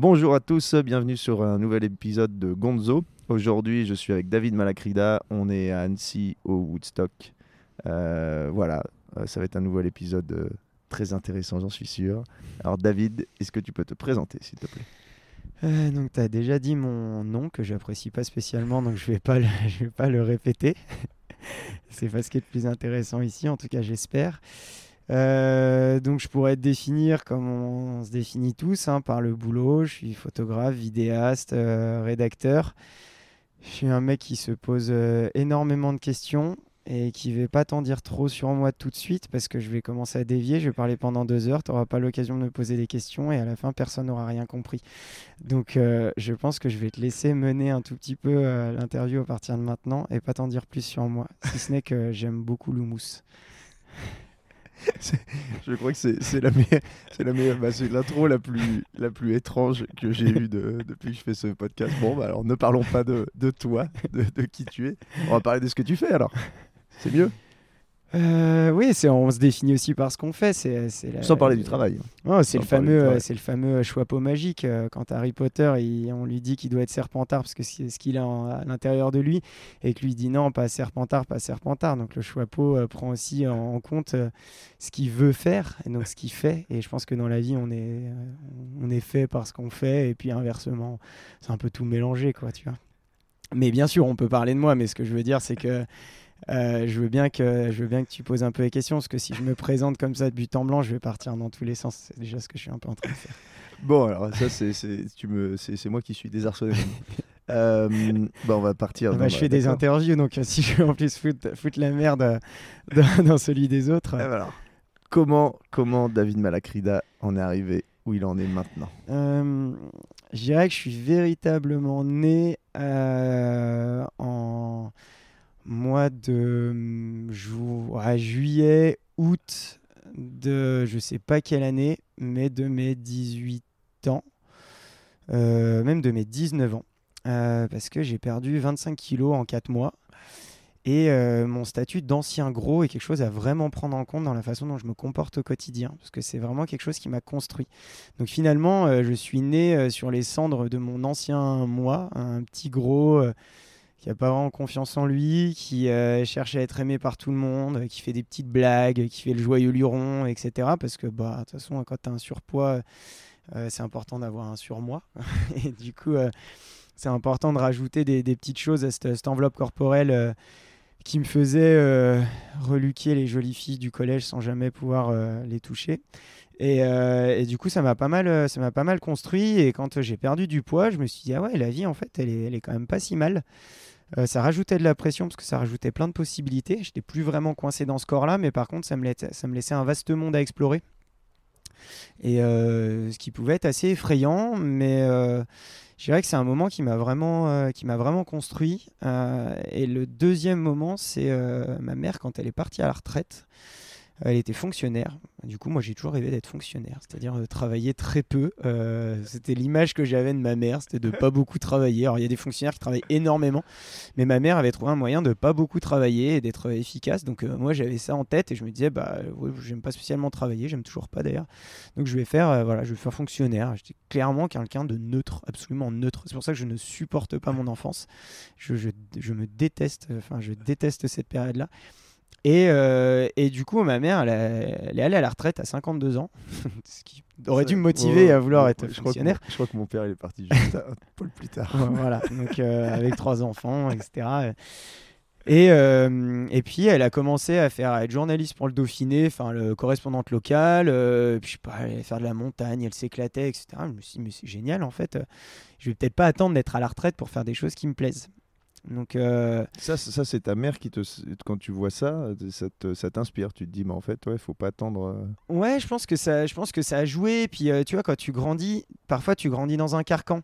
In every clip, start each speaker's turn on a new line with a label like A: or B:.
A: Bonjour à tous, bienvenue sur un nouvel épisode de Gonzo. Aujourd'hui, je suis avec David Malacrida. On est à Annecy au Woodstock. Euh, voilà, euh, ça va être un nouvel épisode euh, très intéressant, j'en suis sûr. Alors, David, est-ce que tu peux te présenter, s'il te plaît?
B: Donc, tu as déjà dit mon nom que j'apprécie pas spécialement, donc je vais vais pas le répéter. C'est pas ce qui est le plus intéressant ici, en tout cas, j'espère. Euh, donc, je pourrais te définir comme on se définit tous, hein, par le boulot. Je suis photographe, vidéaste, euh, rédacteur. Je suis un mec qui se pose euh, énormément de questions et qui ne vais pas t'en dire trop sur moi tout de suite parce que je vais commencer à dévier. Je vais parler pendant deux heures. Tu n'auras pas l'occasion de me poser des questions et à la fin, personne n'aura rien compris. Donc, je pense que je vais te laisser mener un tout petit peu l'interview à partir de maintenant et pas t'en dire plus sur moi. Si ce n'est que j'aime beaucoup l'houmous.
A: Je crois que c'est la meilleure, c'est la bah, c'est l'intro la plus, étrange que j'ai eue de- depuis que je fais ce podcast. Bon, bah, alors ne parlons pas de, de toi, de, de qui tu es. On va parler de ce que tu fais alors. C'est mieux.
B: Euh, oui, c'est, on se définit aussi par ce qu'on fait. C'est,
A: Sans parler du travail.
B: Oh, c'est le fameux, c'est le fameux choix peau magique. euh, Quand Harry Potter, il- on lui dit qu'il doit être Serpentard parce que c'est ce qu'il a en- à l'intérieur de lui, et que lui dit non, pas Serpentard, pas Serpentard. Donc le choix peau euh, prend aussi en, en compte euh, ce qu'il veut faire et donc ce qu'il fait. Et je pense que dans la vie, on est, on est fait par ce qu'on fait, et puis inversement, c'est un peu tout mélangé, quoi, tu vois. Mais bien sûr, on peut parler de moi, mais ce que je veux dire, c'est que euh, je, veux bien que, je veux bien que tu poses un peu les questions, parce que si je me présente comme ça de but en blanc, je vais partir dans tous les sens. C'est déjà ce que je suis un peu en train de faire.
A: Bon, alors ça, c'est, c'est, tu me, c'est, c'est moi qui suis désarçonné. euh, bah, on va partir.
B: Ah
A: Non,
B: bah, je
A: bah,
B: fais des interviews, donc euh, si je veux en plus foutre, foutre la merde euh, dans, dans celui des autres.
A: Alors, comment, comment David Malacrida en est arrivé où il en est maintenant?
B: Je dirais que je suis véritablement né en mois de jou- ouais, juillet, août de je sais pas quelle année, mais de mes 18 ans, euh, même de mes 19 ans, euh, parce que j'ai perdu 25 kilos en 4 mois. Et euh, mon statut d'ancien gros est quelque chose à vraiment prendre en compte dans la façon dont je me comporte au quotidien, parce que c'est vraiment quelque chose qui m'a construit. Donc finalement, je suis né sur les cendres de mon ancien moi, un petit gros qui a pas vraiment confiance en lui, qui euh, cherche à être aimé par tout le monde, euh, qui fait des petites blagues, qui fait le joyeux luron, etc. Parce que bah, de toute façon, quand tu as un surpoids, euh, c'est important d'avoir un surmoi. Et du coup, c'est important de rajouter des, petites choses à cette, enveloppe corporelle qui me faisait reluquer les jolies filles du collège sans jamais pouvoir les toucher. Et, euh, et du coup, ça m'a pas mal, euh, ça m'a pas mal construit. Et quand euh, j'ai perdu du poids, je me suis dit ah ouais, la vie en fait, elle est, elle est quand même pas si mal. Ça rajoutait de la pression parce que ça rajoutait plein de possibilités. J'étais plus vraiment coincé dans ce corps-là, mais par contre, ça me laissait, ça me laissait un vaste monde à explorer. Et ce qui pouvait être assez effrayant, mais je dirais que c'est un moment qui m'a vraiment, qui m'a vraiment construit. Et le deuxième moment, c'est ma mère quand elle est partie à la retraite. Elle était fonctionnaire. Du coup, moi, j'ai toujours rêvé d'être fonctionnaire, c'est-à-dire de travailler très peu. Euh, c'était l'image que j'avais de ma mère, c'était de pas beaucoup travailler. Alors, il y a des fonctionnaires qui travaillent énormément, mais ma mère avait trouvé un moyen de pas beaucoup travailler et d'être efficace. Donc, euh, moi, j'avais ça en tête et je me disais, bah, ouais, j'aime pas spécialement travailler, j'aime toujours pas d'ailleurs. Donc, je vais faire, euh, voilà, je vais faire fonctionnaire. J'étais clairement quelqu'un de neutre, absolument neutre. C'est pour ça que je ne supporte pas mon enfance. Je, je me déteste, enfin, je déteste cette période-là. Et, euh, et du coup, ma mère, elle, a- elle est allée à la retraite à 52 ans, ce qui aurait dû me motiver
A: Ouais,
B: à vouloir
A: ouais,
B: être
A: je crois mon- Je crois que mon père il est parti juste un peu plus tard.
B: Ouais, voilà, donc euh, avec trois enfants, etc. Et, euh, et puis elle a commencé à faire à être journaliste pour le Dauphiné, enfin le correspondante locale, puis je sais pas, elle allait faire de la montagne, elle s'éclatait, etc. Je me suis dit, mais c'est génial en fait. Je vais peut-être pas attendre d'être à la retraite pour faire des choses qui me plaisent. Donc euh,
A: Ça, ça c'est ta mère qui te. Quand tu vois ça, ça te- ça t'inspire. Tu te dis, mais en fait, ouais, faut pas attendre. euh,
B: Ouais, je pense que ça, je pense que ça a joué. Puis euh, tu vois, quand tu grandis, parfois tu grandis dans un carcan.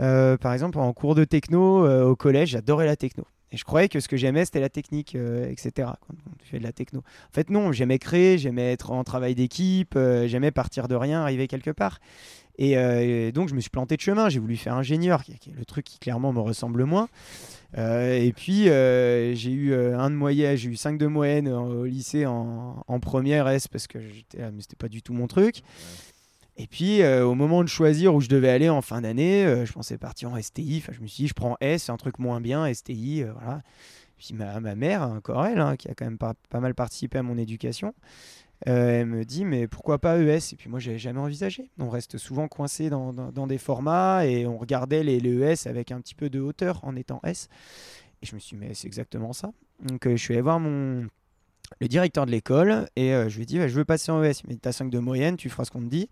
B: Euh, par exemple, en cours de techno au collège, j'adorais la techno. Et je croyais que ce que j'aimais, c'était la technique, etc. Quand tu fais de la techno. En fait, non, j'aimais créer, j'aimais être en travail d'équipe, j'aimais partir de rien, arriver quelque part. Et, euh, et donc, je me suis planté de chemin. J'ai voulu faire ingénieur, qui, qui est le truc qui clairement me ressemble moins. Euh, et puis, euh, j'ai eu un de moyenne, j'ai eu 5 de moyenne au lycée en, en première S parce que j'étais, là, mais c'était pas du tout mon truc. Et puis, au moment de choisir où je devais aller en fin d'année, je pensais partir en STI. Enfin, je me suis dit, je prends S, c'est un truc moins bien, STI, voilà. Puis ma, ma mère, encore elle, hein, qui a quand même pas, pas mal participé à mon éducation, elle me dit, mais pourquoi pas ES Et puis moi, j'avais jamais envisagé. On reste souvent coincé dans, dans- des formats et on regardait les, les ES avec un petit peu de hauteur en étant S. Et je me suis dit, mais c'est exactement ça. Donc, euh, je suis allé voir mon, le directeur de l'école et euh, je lui ai dit, Ouais, je veux passer en ES. Mais t'as 5 de moyenne, tu feras ce qu'on te dit.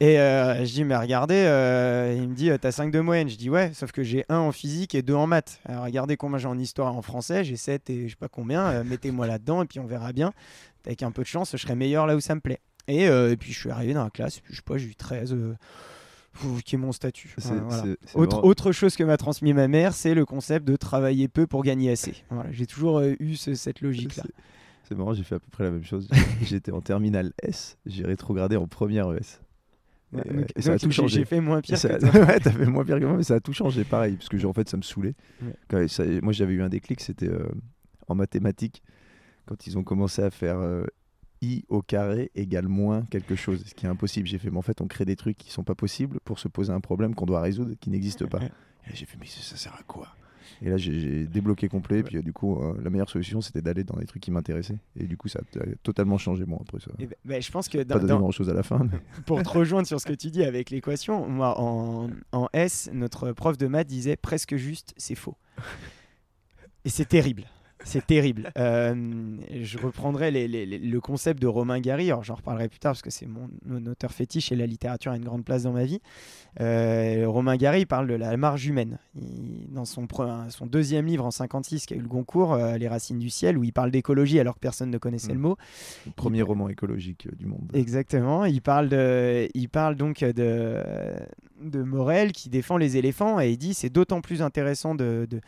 B: Et euh, je dis, mais regardez, euh, il me dit, t'as 5 de moyenne. Je dis, ouais, sauf que j'ai 1 en physique et 2 en maths. Alors regardez combien j'ai en histoire et en français, j'ai 7 et je sais pas combien. Euh, Mettez-moi là-dedans et puis on verra bien. Avec un peu de chance, je serai meilleur là où ça me plaît. Et, euh, et puis je suis arrivé dans la classe, puis je sais pas, j'ai eu 13, euh, pff, qui est mon statut. Voilà, Autre, autre chose que m'a transmis ma mère, c'est le concept de travailler peu pour gagner assez. Voilà, j'ai toujours euh, eu ce- cette logique-là.
A: C'est- C'est marrant, j'ai fait à peu près la même chose. J'étais en terminale S, j'ai rétrogradé en première ES.
B: Ouais,
A: euh,
B: donc-
A: et ça a tout
B: j'ai-
A: changé.
B: J'ai fait moins pire
A: ça-
B: que toi.
A: ouais, t'as fait moins pire que moi, mais ça a tout changé pareil, parce que genre, en fait, ça me saoulait.
B: Ouais.
A: Quand ça- moi, j'avais eu un déclic, c'était euh, en mathématiques, quand ils ont commencé à faire euh, i au carré égale moins quelque chose, ce qui est impossible. J'ai fait, mais en fait, on crée des trucs qui sont pas possibles pour se poser un problème qu'on doit résoudre, qui n'existe pas. J'ai fait, mais ça, ça sert à quoi? Et là, j'ai- débloqué complet, puis euh, du coup, euh, la meilleure solution, c'était d'aller dans des trucs qui m'intéressaient. Et du coup, ça a totalement changé, moi, après ça.
B: Et ben- ben, je pense que
A: Pas
B: dans-
A: grand chose à la fin, mais
B: pour te rejoindre sur ce que tu dis avec l'équation, moi en, en S, notre prof de maths disait presque juste, c'est faux. Et c'est terrible. C'est terrible. Euh, je reprendrai les- les- les- le concept de Romain Gary. Alors, j'en reparlerai plus tard parce que c'est mon, mon auteur fétiche et la littérature a une grande place dans ma vie. Euh, Romain Gary parle de la marge humaine. Il- dans son, deuxième livre en 56, qui a eu le Goncourt, euh, Les racines du ciel, où il parle d'écologie alors que personne ne connaissait
A: Mm.
B: le mot.
A: le premier roman écologique du monde.
B: Exactement. Il parle, de, il parle donc de, de Morel qui défend les éléphants et il dit c'est d'autant plus intéressant de, de,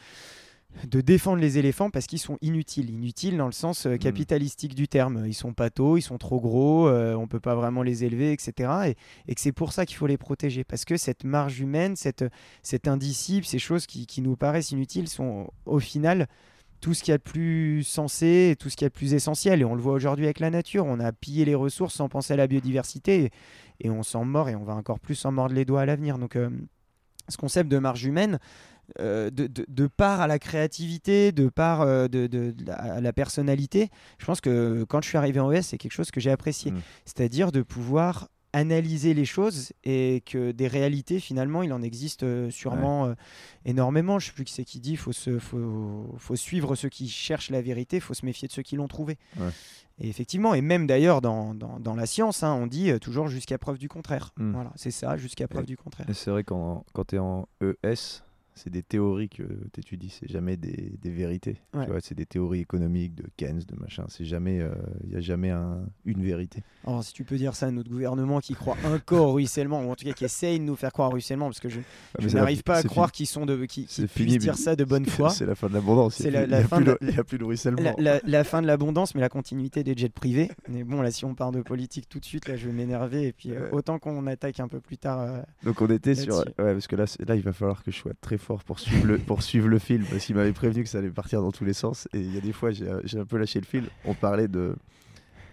B: de défendre les éléphants parce qu'ils sont inutiles. Inutiles dans le sens euh, capitalistique du terme. Ils sont patos, ils sont trop gros, euh, on peut pas vraiment les élever, etc. Et, et que c'est pour ça qu'il faut les protéger parce que cette marge humaine, cette, cet indicible, ces choses qui, qui nous paraissent inutiles sont au final tout ce qu'il y a de plus sensé, tout ce qu'il y a de plus essentiel. Et on le voit aujourd'hui avec la nature. On a pillé les ressources sans penser à la biodiversité et, et on s'en mord et on va encore plus s'en mordre les doigts à l'avenir. Donc, euh, ce concept de marge humaine, de, de, de part à la créativité, de part euh, de, de- à la personnalité, je pense que quand je suis arrivé en ES, c'est quelque chose que j'ai apprécié.
A: Mm.
B: C'est-à-dire de pouvoir analyser les choses et que des réalités, finalement, il en existe euh, sûrement euh, énormément. Je sais plus qui c'est qui dit, faut se, faut, faut suivre ceux qui cherchent la vérité, faut se méfier de ceux qui l'ont trouvée.
A: Ouais.
B: Et effectivement, et même d'ailleurs dans, dans, dans la science, hein, on dit euh, toujours jusqu'à preuve du contraire.
A: Mm.
B: Voilà, c'est ça, jusqu'à preuve
A: Et-
B: du contraire.
A: C'est vrai qu'en- quand tu es en ES, c'est des théories que tu étudies, c'est jamais des, des vérités.
B: Ouais.
A: c'est des théories économiques, de Keynes, de machin. C'est jamais, il n'y a jamais un- une vérité.
B: Alors, si tu peux dire ça à notre gouvernement qui croit encore au ruissellement, ou en tout cas qui essaye de nous faire croire au ruissellement, parce que je,
A: Ah,
B: je n'arrive pas à croire qu'ils sont de, qui, qui puissent dire ça de bonne foi.
A: C'est la fin de l'abondance.
B: C'est
A: Il
B: la-
A: n'y
B: la
A: a,
B: fin
A: plus
B: de
A: de- il y a plus de ruissellement.
B: La, la- la fin de l'abondance, mais la continuité des jets privés. Mais bon, là, si on parle de politique tout de suite, là, je vais m'énerver. Et puis, euh, autant qu'on attaque un peu plus tard. euh,
A: Donc on était sur. Ouais, parce que là, là, il va falloir que je sois très fort pour suivre le, pour suivre le film. Parce qu'il m'avait prévenu que ça allait partir dans tous les sens. Et il y a des fois, j'ai j'ai un peu lâché le fil. On parlait de,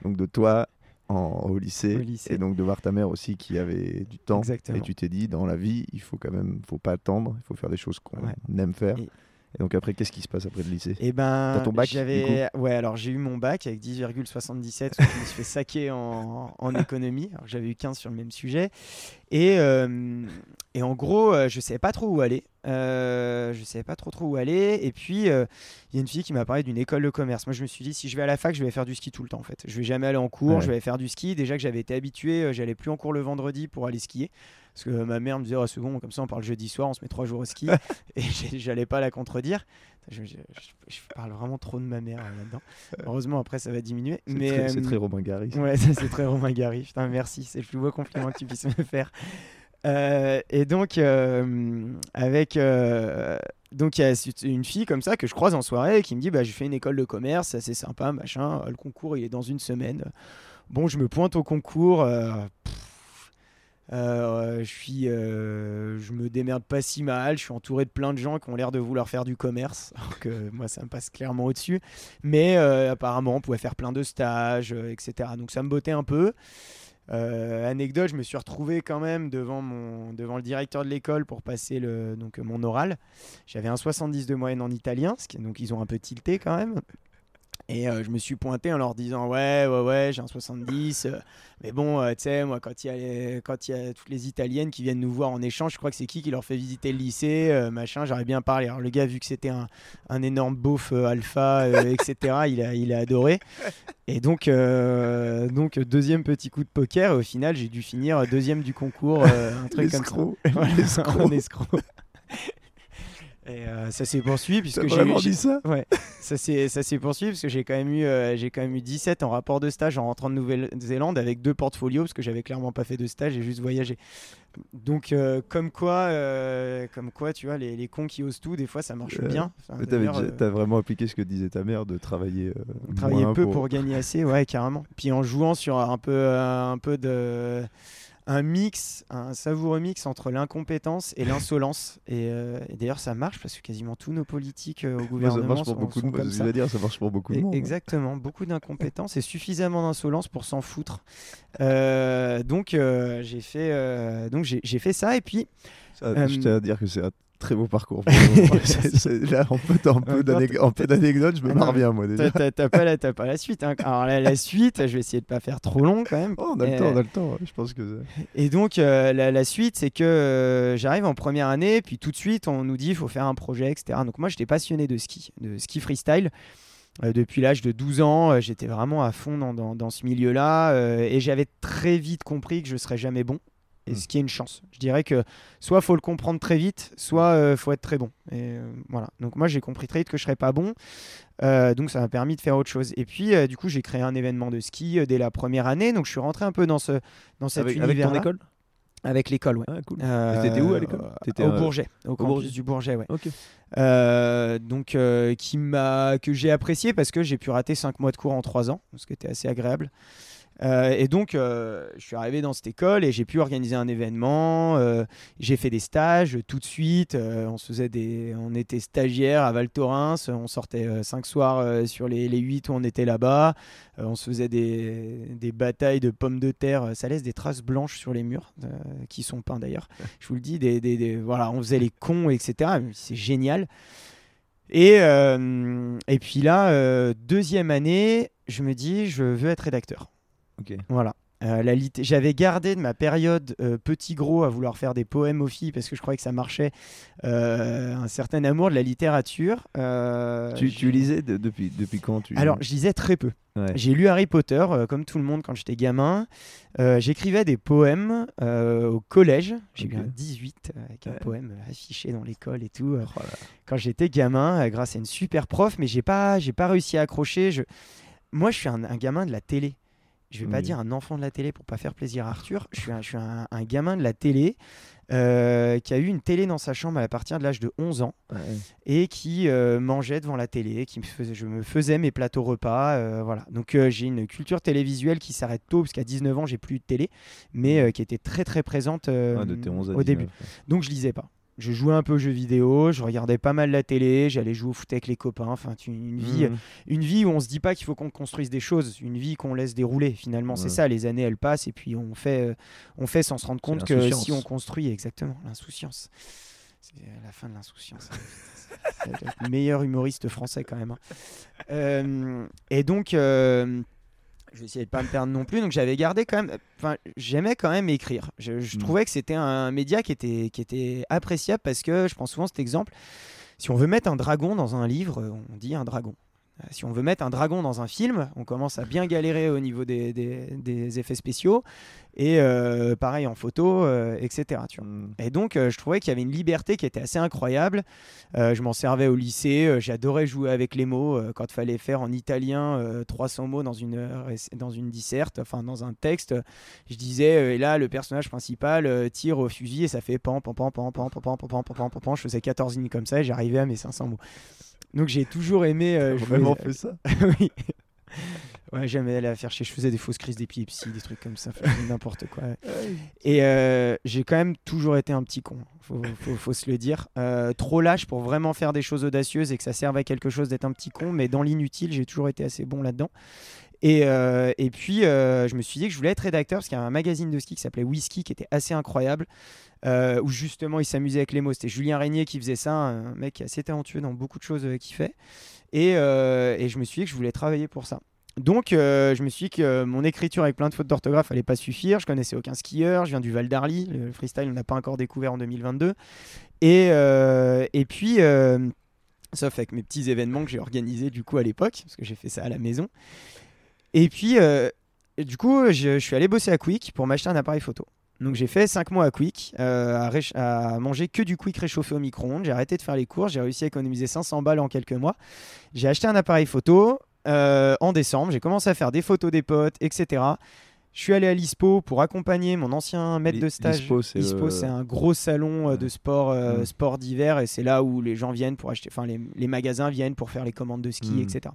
A: donc de toi en, au, lycée,
B: Au lycée.
A: Et donc de voir ta mère aussi qui avait du temps.
B: Exactement.
A: Et tu t'es dit, dans la vie, il faut quand même. faut pas attendre. Il faut faire des choses qu'on
B: Ouais.
A: aime faire.
B: Et-
A: Et... donc après, qu'est-ce qui se passe après le lycée?
B: Et ben,
A: T'as ton bac,
B: j'avais, ouais, alors j'ai eu mon bac avec 10,77. je me suis fait saquer en, en économie. J'avais eu 15 sur le même sujet. Et, euh, et en gros, euh, je savais pas trop où aller. Euh, je savais pas trop trop où aller. Et puis, euh, il y a une fille qui m'a parlé d'une école de commerce. Moi, je me suis dit, si je vais à la fac, je vais faire du ski tout le temps. En fait, je vais jamais aller en cours.
A: Ouais.
B: Je vais faire du ski. Déjà que j'avais été habitué, euh, j'allais plus en cours le vendredi pour aller skier. Parce que ma mère me disait, oh, bon, comme ça on parle jeudi soir, on se met trois jours au ski. et j'allais pas la contredire. Je, je- je- je parle vraiment trop de ma mère euh, là-dedans. Heureusement, après, ça va diminuer.
A: C'est
B: Mais,
A: très, c'est très Romain Gary.
B: Ouais, ça, c'est très Romain Gary. Putain, merci. C'est le plus beau compliment que tu puisses me faire. Euh, et donc, euh, avec. donc, il y a une fille comme ça que je croise en soirée qui me dit bah, J'ai fait une école de commerce, c'est assez sympa, machin. Le concours, il est dans une semaine. Bon, je me pointe au concours. pff, euh, je euh, je me démerde pas si mal. Je suis entouré de plein de gens qui ont l'air de vouloir faire du commerce, alors que moi ça me passe clairement au-dessus. Mais euh, apparemment, on pouvait faire plein de stages, etc. Donc ça me bottait un peu. Anecdote, je me suis retrouvé quand même devant, mon, devant le directeur de l'école pour passer le, mon oral. J'avais un 70 de moyenne en italien, donc ils ont un peu tilté quand même. Et euh, je me suis pointé en leur disant ouais ouais ouais j'ai un 70 euh, mais bon euh, tu sais moi quand il y a quand il y a toutes les italiennes qui viennent nous voir en échange je crois que c'est qui qui leur fait visiter le lycée machin j'aurais bien parlé. Alors le gars vu que c'était un, un, énorme beauf alpha etc il a il a adoré. Et donc donc deuxième petit coup de poker et au final j'ai dû finir deuxième du concours un truc comme ça. Un escroc et euh, ça s'est poursuivi puisque j'ai
A: vraiment dit ça?
B: Ouais, ça s'est ça s'est poursuivi parce que j'ai quand même eu euh, j'ai quand même eu 17 en rapport de stage en rentrant de Nouvelle-Zélande avec deux portfolios parce que j'avais clairement pas fait de stage, j'ai juste voyagé. Donc euh, comme quoi comme quoi tu vois les, les, cons qui osent tout des fois ça marche bien.
A: Enfin, T'as vraiment appliqué ce que disait ta mère de travailler
B: travailler peu pour... pour... gagner assez ouais carrément. Puis en jouant sur un peu un peu de un mix, un savoureux mix entre l'incompétence et l'insolence. Euh, et, d'ailleurs, ça marche parce que quasiment tous nos politiques euh, au gouvernement ça marche pour
A: beaucoup
B: de,
A: ça. Dire, ça marche pour beaucoup de monde.
B: Exactement, beaucoup d'incompétence et suffisamment d'insolence pour s'en foutre. Euh, donc j'ai fait, donc j'ai fait ça et puis.
A: je tiens à dire que c'est très beau parcours. là, en peu, d'anecdotes, je me marre bien, moi, déjà.
B: T'as pas, la, pas la suite. Hein. Alors, la, suite, je vais essayer de pas faire trop long, quand même.
A: Oh, on a le temps, on a le temps. Je pense que
B: Et donc, euh, la, suite, c'est que euh, j'arrive en première année, puis tout de suite, on nous dit il faut faire un projet, etc. Donc, moi, j'étais passionné de ski, de ski freestyle. Euh, depuis l'âge de 12 ans, j'étais vraiment à fond dans, dans, dans ce milieu-là et j'avais très vite compris que je serais jamais bon et hmm. ce qui est une chance. Je dirais que soit faut le comprendre très vite, soit euh, faut être très bon. Et euh, voilà. Donc moi j'ai compris très vite que je serais pas bon, euh, donc ça m'a permis de faire autre chose. Et puis du coup j'ai créé un événement de ski dès la première année, donc je suis rentré un peu dans ce dans cette
A: avec, avec ton école?
B: Avec l'école, ouais.
A: Ah, cool. T'étais où à l'école?
B: Au Bourget, au, campus du Bourget, ouais. donc qui m'a que j'ai apprécié parce que j'ai pu rater 5 mois de cours en 3 ans, ce qui était assez agréable. Euh, et donc, euh, je suis arrivé dans cette école et j'ai pu organiser un événement. Euh, j'ai fait des stages tout de suite. on, se faisait des... on était stagiaires à Val Thorens. On sortait cinq soirs sur les, les 8 où on était là-bas. on se faisait des... des, batailles de pommes de terre. Ça laisse des traces blanches sur les murs qui sont peints d'ailleurs. Je vous le dis, des, des, voilà, on faisait les cons, etc. C'est génial. Et, et puis là, deuxième année, je me dis, je veux être rédacteur. Voilà. Euh, J'avais gardé de ma période euh, petit gros à vouloir faire des poèmes aux filles parce que je croyais que ça marchait. Euh, un certain amour de la littérature.
A: Tu, lisais depuis, depuis quand tu...
B: Alors, je lisais très peu. J'ai lu Harry Potter comme tout le monde quand j'étais gamin. J'écrivais des poèmes au collège. J'ai eu un 18 avec un poème affiché dans l'école et tout. Oh quand j'étais gamin, grâce à une super prof, mais j'ai pas, pas réussi à accrocher. Je... Moi, je suis un gamin de la télé je vais pas dire un enfant de la télé pour pas faire plaisir à Arthur. Je suis un, je suis un, gamin de la télé euh, qui a eu une télé dans sa chambre à partir de l'âge de 11 ans et qui euh, mangeait devant la télé, qui me faisait, je me faisais mes plateaux repas. Euh, voilà. Donc j'ai une culture télévisuelle qui s'arrête tôt parce qu'à 19 ans j'ai plus de télé, mais qui était très très présente au début. Donc je lisais pas je jouais un peu aux jeux vidéo, je regardais pas mal la télé, j'allais jouer au foot avec les copains. Enfin, une vie, mmh. une vie où on se dit pas qu'il faut qu'on construise des choses, une vie qu'on laisse dérouler. Finalement, c'est ça. Les années, elles passent et puis on fait, euh, on fait sans se rendre compte que si on construit, exactement, l'insouciance. C'est la fin de l'insouciance. le meilleur humoriste français quand même. Hein. Euh, et donc. Euh, je vais essayer de pas me perdre non plus. Donc j'avais gardé quand même. Enfin, j'aimais quand même écrire. Je, mm. trouvais que c'était un média qui était, qui était appréciable parce que je prends souvent cet exemple. Si on veut mettre un dragon dans un livre, on dit un dragon. Euh, si on veut mettre un dragon dans un film, on commence à bien galérer au niveau des, effets spéciaux. Et euh, pareil en photo, euh, etc. Mm. Et donc, je trouvais qu'il y avait une liberté qui était assez incroyable. je m'en servais au lycée. J'adorais jouer avec les mots. quand il fallait faire en italien 300 mots dans une, dans une disserte, enfin dans un texte, je disais, et là, le personnage principal tire au fusil et ça fait pan, pan, pan, pan, pan, pan, pan, pan, pan, pan, pan, Je faisais 14 lignes comme ça et j'arrivais à mes 500 mots. Donc j'ai toujours aimé.
A: Euh, vraiment fait ça
B: Oui. Ouais, j'aimais aller à faire chez. Je faisais des fausses crises d'épilepsie, des trucs comme ça, n'importe quoi. Et euh, j'ai quand même toujours été un petit con, faut, faut, faut se le dire. Euh, trop lâche pour vraiment faire des choses audacieuses et que ça serve à quelque chose d'être un petit con, mais dans l'inutile, j'ai toujours été assez bon là-dedans. Et, euh, et puis, euh, je me suis dit que je voulais être rédacteur parce qu'il y a un magazine de ski qui s'appelait Whisky qui était assez incroyable, euh, où justement il s'amusait avec les mots. C'était Julien Régnier qui faisait ça, un mec assez talentueux dans beaucoup de choses qu'il fait. Et, je me suis dit que je voulais travailler pour ça. Donc, je me suis dit que mon écriture avec plein de fautes d'orthographe allait pas suffire. Je connaissais aucun skieur. Je viens du Val d'Arly. Le freestyle, on n'a pas encore découvert en 2022. Et, et puis, sauf avec mes petits événements que j'ai organisés du coup à l'époque, parce que j'ai fait ça à la maison. Et puis, euh, du coup, je, je suis allé bosser à Quick pour m'acheter un appareil photo. Donc j'ai fait 5 mois à Quick, euh, à, manger que du Quick réchauffé au micro-ondes. J'ai arrêté de faire les courses, j'ai réussi à économiser 500 balles en quelques mois. J'ai acheté un appareil photo euh, en décembre, j'ai commencé à faire des photos des potes, etc. Je suis allé à l'ISPO pour accompagner mon ancien maître de stage.
A: l'ISPO, c'est le-
B: un gros salon de sport, euh, sport d'hiver et c'est là où les gens viennent pour acheter, enfin les, les magasins viennent pour faire les commandes de ski,
A: Mm.
B: etc.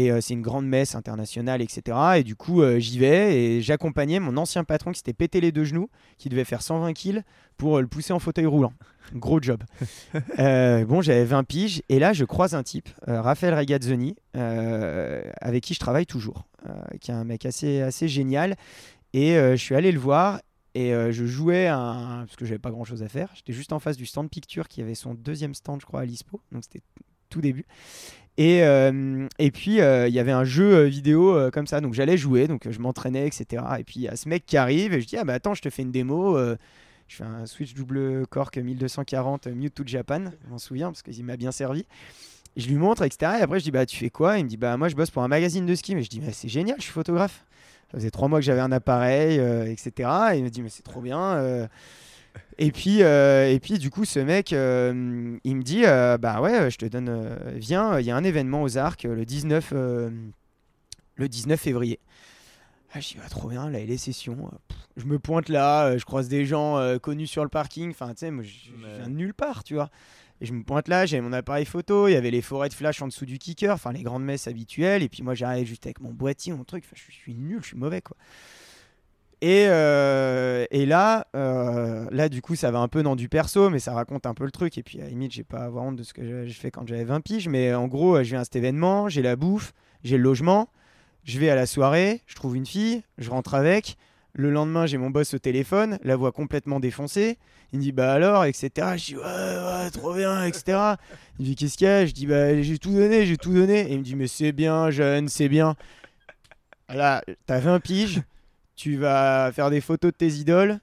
B: Et euh, c'est une grande messe internationale, etc. Et du coup, euh, j'y vais et j'accompagnais mon ancien patron qui s'était pété les deux genoux, qui devait faire 120 kills pour euh, le pousser en fauteuil roulant. Gros job. Bon, j'avais 20 piges et là, je croise un type, Raphaël Regazzoni, avec qui je travaille toujours, qui est un mec assez, assez génial. Et je suis allé le voir et euh, je jouais un... parce que j'avais pas grand chose à faire. J'étais juste en face du stand Picture qui avait son deuxième stand, je crois, à l'ISPO. Donc c'était tout début. Et, euh, puis euh, il y avait un jeu euh, vidéo comme ça, donc j'allais jouer, donc je m'entraînais, etc. Et puis il y a ce mec qui arrive et je dis ah bah attends, je te fais une démo. je fais un Switch double cork 1240 euh, Mewtwo Japan, je m'en souviens parce qu'il m'a bien servi. Je lui montre, etc. Et après je dis bah tu fais quoi? Il me dit bah moi je bosse pour un magazine de ski. Mais je dis mais c'est génial, je suis photographe. Ça faisait trois mois que j'avais un appareil, etc. Et il me dit mais c'est trop bien. Et puis, euh, et puis du coup, ce mec, euh, il me dit, euh, bah ouais, je te donne, viens, il y a un événement aux Arcs le 19, euh, le 19 février. Ah, je dis, bah, trop bien, là, et les sessions. je me pointe là, je croise des gens connus sur le parking. Enfin, tu sais, moi, je viens de nulle part, tu vois. Et je me pointe là, j'avais mon appareil photo, il y avait les forêts de flash en dessous du kicker, enfin les grandes messes habituelles. Et puis moi, j'arrive juste avec mon boîtier, mon truc. Enfin, je suis nul, je suis mauvais, quoi. Et, euh, et là, euh, là, du coup, ça va un peu dans du perso, mais ça raconte un peu le truc. Et puis, à la limite, j'ai pas à avoir honte de ce que j'ai fait quand j'avais 20 piges. Mais en gros, euh, je viens à cet événement, j'ai la bouffe, j'ai le logement, je vais à la soirée, je trouve une fille, je rentre avec. Le lendemain, j'ai mon boss au téléphone, la voix complètement défoncée. Il me dit bah alors, etc. Je dis ouais, ouais, trop bien, etc. Il me dit qu'est-ce qu'il y a? Je dis bah j'ai tout donné, j'ai tout donné. Et il me dit mais c'est bien, jeune, c'est bien. Là, t'as 20 piges, tu vas faire des photos de tes idoles.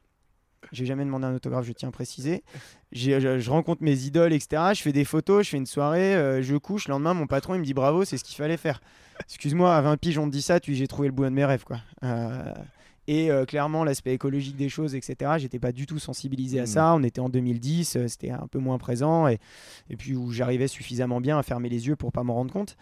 B: J'ai jamais demandé un autographe, je tiens à préciser. Je, rencontre mes idoles, etc. Je fais des photos, je fais une soirée, euh, je couche. Le lendemain, mon patron, il me dit bravo, c'est ce qu'il fallait faire. Excuse-moi, à 20 piges, on te dit ça, tu j'ai trouvé le bout de mes rêves, quoi. Euh, et euh, clairement, l'aspect écologique des choses, etc., j'étais pas du tout sensibilisé à
A: Mm.
B: ça. On était en 2010, euh, c'était un peu moins présent. Et, et puis où j'arrivais suffisamment bien à fermer les yeux pour pas m'en rendre compte.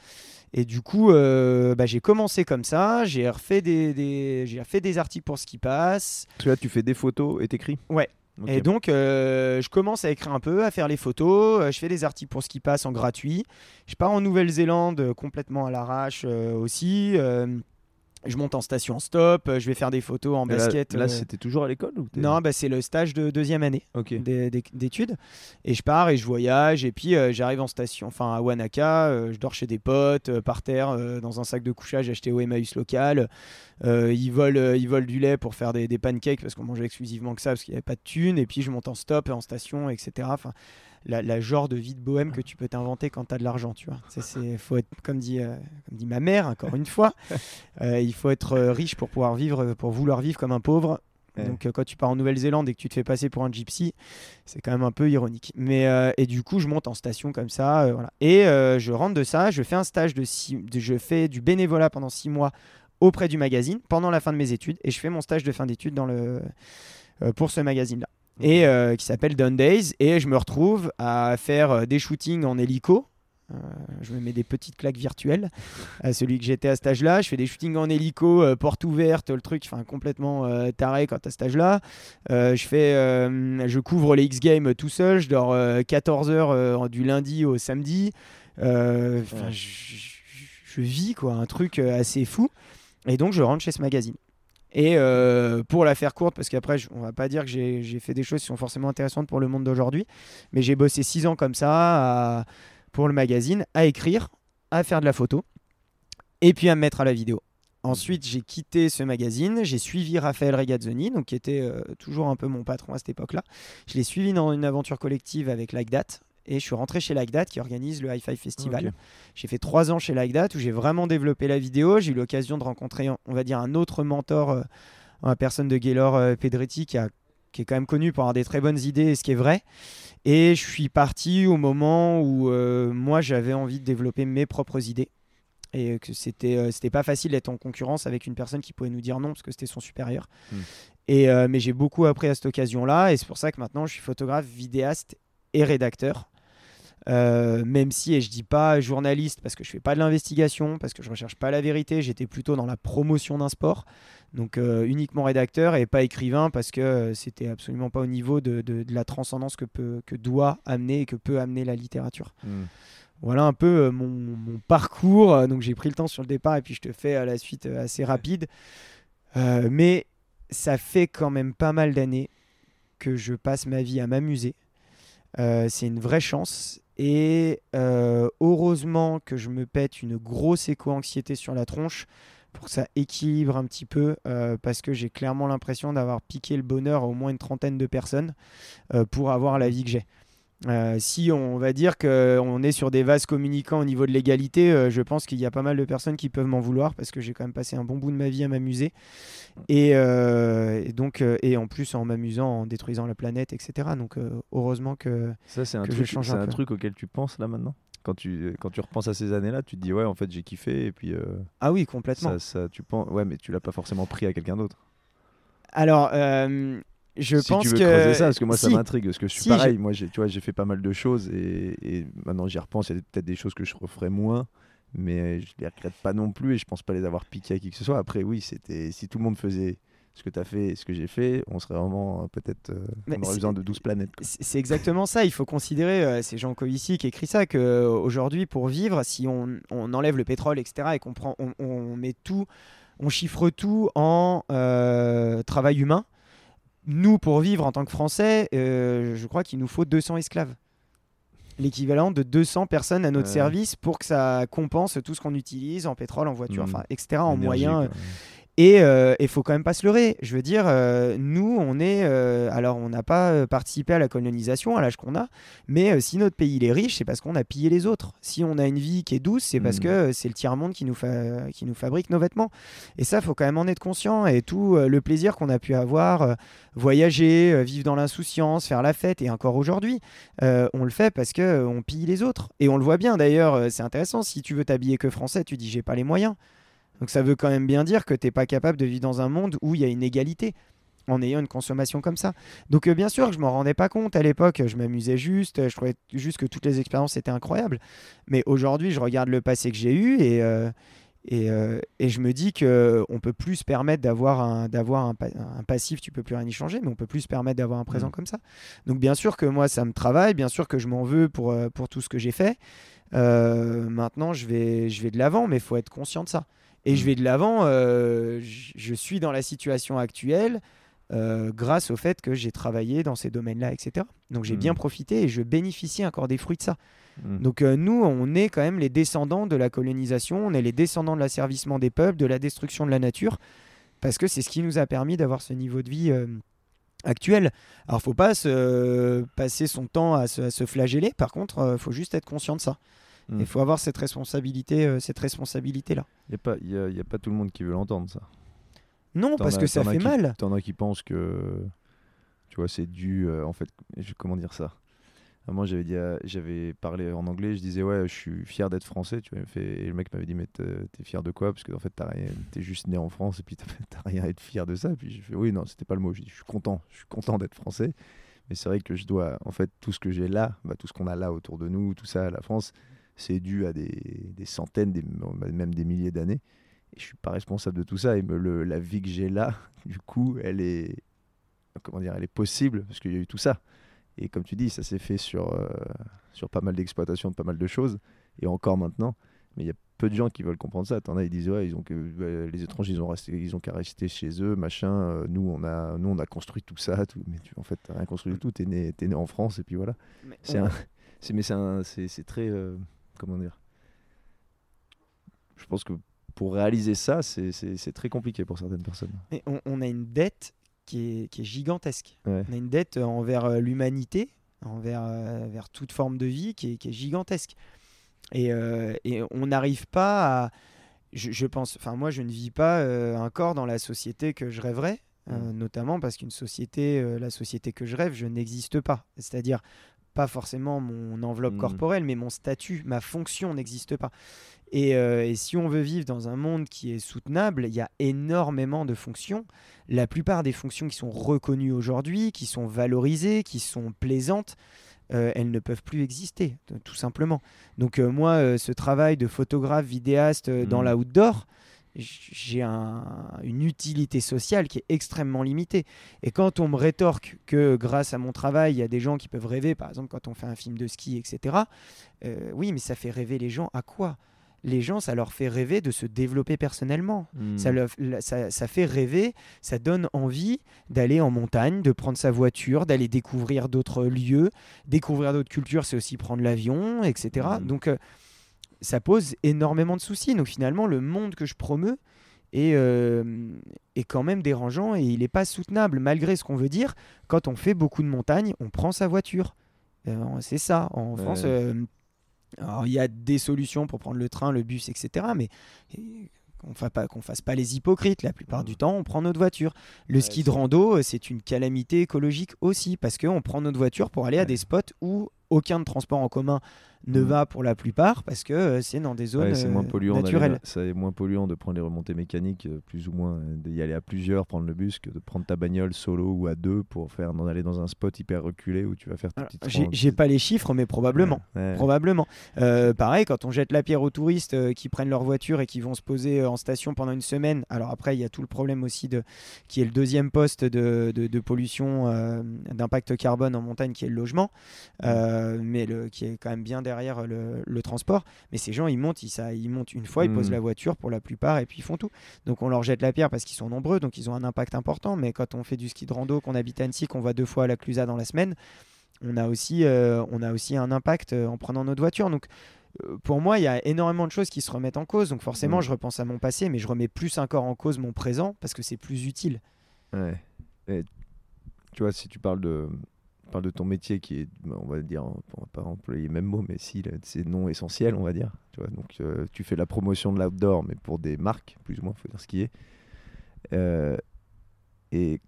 B: Et du coup, euh, bah, j'ai commencé comme ça. J'ai refait des, des- j'ai refait des articles pour ce qui passe.
A: Parce que là, tu fais des photos et t'écris?
B: Ouais. Et donc, euh, je commence à écrire un peu, à faire les photos. euh, je fais des articles pour ce qui passe en gratuit. Je pars en Nouvelle-Zélande euh, complètement à l'arrache aussi. Je monte en station stop. euh, je vais faire des photos en
A: Et
B: basket.
A: Là,
B: euh,
A: c'était toujours à l'école
B: non, bah, c'est le stage de deuxième année
A: Ok.
B: d'é- d'é- d'études. Et je pars et je voyage. Et puis euh, j'arrive en station, enfin à Wanaka. euh, je dors chez des potes, par terre, dans un sac de couchage acheté au Emmaüs local. Ils, volent, ils volent du lait pour faire des, des pancakes parce qu'on mangeait exclusivement que ça parce qu'il n'y avait pas de thunes. Et puis je monte en stop, en station, etc. Enfin, la, la genre de vie de bohème que tu peux t'inventer quand tu as de l'argent, tu vois. Ça, c'est, faut être, comme dit, euh, comme dit ma mère, encore une fois, euh, il faut être euh, riche pour pouvoir vivre, pour vouloir vivre comme un pauvre.
A: Ouais.
B: Donc euh, quand tu pars en Nouvelle-Zélande et que tu te fais passer pour un gypsy, c'est quand même un peu ironique. Mais euh, et du coup, je monte en station comme ça, euh, voilà. Et je rentre de ça, je fais un stage de, six, de- je fais du bénévolat pendant six mois auprès du magazine pendant la fin de mes études et je fais mon stage de fin d'études dans le pour ce magazine-là et euh, qui s'appelle Done Days et je me retrouve à faire euh, des shootings en hélico. Euh, je me mets des petites claques virtuelles à celui que j'étais à cet âge-là. Je fais des shootings en hélico, euh, porte ouverte, le truc, enfin complètement euh, taré quand à cet âge-là. Je fais, je couvre les X Games tout seul. Je dors 14 heures du lundi au samedi.
A: Ouais.
B: je, je- je vis quoi, un truc assez fou. Et donc je rentre chez ce magazine. Et euh, pour la faire courte, parce qu'après, on va pas dire que j'ai fait des choses qui sont forcément intéressantes pour le monde d'aujourd'hui, mais j'ai bossé six ans comme ça pour le magazine, à écrire, à faire de la photo, et puis à me mettre à la vidéo. Ensuite, j'ai quitté ce magazine, j'ai suivi Raphaël Regazzoni, donc qui était euh, toujours un peu mon patron à cette époque-là. Je l'ai suivi dans une aventure collective avec Like That, et je suis rentré chez Like That qui organise le Hi-Fi Festival. J'ai fait trois ans chez Like That où j'ai vraiment développé la vidéo. J'ai eu l'occasion de rencontrer, on va dire, un autre mentor, euh, la personne de Gaylor euh, Pedretti qui, a- qui est quand même connu pour avoir des très bonnes idées et ce qui est vrai. Et je suis parti au moment où euh, moi j'avais envie de développer mes propres idées et que c'était euh, c'était pas facile d'être en concurrence avec une personne qui pouvait nous dire non parce que c'était son supérieur.
A: Mm.
B: Et euh, mais j'ai beaucoup appris à cette occasion-là et c'est pour ça que maintenant je suis photographe, vidéaste et rédacteur. Euh, même si, et je dis pas journaliste parce que je fais pas de l'investigation, parce que je recherche pas la vérité, j'étais plutôt dans la promotion d'un sport, donc euh, uniquement rédacteur et pas écrivain parce que euh, c'était absolument pas au niveau de, de- de la transcendance que, peut, que doit amener et que peut amener la littérature.
A: Hmm.
B: Voilà un peu euh, mon, mon parcours. Donc j'ai pris le temps sur le départ et puis je te fais à la suite assez rapide. Mais ça fait quand même pas mal d'années que je passe ma vie à m'amuser. C'est une vraie chance. Et euh, heureusement que je me pète une grosse éco-anxiété sur la tronche pour que ça équilibre un petit peu, euh, parce que j'ai clairement l'impression d'avoir piqué le bonheur à au moins une trentaine de personnes euh, pour avoir la vie que j'ai. Euh, si on va dire qu'on est sur des vases communicants au niveau de l'égalité, euh, je pense qu'il y a pas mal de personnes qui peuvent m'en vouloir parce que j'ai quand même passé un bon bout de ma vie à m'amuser. Et, euh, et donc, et en plus en m'amusant, en détruisant la planète, etc. Donc heureusement que.
A: Ça, c'est un,
B: que je
A: truc,
B: change un
A: truc auquel tu penses là maintenant? Quand tu, quand tu repenses à ces années-là, tu te dis ouais, en fait, j'ai kiffé et puis euh,
B: Ah oui, complètement.
A: ça, ça, tu penses, ouais, mais tu l'as pas forcément pris à quelqu'un d'autre.
B: Alors, euh, je
A: si
B: pense
A: tu veux
B: que.
A: creuser ça, parce que moi, ça m'intrigue, parce que je suis
B: Si,
A: pareil. Moi, j'ai, tu vois, j'ai fait pas mal de choses et, et maintenant j'y repense. Il y a peut-être des choses que je referais moins, mais je les regrette pas non plus et je pense pas les avoir piquées à qui que ce soit. Après, oui, c'était si tout le monde faisait ce que tu as fait et ce que j'ai fait, on serait vraiment euh, peut-être. euh, on aurait besoin de 12 planètes.
B: C'est c'est exactement ça. Il faut considérer, euh, c'est Jean Covici qui écrit ça, qu'aujourd'hui, pour vivre, si on, on enlève le pétrole, etc., et qu'on prend, on, on met tout, on chiffre tout en euh, travail humain, nous, pour vivre en tant que Français, euh, je crois qu'il nous faut 200 esclaves. L'équivalent de 200 personnes à notre
A: Ouais.
B: service pour que ça compense tout ce qu'on utilise en pétrole, en voiture,
A: Mhm.
B: enfin, etc., en moyens. Et il faut quand même pas se leurrer. Je veux dire, euh, nous, on est. euh, alors, on n'a pas euh, participé à la colonisation à l'âge qu'on a, mais euh, si notre pays il est riche, c'est parce qu'on a pillé les autres. Si on a une vie qui est douce, c'est parce
A: Mm.
B: que euh, c'est le tiers-monde qui, nous fa- qui nous fabrique nos vêtements. Et ça, faut quand même en être conscient. Et tout euh, le plaisir qu'on a pu avoir, euh, voyager, euh, vivre dans l'insouciance, faire la fête, et encore aujourd'hui, euh, on le fait parce que euh, on pille les autres. Et on le voit bien d'ailleurs, euh, c'est intéressant. Si tu veux t'habiller que français, tu dis j'ai pas les moyens. Donc ça veut quand même bien dire que tu n'es pas capable de vivre dans un monde où il y a une égalité en ayant une consommation comme ça. Donc euh, bien sûr que je m'en rendais pas compte à l'époque, je m'amusais juste, je trouvais juste que toutes les expériences étaient incroyables. Mais aujourd'hui, je regarde le passé que j'ai eu et, euh, et, euh, et je me dis que on peut plus se permettre d'avoir un, d'avoir un, pa- un passif, tu peux plus rien y changer, mais on peut plus se permettre d'avoir un présent
A: Mm.
B: comme ça. Donc bien sûr que moi, ça me travaille, bien sûr que je m'en veux pour, pour tout ce que j'ai fait. Euh, maintenant, je vais, je vais de l'avant, mais il faut être conscient de ça. Et je
A: Mm.
B: vais de l'avant, euh, je suis dans la situation actuelle euh, grâce au fait que j'ai travaillé dans ces domaines-là, etc. Donc j'ai
A: Mm.
B: bien profité et je bénéficie encore des fruits de ça.
A: Mm.
B: Donc euh, nous, on est quand même les descendants de la colonisation, on est les descendants de l'asservissement des peuples, de la destruction de la nature, parce que c'est ce qui nous a permis d'avoir ce niveau de vie euh, actuel. Alors faut pas se passer son temps à se, à se flageller, par contre, il faut juste être conscient de ça.
A: Mm.
B: Il faut avoir cette responsabilité, euh, cette responsabilité-là.
A: Il n'y a, pas- y a- y a pas tout le monde qui veut l'entendre, ça.
B: Non, parce que ça fait
A: qui-
B: mal.
A: T'en as qui pensent que, tu vois, c'est dû, euh, en fait, je- comment dire ça? À Moi, j'avais dit, j'avais parlé en anglais, je disais ouais, je suis fier d'être français. Tu vois, il m'a fait, et le mec m'avait dit mais t'es fier de quoi? Parce que en fait, t'as rien- t'es juste né en France et puis t'as rien à être fier de ça. Puis j'ai fait oui, non, c'était pas le mot. Je dis je suis content, je suis content d'être français. Mais c'est vrai que je dois, en fait, tout ce que j'ai là, bah, tout ce qu'on a là autour de nous, tout ça, la France, c'est dû à des, des centaines, des, même des milliers d'années. Et je suis pas responsable de tout ça. Et me, le, la vie que j'ai là, du coup, elle est, comment dire, elle est possible parce qu'il y a eu tout ça. Et comme tu dis, ça s'est fait sur, euh, sur pas mal d'exploitations de pas mal de choses, et encore maintenant. Mais il y a peu de gens qui veulent comprendre ça. T'en as, ils disent ouais, ils ont ouais, les étrangers, ils ont resté, ils ont qu'à rester chez eux, machin. euh, nous, on a, nous, on a construit tout ça, tout. Mais tu, en fait, t'as rien construit du tout. T'es né, t'es né en France, et puis voilà. C'est mais c'est un, c'est, c'est très, euh, comment dire. Je pense que pour réaliser ça, c'est- très compliqué pour certaines personnes.
B: Mais on, on a une dette qui est, qui est gigantesque.
A: Ouais.
B: On a une dette envers euh, l'humanité, envers, euh, vers toute forme de vie qui est, qui est gigantesque. Et, euh, et on n'arrive pas à. Je, je pense. Enfin, moi, je ne vis pas euh, encore dans la société que je rêverais, euh, notamment parce qu'une société, euh, la société que je rêve, je n'existe pas. C'est-à-dire pas forcément mon enveloppe
A: Mhm.
B: corporelle, mais mon statut, ma fonction n'existe pas. Et, euh, et si on veut vivre dans un monde qui est soutenable, il y a énormément de fonctions. La plupart des fonctions qui sont reconnues aujourd'hui, qui sont valorisées, qui sont plaisantes, euh, elles ne peuvent plus exister, tout simplement. Donc euh, moi, ce travail de photographe, vidéaste dans
A: Mhm.
B: l'outdoor, j'ai un- une utilité sociale qui est extrêmement limitée. Et quand on me rétorque que grâce à mon travail, il y a des gens qui peuvent rêver, par exemple quand on fait un film de ski, etc., euh, oui, mais ça fait rêver les gens à quoi? Les gens, ça leur fait rêver de se développer personnellement.
A: Hmm.
B: Ça, leur- ça, ça fait rêver, ça donne envie d'aller en montagne, de prendre sa voiture, d'aller découvrir d'autres lieux. Découvrir d'autres cultures, c'est aussi prendre l'avion, etc.
A: Mhm.
B: Donc, euh, ça pose énormément de soucis. Donc, finalement, le monde que je promeus est, euh, est quand même dérangeant et il n'est pas soutenable, malgré ce qu'on veut dire. Quand on fait beaucoup de montagnes, on prend sa voiture. Euh, c'est ça. En. France, euh, il y a des solutions pour prendre le train, le bus, etc. Mais qu'on qu'on fasse pas les hypocrites. La plupart du temps, on prend notre voiture. Le
A: Ouais,
B: ski de rando, c'est une calamité écologique aussi parce qu'on prend notre voiture pour aller à des spots où aucun transport en commun ne
A: Mhm.
B: va pour la plupart parce que euh, c'est dans des zones
A: Ouais, moins
B: euh,
A: polluant
B: naturelles.
A: C'est moins polluant de prendre les remontées mécaniques, euh, plus ou moins, d'y aller à plusieurs, prendre le bus, que de prendre ta bagnole solo ou à deux pour faire d'en aller dans un spot hyper reculé où tu vas faire tes
B: Alors,
A: petites
B: J'ai pas les chiffres, mais probablement.
A: Ouais, ouais.
B: Probablement. Euh, pareil, quand on jette la pierre aux touristes qui prennent leur voiture et qui vont se poser en station pendant une semaine. Alors après, il y a tout le problème aussi de qui est le deuxième poste de, de- de pollution, euh, d'impact carbone en montagne, qui est le logement, euh, mais le, qui est quand même bien derrière le, le transport. Mais ces gens, ils montent, ils, ça, ils montent une fois, ils posent la voiture pour la plupart et puis ils font tout. Donc on leur jette la pierre parce qu'ils sont nombreux, donc ils ont un impact important. Mais quand on fait du ski de rando, qu'on habite à Annecy, qu'on va deux fois à la Clusa dans la semaine, on a aussi, euh, on a aussi un impact euh, en prenant notre voiture. Donc, euh, pour moi, il y a énormément de choses qui se remettent en cause. Donc, forcément,
A: Mm.
B: je repense à mon passé, mais je remets plus encore en cause mon présent parce que c'est plus utile.
A: Ouais. Et tu vois, si tu parles de, tu parles de ton métier qui est, bah, on va dire, on va pas employer le même mot, mais si, c'est non essentiel, on va dire. Tu vois, donc euh, tu fais la promotion de l'outdoor, mais pour des marques, plus ou moins, faut dire ce qui est. Euh, et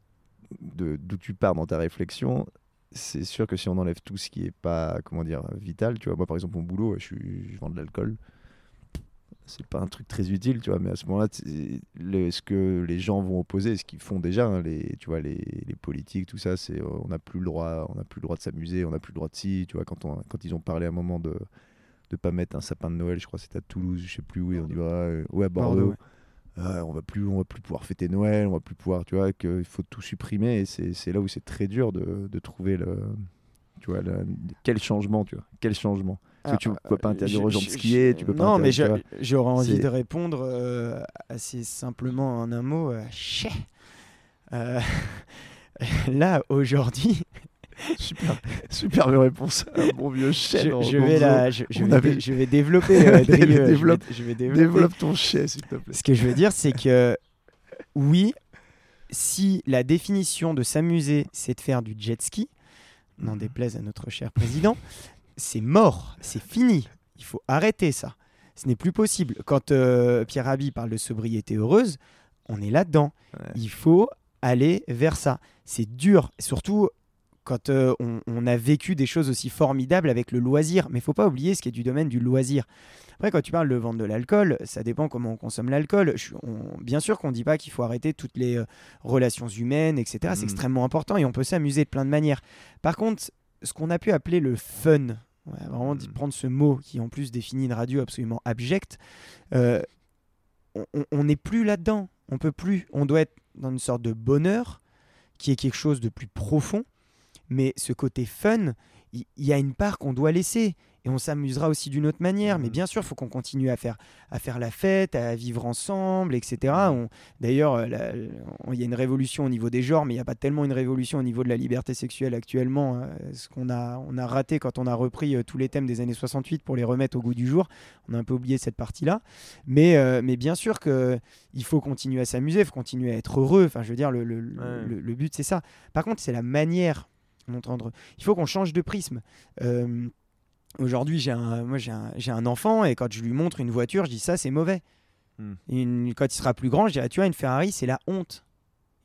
A: d'où tu pars dans ta réflexion, c'est sûr que si on enlève tout ce qui est pas, comment dire, vital, tu vois, moi par exemple, mon boulot, je, je vends de l'alcool. C'est pas un truc très utile, tu vois, mais à ce moment-là, le- ce que les gens vont opposer, ce qu'ils font déjà, hein, les, tu vois, les, les politiques, tout ça, c'est euh, on n'a plus le droit, on n'a plus le droit de s'amuser, on n'a plus le droit de si, tu vois, quand, on, quand ils ont parlé à un moment de de pas mettre un sapin de Noël, je crois que c'était à Toulouse, je sais plus où, et on dit ouais, euh, ouais, à Bordeaux. Ah, on va plus, on va plus pouvoir fêter Noël, on va plus pouvoir, tu vois, qu'il faut tout supprimer, et c'est c'est là où c'est très dur de, de trouver le, tu vois, le- quel changement, tu vois, quel changement. Parce que tu
B: Ah,
A: peux pas
B: euh,
A: interdire aux gens de skier, tu peux pas
B: Non, mais j'aurais envie de répondre euh, assez simplement en un mot. euh. Euh, là, aujourd'hui,
A: Super, superbe réponse. Un bon vieux chien.
B: je, vais la, je, vais,
A: avait-
B: dé- je vais développer. euh, Drieux, je vais-
A: Développe-
B: je vais développer.
A: Développe ton chien, s'il te plaît.
B: Ce que je veux dire, c'est que oui, si la définition de s'amuser, c'est de faire du jet ski, n'en
A: Mhm.
B: déplaise à notre cher président, c'est mort, c'est fini. Il faut arrêter ça. Ce n'est plus possible. Quand euh, Pierre Rabhi parle de sobriété heureuse, on est là-dedans.
A: Ouais.
B: Il faut aller vers ça. C'est dur, surtout quand euh, on, on a vécu des choses aussi formidables avec le loisir. Mais il faut pas oublier ce qui est du domaine du loisir. Après, quand tu parles de vendre de l'alcool, ça dépend comment on consomme l'alcool. Bien sûr qu'on ne dit pas qu'il faut arrêter toutes les euh, relations humaines, etc. C'est
A: Mhm.
B: extrêmement important et on peut s'amuser de plein de manières. Par contre, ce qu'on a pu appeler le fun, on va vraiment
A: Mhm.
B: prendre ce mot qui en plus définit une radio absolument abjecte, euh, on n'est plus là-dedans. On peut plus. On doit être dans une sorte de bonheur qui est quelque chose de plus profond. Mais ce côté fun, il y, a une part qu'on doit laisser et on s'amusera aussi d'une autre manière. Mais
A: Mhm.
B: bien sûr, il faut qu'on continue à faire, à faire la fête, à vivre ensemble, etc.
A: Mhm.
B: D'ailleurs, euh, il y a une révolution au niveau des genres, mais il n'y a pas tellement une révolution au niveau de la liberté sexuelle actuellement. euh, ce qu'on a, on a raté quand on a repris euh, tous les thèmes des années 68 pour les remettre au goût du jour. On a un peu oublié cette partie-là. Mais, euh, mais bien sûr que il faut continuer à s'amuser, il faut continuer à être heureux. Enfin, je veux dire, le, le- le-
A: Ouais.
B: le- le but, c'est ça. Par contre, c'est la manière Il faut qu'on change de prisme. Euh, Aujourd'hui, j'ai un, moi, j'ai un, un enfant et quand je lui montre une voiture, je dis ça, c'est mauvais.
A: Hmm.
B: Une- quand il sera plus grand, je dirais, tu vois, une Ferrari, c'est la honte.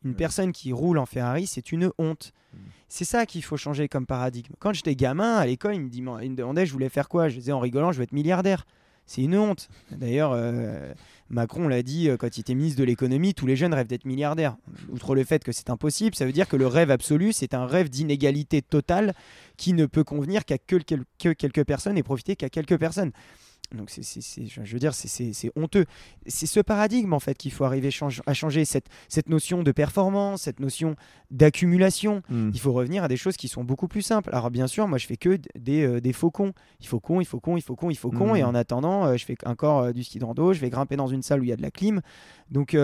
B: Une
A: Ouais.
B: personne qui roule en Ferrari, c'est une honte.
A: Hmm.
B: C'est ça qu'il faut changer comme paradigme. Quand j'étais gamin, à l'école, il me, dit, il me demandait, je voulais faire quoi? Je disais en rigolant, je veux être milliardaire. C'est une honte. D'ailleurs, euh, Macron l'a dit euh, quand il était ministre de l'économie, tous les jeunes rêvent d'être milliardaires. Outre le fait que c'est impossible, ça veut dire que le rêve absolu, c'est un rêve d'inégalité totale qui ne peut convenir qu'à que, quel- que quelques personnes et profiter qu'à quelques personnes. Donc, c'est, je veux dire, c'est, honteux. C'est ce paradigme, en fait, qu'il faut arriver change- à changer. Cette, cette notion de performance, cette notion d'accumulation.
A: Hmm.
B: Il faut revenir à des choses qui sont beaucoup plus simples. Alors bien sûr, moi je fais que des, euh, des faucons. Il faut con, il faut con, il faut con, il faut con. Et en attendant, euh, je fais encore euh, du ski de rando, je vais grimper dans une salle où il y a de la clim. Donc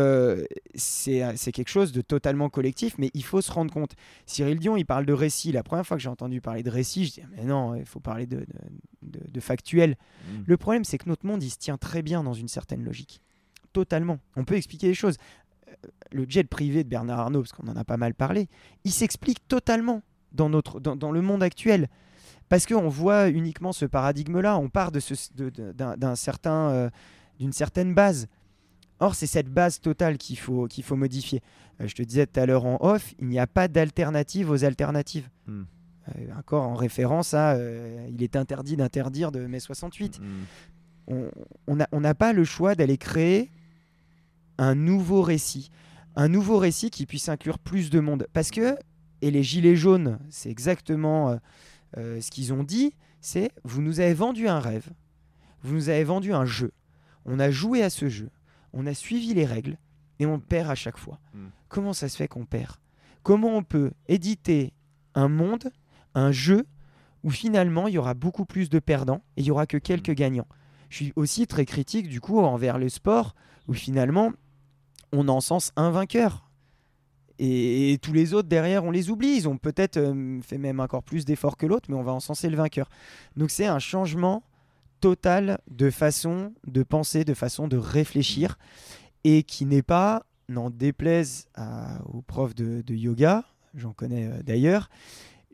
B: c'est c'est quelque chose de totalement collectif, mais il faut se rendre compte. Cyril Dion, il parle de récit. La première fois que j'ai entendu parler de récit, je dis mais non, il faut parler de, de, de- de factuel.
A: Hmm.
B: Le problème, c'est que notre monde, il se tient très bien dans une certaine logique. Totalement. On peut expliquer les choses. Euh, Le jet privé de Bernard Arnault, parce qu'on en a pas mal parlé, il s'explique totalement dans, notre, dans, le monde actuel. Parce qu'on voit uniquement ce paradigme-là. On part de ce- d'un certain, euh, d'une certaine base. Or, c'est cette base totale qu'il faut, qu'il faut modifier. Euh, je te disais tout à l'heure en off, il n'y a pas d'alternative aux alternatives.
A: Hmm.
B: Euh, encore en référence à euh, il est interdit d'interdire de mai 68
A: Hmm.
B: on n'a on pas le choix d'aller créer un nouveau récit. Un nouveau récit qui puisse inclure plus de monde. Parce que, et les Gilets jaunes, c'est exactement euh, euh, ce qu'ils ont dit, c'est vous nous avez vendu un rêve, vous nous avez vendu un jeu, on a joué à ce jeu, on a suivi les règles et on perd à chaque fois.
A: Mm.
B: Comment ça se fait qu'on perd? Comment on peut éditer un monde, un jeu, où finalement il y aura beaucoup plus de perdants et il y aura que quelques gagnants. Je suis aussi très critique du coup envers le sport où finalement on encense un vainqueur. Et, et tous les autres derrière on les oublie. Ils ont peut-être euh, fait même encore plus d'efforts que l'autre mais on va encenser le vainqueur. Donc c'est un changement total de façon de penser de façon de réfléchir et qui n'est pas n'en déplaise à- aux profs de, de yoga j'en connais euh, d'ailleurs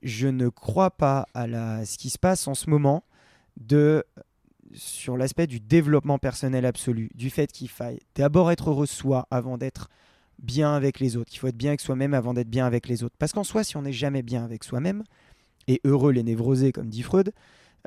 B: je ne crois pas à ce qui se passe en ce moment de sur l'aspect du développement personnel absolu, du fait qu'il faille d'abord être heureux soi avant d'être bien avec les autres, qu'il faut être bien avec soi-même avant d'être bien avec les autres. Parce qu'en soi, si on n'est jamais bien avec soi-même, et heureux les névrosés, comme dit Freud,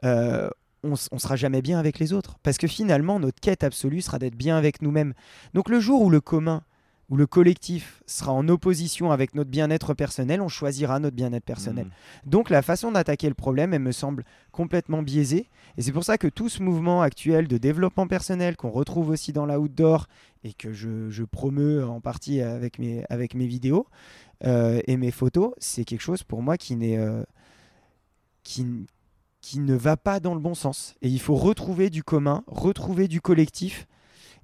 B: euh, on, on sera jamais bien avec les autres. Parce que finalement, notre quête absolue sera d'être bien avec nous-mêmes. Donc le jour où le commun, où le collectif sera en opposition avec notre bien-être personnel, on choisira notre bien-être personnel.
A: Hmm.
B: Donc la façon d'attaquer le problème, elle me semble complètement biaisée. Et c'est pour ça que tout ce mouvement actuel de développement personnel qu'on retrouve aussi dans la outdoor et que je, je promeus en partie avec mes, avec mes vidéos euh, et mes photos, c'est quelque chose pour moi qui, n'est, euh, qui, qui ne va pas dans le bon sens. Et il faut retrouver du commun, retrouver du collectif.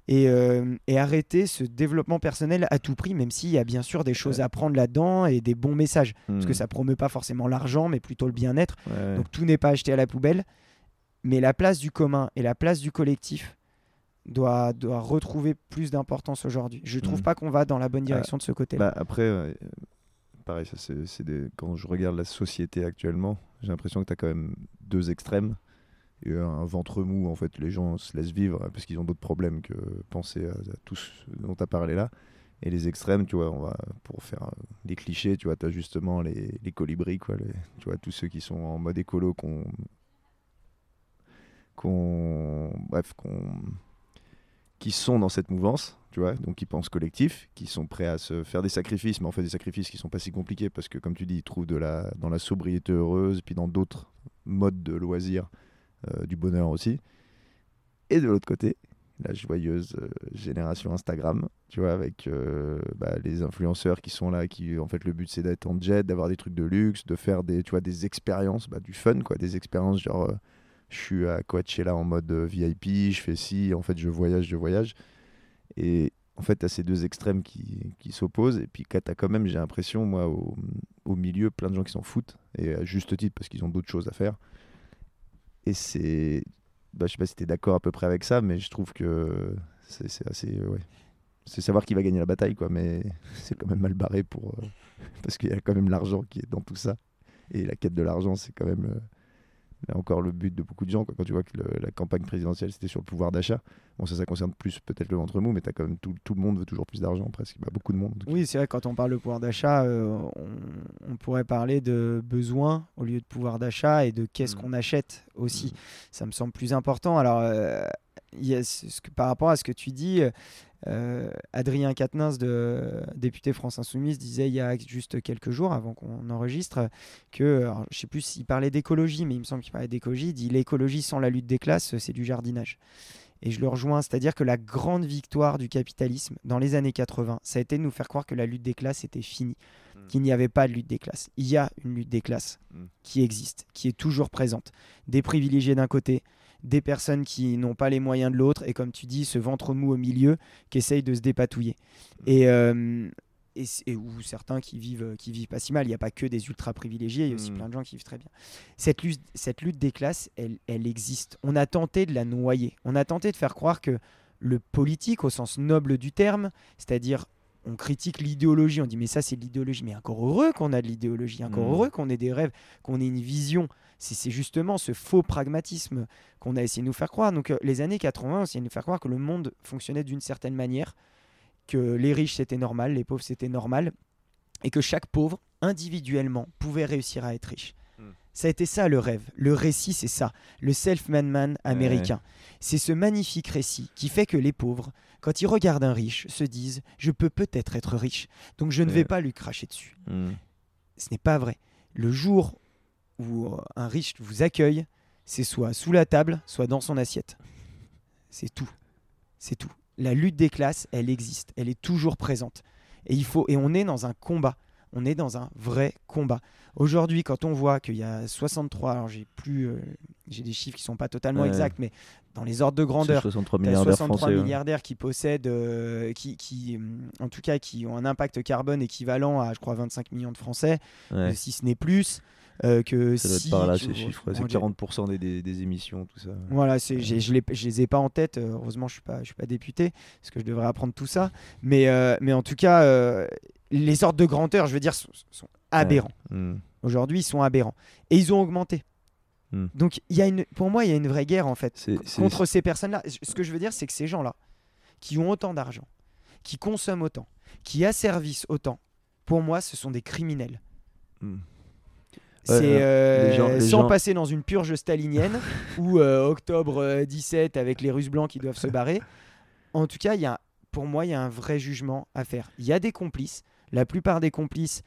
B: Et, euh, et arrêter ce développement personnel à tout prix, même s'il y a bien sûr des choses à prendre là-dedans et des bons messages parce que
A: Hmm.
B: ça promeut pas forcément l'argent, mais plutôt le bien-être.
A: Ouais.
B: Donc tout n'est pas acheté à la poubelle, mais la place du commun et la place du collectif doit, doit retrouver plus d'importance aujourd'hui. Je trouve
A: Mhm.
B: pas qu'on va dans la bonne direction de ce côté-là.
A: Bah, après, euh, pareil, ça, c'est, c'est des... quand je regarde la société actuellement, j'ai l'impression que tu as quand même deux extrêmes. Et un ventre mou, en fait, les gens se laissent vivre parce qu'ils ont d'autres problèmes que penser à, à tout dont tu as parlé là. Et les extrêmes, tu vois, on va, pour faire euh, des clichés, tu vois, tu as justement les, les colibris, quoi, tu vois, tous ceux qui sont en mode écolo, qu'on. qu'on. bref, qu'on qui sont dans cette mouvance, tu vois, donc qui pensent collectif, qui sont prêts à se faire des sacrifices, mais en fait des sacrifices qui sont pas si compliqués parce que, comme tu dis, ils trouvent de la, dans la sobriété heureuse, puis dans d'autres modes de loisirs, euh, du bonheur aussi. Et de l'autre côté, la joyeuse euh, génération Instagram, tu vois, avec euh, bah, les influenceurs qui sont là, qui en fait le but c'est d'être en jet, d'avoir des trucs de luxe, de faire des, tu vois, des expériences, bah, du fun, quoi, des expériences genre euh, je suis à Coachella en mode VIP, je fais ci, en fait je voyage, je voyage. Et en fait, tu as ces deux extrêmes qui, qui s'opposent. Et puis, tu as quand même, j'ai l'impression, moi, au, milieu, plein de gens qui s'en foutent. Et à juste titre, parce qu'ils ont d'autres choses à faire. Et c'est. Bah, je sais pas si tu es d'accord à peu près avec ça, mais je trouve que c'est assez. Ouais. C'est savoir qui va gagner la bataille, quoi. Mais c'est quand même mal barré pour. Euh, parce qu'il y a quand même l'argent qui est dans tout ça. Et la quête de l'argent, c'est quand même. Là encore le but de beaucoup de gens, quoi. quand tu vois que le, la campagne présidentielle c'était sur le pouvoir d'achat. Bon, ça, ça concerne plus peut-être le ventre mou, mais as quand même tout, tout, le monde veut toujours plus d'argent, presque. Bah, beaucoup de monde.
B: Oui, c'est vrai, quand on parle de pouvoir d'achat, euh, on, on, pourrait parler de besoin au lieu de pouvoir d'achat et de qu'est-ce mmh. qu'on achète aussi. Mmh. Ça me semble plus important. Alors, euh, que, par rapport à ce que tu dis, euh, Adrien Quatennens, de député France Insoumise, disait il y a juste quelques jours, avant qu'on enregistre, que, alors, je sais plus s'il parlait d'écologie, mais il me semble qu'il parlait d'écologie, il dit l'écologie sans la lutte des classes, c'est du jardinage. Et je le rejoins, c'est-à-dire que la grande victoire du capitalisme dans les années 80, ça a été de nous faire croire que la lutte des classes était finie, mmh. qu'il n'y avait pas de lutte des classes. Il y a une lutte des classes mmh. qui existe, qui est toujours présente. Des privilégiés d'un côté, des personnes qui n'ont pas les moyens de l'autre, et comme tu dis, ce ventre mou au milieu qui essaye de se dépatouiller. Mm. Et, euh, et, et, ou certains qui vivent, qui vivent pas si mal. Il n'y a pas que des ultra privilégiés, il y a aussi mmh. plein de gens qui vivent très bien. Cette lutte, cette lutte des classes, elle, elle existe. On a tenté de la noyer. On a tenté de faire croire que le politique, au sens noble du terme, c'est-à-dire on critique l'idéologie, on dit mais ça c'est l'idéologie, mais encore heureux qu'on a de l'idéologie, encore mmh. heureux qu'on ait des rêves, qu'on ait une vision, c'est justement ce faux pragmatisme qu'on a essayé de nous faire croire. Donc euh, les années 80, on a essayé de nous faire croire que le monde fonctionnait d'une certaine manière, que les riches c'était normal, les pauvres c'était normal, et que chaque pauvre, individuellement, pouvait réussir à être riche. Hmm. Ça a été ça le rêve. Le récit, c'est ça. Le self-made man américain. Ouais. C'est ce magnifique récit qui fait que les pauvres, quand ils regardent un riche, se disent Je peux peut-être être riche, donc je ne vais pas lui cracher dessus. Hmm. Ce n'est pas vrai. Le jour où euh, un riche vous accueille, c'est soit sous la table, soit dans son assiette. C'est tout. C'est tout. La lutte des classes, elle existe, elle est toujours présente. Et il faut et on est dans un combat. On est dans un vrai combat. Aujourd'hui, quand on voit qu'il y a 63, alors j'ai plus, euh, j'ai des chiffres qui sont pas totalement ouais. exacts, mais dans les ordres de grandeur,
A: 63 milliardaires,
B: 63
A: français,
B: milliardaires ouais. qui possèdent, euh, qui, qui, en tout cas, qui ont un impact carbone équivalent à, je crois, 25 millions de Français, ouais. si ce n'est plus. Euh, que
A: ça doit
B: si,
A: être par là ces chiffres, c'est 40% des, des, des, émissions, tout ça.
B: Voilà, je, je, les, ai pas en tête, heureusement je suis pas, je suis pas député, parce que je devrais apprendre tout ça, mais, euh, mais en tout cas, euh, les ordres de grandeur, je veux dire, sont, sont aberrants.
A: Ouais. Mmh.
B: Aujourd'hui, ils sont aberrants. Et ils ont augmenté. Mmh. Donc, y a une, pour moi, il y a une vraie guerre, en fait, contre ces personnes-là. Ce que je veux dire, c'est que ces gens-là, qui ont autant d'argent, qui consomment autant, qui asservissent autant, pour moi, ce sont des criminels.
A: Mmh.
B: C'est euh, gens, sans gens... passer dans une purge stalinienne ou euh, octobre 17 avec les Russes blancs qui doivent se barrer. En tout cas, y a, pour moi, il y a un vrai jugement à faire. Il y a des complices. La plupart des complices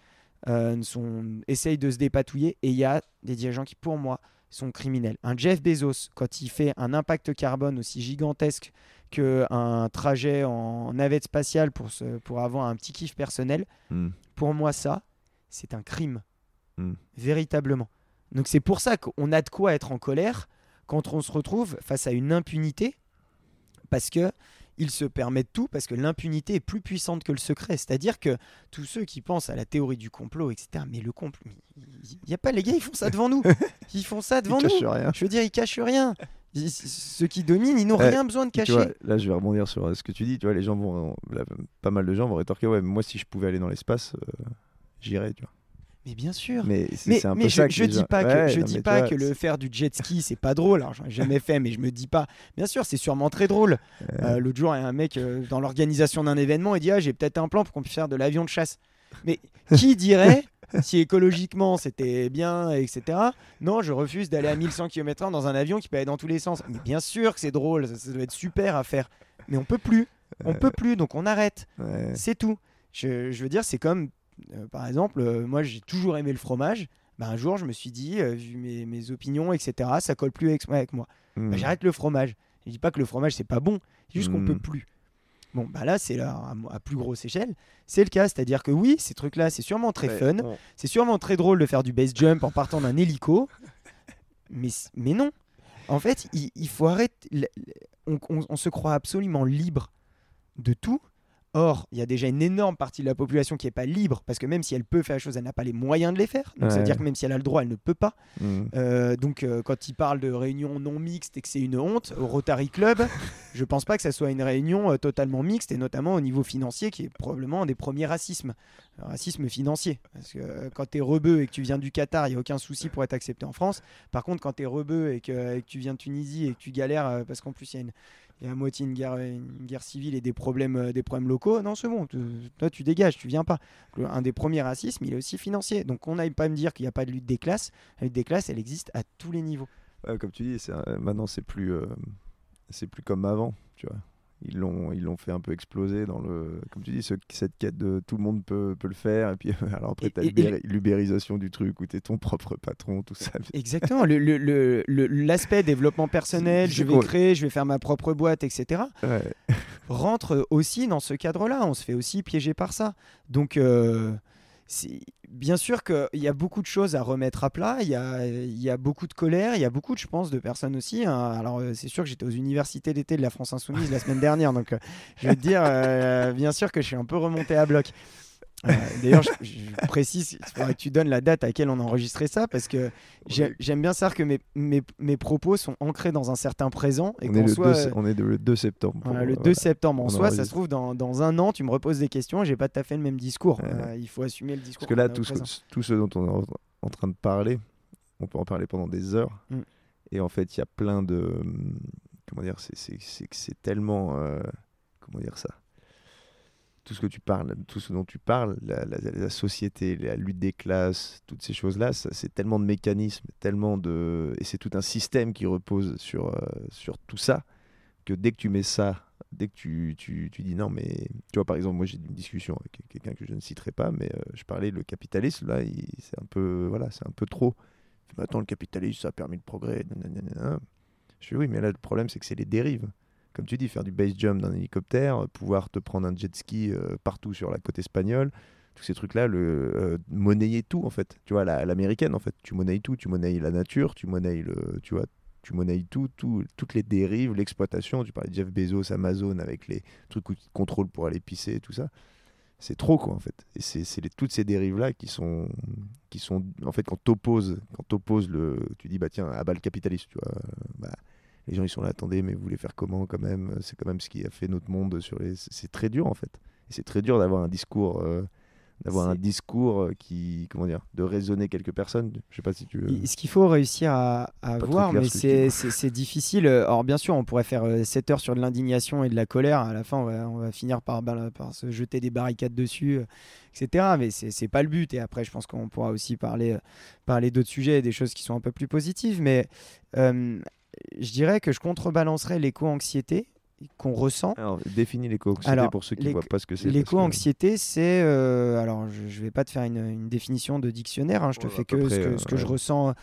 B: euh, sont, essayent de se dépatouiller et il y a des dirigeants qui, pour moi, sont criminels. Un Jeff Bezos, quand il fait un impact carbone aussi gigantesque qu'un trajet en navette spatiale pour, se, pour avoir un petit kiff personnel, mm. pour moi, ça, c'est un crime.
A: Hmm.
B: Mm. Véritablement. Donc c'est pour ça qu'on a de quoi être en colère quand on se retrouve face à une impunité, parce que ils se permettent tout, parce que l'impunité est plus puissante que le secret. C'est-à-dire que tous ceux qui pensent à la théorie du complot, etc., mais le complot, il n'y a pas les gars, ils font ça devant nous. Ils font ça devant
A: ils
B: nous.
A: Rien.
B: Je veux dire, ils cachent rien. Ils, ceux qui dominent, ils n'ont ouais, rien besoin de cacher.
A: Vois, là, je vais rebondir sur ce que tu dis. Tu vois, les gens vont, là, pas mal de gens vont rétorquer, ouais, moi, si je pouvais aller dans l'espace, euh, j'irais, tu vois.
B: Mais bien sûr.
A: Mais,
B: mais,
A: un
B: mais
A: peu
B: je,
A: ça
B: je dis pas que,
A: ouais,
B: je
A: non,
B: dis pas que le faire du jet ski c'est pas drôle. Alors j'en ai jamais fait, mais je me dis pas. Bien sûr, c'est sûrement très drôle. Euh, L'autre jour, il y a un mec euh, dans l'organisation d'un événement, il dit ah j'ai peut-être un plan pour qu'on puisse faire de l'avion de chasse. Mais qui dirait si écologiquement c'était bien, etc. Non, je refuse d'aller à 1100 km/h dans un avion qui peut aller dans tous les sens. Mais bien sûr que c'est drôle, ça, ça, doit être super à faire. Mais on peut plus. On peut plus, donc on arrête.
A: Ouais.
B: C'est tout. Je, je, veux dire, c'est comme par exemple, euh, moi j'ai toujours aimé le fromage. Bah, un jour, je me suis dit, euh, vu mes, mes, opinions, etc., ça colle plus avec, avec moi.
A: Mmh.
B: Bah, J'arrête le fromage. Je dis pas que le fromage c'est pas bon, c'est juste qu'on
A: Mm.
B: peut plus. Bon, bah là, c'est à, à plus grosse échelle. C'est le cas, c'est-à-dire que oui, ces trucs-là, c'est sûrement très
A: Ouais,
B: fun. C'est sûrement très drôle de faire du base jump en partant d'un hélico. Mais, mais non. En fait, il, il faut arrêter. on se croit absolument libre de tout. Or, il y a déjà une énorme partie de la population qui n'est pas libre, parce que même si elle peut faire les choses, elle n'a pas les moyens de les faire. Donc, ça veut
A: Ouais.
B: dire que même si elle a le droit, elle ne peut pas.
A: Mm.
B: Euh, donc, euh, quand il parle de réunion non mixte et que c'est une honte, au Rotary Club, je pense pas que ça soit une réunion euh, totalement mixte, et notamment au niveau financier, qui est probablement un des premiers racismes. Racisme financier. Parce que quand tu es rebeu et que tu viens du Qatar, il n'y a aucun souci pour être accepté en France. Par contre, quand tu es rebeu et que, et que tu viens de Tunisie et que tu galères, parce qu'en plus, il y a une. Il y a à moitié une guerre, une guerre civile et des problèmes, euh, des problèmes locaux. Non, c'est bon. toi, tu dégages, tu viens pas. Un des premiers racismes, il est aussi financier. Donc, on n'aille pas me dire qu'il n'y a pas de lutte des classes. La lutte des classes, elle existe à tous les niveaux.
A: Comme tu dis, un- maintenant c'est plus, euh, c'est plus comme avant, tu vois. Ils l'ont, ils l'ont fait un peu exploser dans le, comme tu dis, ce- cette quête de tout le monde peut, peut le faire. Et puis alors après, t'as l'ubérisation du truc où t'es ton propre patron, tout ça.
B: Exactement. Le- le- le- le- L'aspect développement personnel, je vais créer, je vais faire ma propre boîte, etc.
A: Ouais.
B: rentre aussi dans ce cadre-là. On se fait aussi piéger par ça. Donc, euh, bien sûr qu'il y a beaucoup de choses à remettre à plat. Il y a, y a beaucoup de colère. Il y a beaucoup, je pense, de personnes aussi. hein. Alors, euh, c'est sûr que j'étais aux universités d'été de la France Insoumise la semaine dernière. Donc, euh, je vais te dire, euh, bien sûr que je suis un peu remonté à bloc. Euh, D'ailleurs, je, je précise, il faudrait que tu donnes la date à laquelle on a enregistré ça parce que j'aime bien savoir que mes, mes, mes propos sont ancrés dans un certain présent et
A: On, est le
B: soit,
A: 2,
B: euh,
A: on est de- le 2 septembre.
B: voilà, le 2
A: voilà.
B: septembre en soi, ça se trouve dans, dans un an, tu me reposes des questions et j'ai pas tout à fait le même discours.
A: Ouais.
B: Euh, il faut assumer le discours.
A: Parce que là, tout ce,
B: présent.
A: tout ce dont on est en, train de parler, on peut en parler pendant des heures.
B: Mm.
A: Et en fait, il y a plein de. hum, Comment dire C'est tellement. euh, comment dire ça? Tout ce que tu parles, tout ce dont tu parles, la, société, la lutte des classes, toutes ces choses-là, c'est tellement de mécanismes, tellement de. Et c'est tout un système qui repose sur, euh, sur tout ça, que dès que tu mets ça dès que tu, tu, tu dis non, mais tu vois, par exemple, moi j'ai une discussion avec quelqu'un que je ne citerai pas, mais euh, je parlais le capitalisme, là, c'est un peu, voilà, c'est un peu trop. Attends, le capitalisme, ça a permis le progrès. nanana. Je dis oui, mais là, le problème, c'est que c'est les dérives. Comme tu dis, faire du base jump d'un hélicoptère, euh, pouvoir te prendre un jet ski euh, partout sur la côte espagnole, tous ces trucs-là, le euh, monnayer tout en fait. Tu vois, la- l'américaine en fait, tu monnayes tout, tu monnayes la nature, tu monnayes le, tu vois, tu monnayes tout, tout, toutes les dérives, l'exploitation. Tu parlais de Jeff Bezos, Amazon avec les trucs où tu contrôles pour aller pisser et tout ça. C'est trop quoi en fait. Et c'est toutes ces dérives là qui sont, qui sont en fait quand t'opposes, quand t'opposes le, tu dis bah tiens, à bas le capitalisme, tu vois. Bah, les gens ils sont là, attendez, mais vous voulez faire comment quand même? C'est quand même ce qui a fait notre monde sur les. C'est très dur en fait. Et c'est très dur d'avoir un discours, euh, d'avoir un discours euh, qui, comment dire, de raisonner quelques personnes. Je sais pas si tu. veux-
B: Ce qu'il faut réussir à, à voir, mais
A: ce
B: c'est c'est difficile. Alors bien sûr, on pourrait faire 7 heures sur de l'indignation et de la colère. À la fin, on va, on va finir par, bala- par se jeter des barricades dessus, euh, etc. Mais c'est pas le but. Et après, je pense qu'on pourra aussi parler, euh, parler d'autres sujets, des choses qui sont un peu plus positives. Mais euh, je dirais que je contrebalancerais l'éco-anxiété qu'on ressent
A: Alors, définis l'éco-anxiété pour ceux qui ne voient pas ce que c'est.
B: L'éco-anxiété, c'est. euh, alors, je ne vais pas te faire une, une définition de dictionnaire, hein, je te
A: Ouais,
B: fais que ce
A: près,
B: que,
A: euh,
B: ce que je ressens.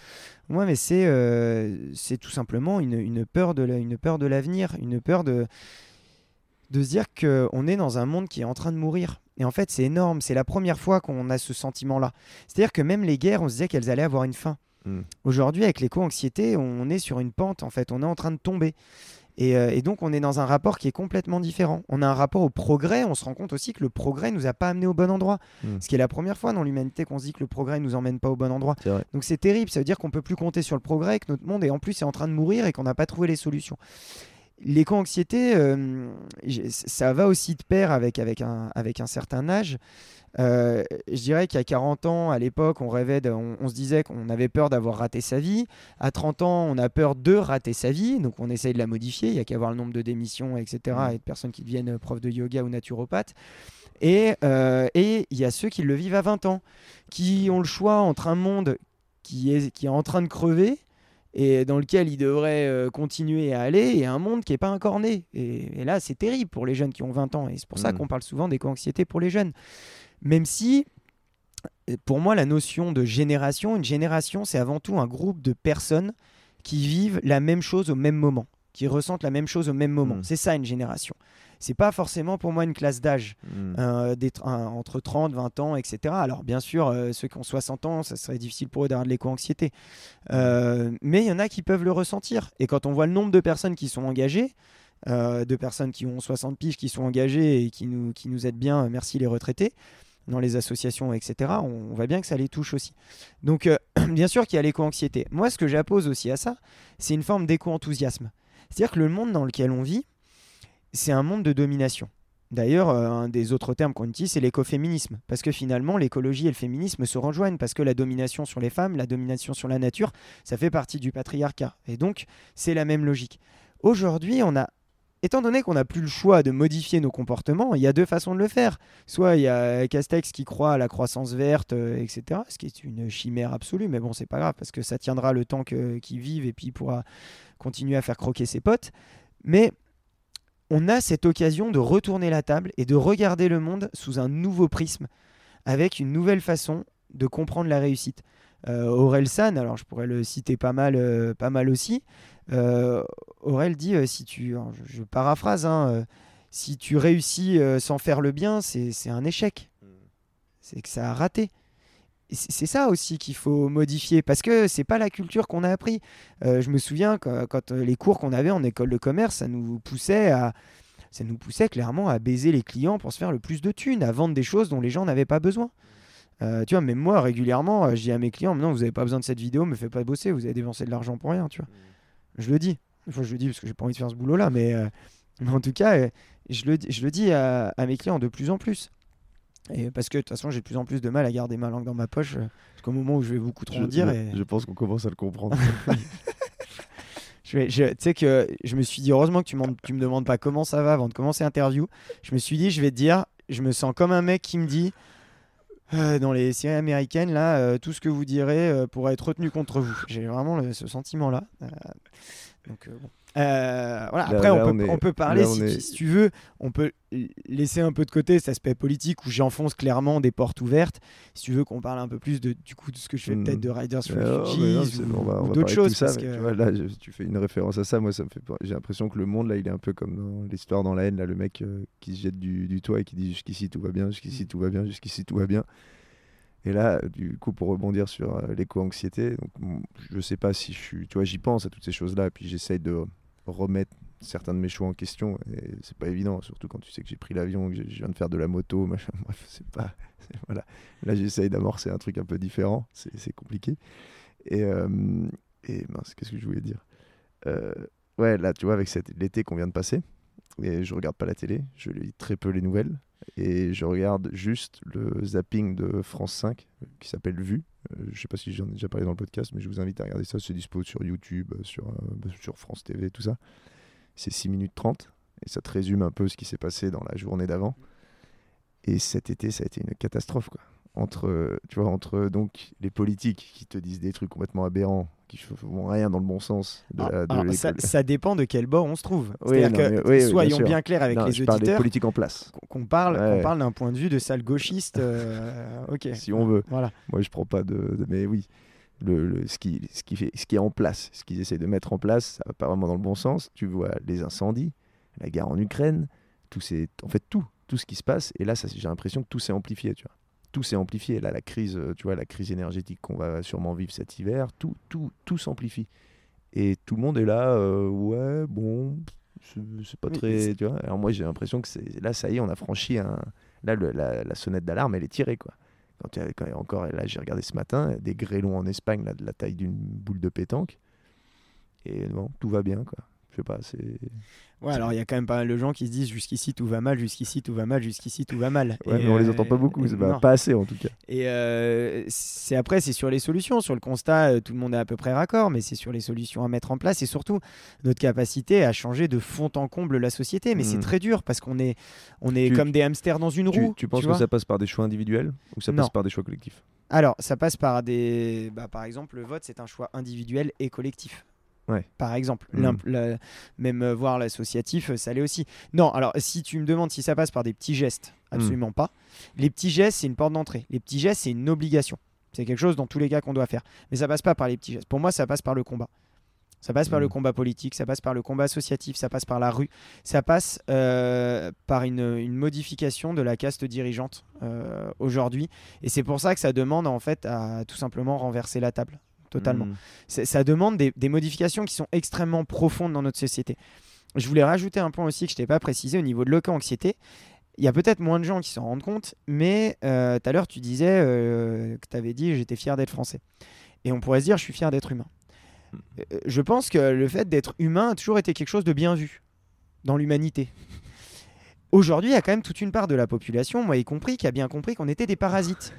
B: Moi, mais c'est euh, c'est tout simplement une, une peur de la- une peur de l'avenir, une peur de, de se dire qu'on est dans un monde qui est en train de mourir. Et en fait, c'est énorme. C'est la première fois qu'on a ce sentiment-là. C'est-à-dire que même les guerres, on se disait qu'elles allaient avoir une fin.
A: Hmm.
B: Aujourd'hui, avec l'éco-anxiété, on est sur une pente, en fait. On est en train de tomber. Et, euh, et donc, on est dans un rapport qui est complètement différent. On a un rapport au progrès. On se rend compte aussi que le progrès nous a pas amené au bon endroit.
A: Mm.
B: Ce qui est la première fois dans l'humanité qu'on se dit que le progrès nous emmène pas au bon endroit. Donc, c'est terrible. Ça veut dire qu'on peut plus compter sur le progrès, que notre monde est en plus est en train de mourir et qu'on n'a pas trouvé les solutions. L'éco-anxiété, euh, ça va aussi de pair avec, avec, un, avec un certain âge. Euh, je dirais qu'il y a 40 ans, à l'époque, on rêvait, de- on, on se disait qu'on avait peur d'avoir raté sa vie. À 30 ans, on a peur de rater sa vie, donc on essaye de la modifier. Il y a qu'à voir le nombre de démissions, etc.,
A: Mm.
B: et de personnes qui deviennent euh, profs de yoga ou naturopathes. Et euh, et il y a ceux qui le vivent à 20 ans, qui ont le choix entre un monde qui est, qui est en train de crever et dans lequel ils devraient euh, continuer à aller, et un monde qui n'est pas encore né. Et, et là, c'est terrible pour les jeunes qui ont 20 ans. Et c'est pour ça
A: Mm.
B: qu'on parle souvent d'éco-anxiété pour les jeunes. Même si, euh, pour moi, la notion de génération, une génération, c'est avant tout un groupe de personnes qui vivent la même chose au même moment. qui ressentent la même chose au même moment.
A: Mm.
B: C'est ça une génération. C'est pas forcément pour moi une classe d'âge
A: Mm.
B: euh, entre 30, 20 ans, etc. Alors bien sûr, euh, ceux qui ont 60 ans, ça serait difficile pour eux d'avoir de l'éco-anxiété. Euh, mais il y en a qui peuvent le ressentir. Et quand on voit le nombre de personnes qui sont engagées, de personnes qui ont 60 piges, qui sont engagées et qui nous, qui nous aident bien, merci les retraités, dans les associations, etc., on, on voit bien que ça les touche aussi. Donc bien sûr qu'il y a l'éco-anxiété. Moi, ce que j'appose aussi à ça, c'est une forme d'éco-enthousiasme. C'est-à-dire que le monde dans lequel on vit, c'est un monde de domination. D'ailleurs, euh, un des autres termes qu'on utilise, c'est l'écoféminisme. Parce que finalement, l'écologie et le féminisme se rejoignent. Parce que la domination sur les femmes, la domination sur la nature, ça fait partie du patriarcat. Et donc, c'est la même logique. Aujourd'hui, on a. Étant donné qu'on n'a plus le choix de modifier nos comportements, il y a deux façons de le faire. Soit il y a Castex qui croit à la croissance verte, euh, etc., ce qui est une chimère absolue, mais bon, c'est pas grave, parce que ça tiendra le temps que- qu'il vive et puis il pourra continuer à faire croquer ses potes. Mais on a cette occasion de retourner la table et de regarder le monde sous un nouveau prisme, avec une nouvelle façon de comprendre la réussite. Euh, Aurel San, alors je pourrais le citer pas mal, euh, pas mal aussi. euh, Aurel dit si tu, je, je paraphrase, hein, si tu réussis sans faire le bien, c'est c'est un échec. C'est que ça a raté. C'est ça aussi qu'il faut modifier parce que c'est pas la culture qu'on a appris. Euh, je me souviens quand, quand, euh, les cours qu'on avait en école de commerce, ça nous poussait à, ça nous poussait clairement à baiser les clients pour se faire le plus de thunes, à vendre des choses dont les gens n'avaient pas besoin. Euh, tu vois, même moi régulièrement, je dis à mes clients, non, vous n'avez pas besoin de cette vidéo, me faites pas bosser, vous avez dépensé de l'argent pour rien, tu vois. Je le dis. Enfin, je le dis parce que j'ai pas envie de faire ce boulot-là, mais, euh, mais en tout cas, je le, dis- je le dis à, à mes clients de plus en plus. Et parce que de toute façon, j'ai de plus en plus de mal à garder ma langue dans ma poche, euh, jusqu'au moment où je vais beaucoup trop
A: Je,
B: en dire.
A: je-
B: et...
A: je pense qu'on commence à le comprendre.
B: Je vais- je- Tu sais que je me suis dit, heureusement que tu, tu me demandes pas comment ça va avant de commencer l'interview. Je me suis dit, je vais te dire, je me sens comme un mec qui me dit, euh, dans les séries américaines, là, euh, tout ce que vous direz euh, pourra être retenu contre vous. J'ai vraiment le- ce sentiment-là. Donc, bon. Euh, voilà.
A: Là-
B: Après,
A: là,
B: on,
A: on
B: peut,
A: est-
B: on peut parler,
A: là,
B: si,
A: est-
B: tu- si tu veux, on peut laisser un peu de côté cet aspect politique où j'enfonce clairement des portes ouvertes. Si tu veux qu'on parle un peu plus de, du coup, de ce que je fais
A: Hmm.
B: peut-être de Riders
A: mais non,
B: Refugees ou,
A: on va, on
B: ou
A: va
B: d'autres choses.
A: tout ça,
B: parce
A: mais
B: que...
A: tu vois, là, je- tu fais une référence à ça. Moi, ça me fait. J'ai l'impression que le monde là, il est un peu comme dans l'histoire dans la haine. Là, le mec euh, qui se jette du, du toit et qui dit jusqu'ici tout va bien, jusqu'ici tout va bien, jusqu'ici tout va bien. Et là, du coup, pour rebondir sur euh, l'éco-anxiété, donc, je sais pas si je suis. Tu vois, j'y pense à toutes ces choses-là, et puis j'essaye de remettre certains de mes choix en question. Et c'est pas évident, surtout quand tu sais que j'ai pris l'avion, que je viens de faire de la moto, machin. Bref, c'est pas. Voilà. Là, j'essaye d'amorcer un truc un peu différent. C'est compliqué. Et, euh, et mince, qu'est-ce que je voulais dire? Euh, Ouais, là, tu vois, avec l'été qu'on vient de passer, et je regarde pas la télé, je lis très peu les nouvelles, et je regarde juste le zapping de France 5 euh, qui s'appelle Vue. Euh, je sais pas si j'en ai déjà parlé dans le podcast, mais je vous invite à regarder ça. C'est dispo sur YouTube, euh, sur, euh, sur France TV, tout ça. C'est 6 minutes 30, et ça te résume un peu ce qui s'est passé dans la journée d'avant. Et cet été, ça a été une catastrophe, quoi entre, tu vois, entre donc les politiques qui te disent des trucs complètement aberrants, qui font rien dans le bon sens. De la- de
B: Alors, ça, dépend de quel bord on se trouve.
A: Oui, non,
B: que,
A: mais- oui, oui, bien
B: soyons bien, clairs avec
A: Non,
B: les
A: je parle des
B: auditeurs,
A: politiques en place,
B: qu'on- parle,
A: Ouais.
B: parle d'un point de vue de sale gauchiste. euh, ok.
A: si on veut.
B: Voilà.
A: Moi, je prends pas de, de- mais oui, le, le- ce qui, ce qui fait, ce qui est en place, ce qu'ils essaient de mettre en place, ça va pas vraiment dans le bon sens. Tu vois les incendies, la guerre en Ukraine, tout c'est, en fait tout, tout ce qui se passe. Et là, j'ai l'impression que tout s'est amplifié, tu vois. Tout s'est amplifié. Là, la crise, euh, tu vois, la crise énergétique qu'on va sûrement vivre cet hiver, tout, tout, tout s'amplifie. Et tout le monde est là, euh, ouais, bon, c'est pas très, tu vois. Alors moi, j'ai l'impression que c'est, là, ça y est, on a franchi un, là, le- la, la sonnette d'alarme, elle est tirée, quoi. Quand, quand il y a encore, là, j'ai regardé ce matin, des grêlons en Espagne, là, de la taille d'une boule de pétanque. Et bon, tout va bien, quoi. Je sais pas, c'est.
B: Ouais, alors il y a quand même pas mal de gens qui se disent jusqu'ici tout va mal, jusqu'ici tout va mal, jusqu'ici tout va mal.
A: Ouais,
B: Et,
A: mais on les
B: euh,
A: entend pas beaucoup, c'est pas, assez en tout cas.
B: Et euh, c'est après, c'est sur les solutions. Sur le constat, euh, tout le monde est à peu près raccord, mais c'est sur les solutions à mettre en place et surtout notre capacité à changer de fond en comble la société. Mais c'est
A: Mm.
B: très dur parce qu'on est, on est
A: Tu-
B: comme des hamsters dans une
A: Tu,
B: roue.
A: tu penses que ça passe par des choix individuels ou ça
B: Non.
A: passe par des choix collectifs?
B: Alors, ça passe par des. Bah, par exemple, le vote, c'est un choix individuel et collectif.
A: Ouais.
B: Par exemple, la- même euh, voir l'associatif, euh, ça l'est aussi. Non, alors si tu me demandes si ça passe par des petits gestes,
A: Mhm.
B: absolument pas. Les petits gestes, c'est une porte d'entrée. Les petits gestes, c'est une obligation. C'est quelque chose dans tous les cas qu'on doit faire. Mais ça passe pas par les petits gestes. Pour moi, ça passe par le combat. Ça passe par le
A: Mm.
B: combat politique, ça passe par le combat associatif, ça passe par la rue, ça passe euh, par une, une modification de la caste dirigeante euh, aujourd'hui. Et c'est pour ça que ça demande en fait à tout simplement renverser la table, totalement.
A: Mm.
B: Ça demande des, des modifications qui sont extrêmement profondes dans notre société. Je voulais rajouter un point aussi que je t'ai pas précisé au niveau de l'éco-anxiété. Il y a peut-être moins de gens qui s'en rendent compte, mais euh, tout à l'heure tu disais euh, que tu avais dit j'étais fier d'être français. Et on pourrait se dire je suis fier d'être humain. Euh, je pense que le fait d'être humain a toujours été quelque chose de bien vu dans l'humanité. Aujourd'hui, il y a quand même toute une part de la population, moi y compris, qui a bien compris qu'on était des parasites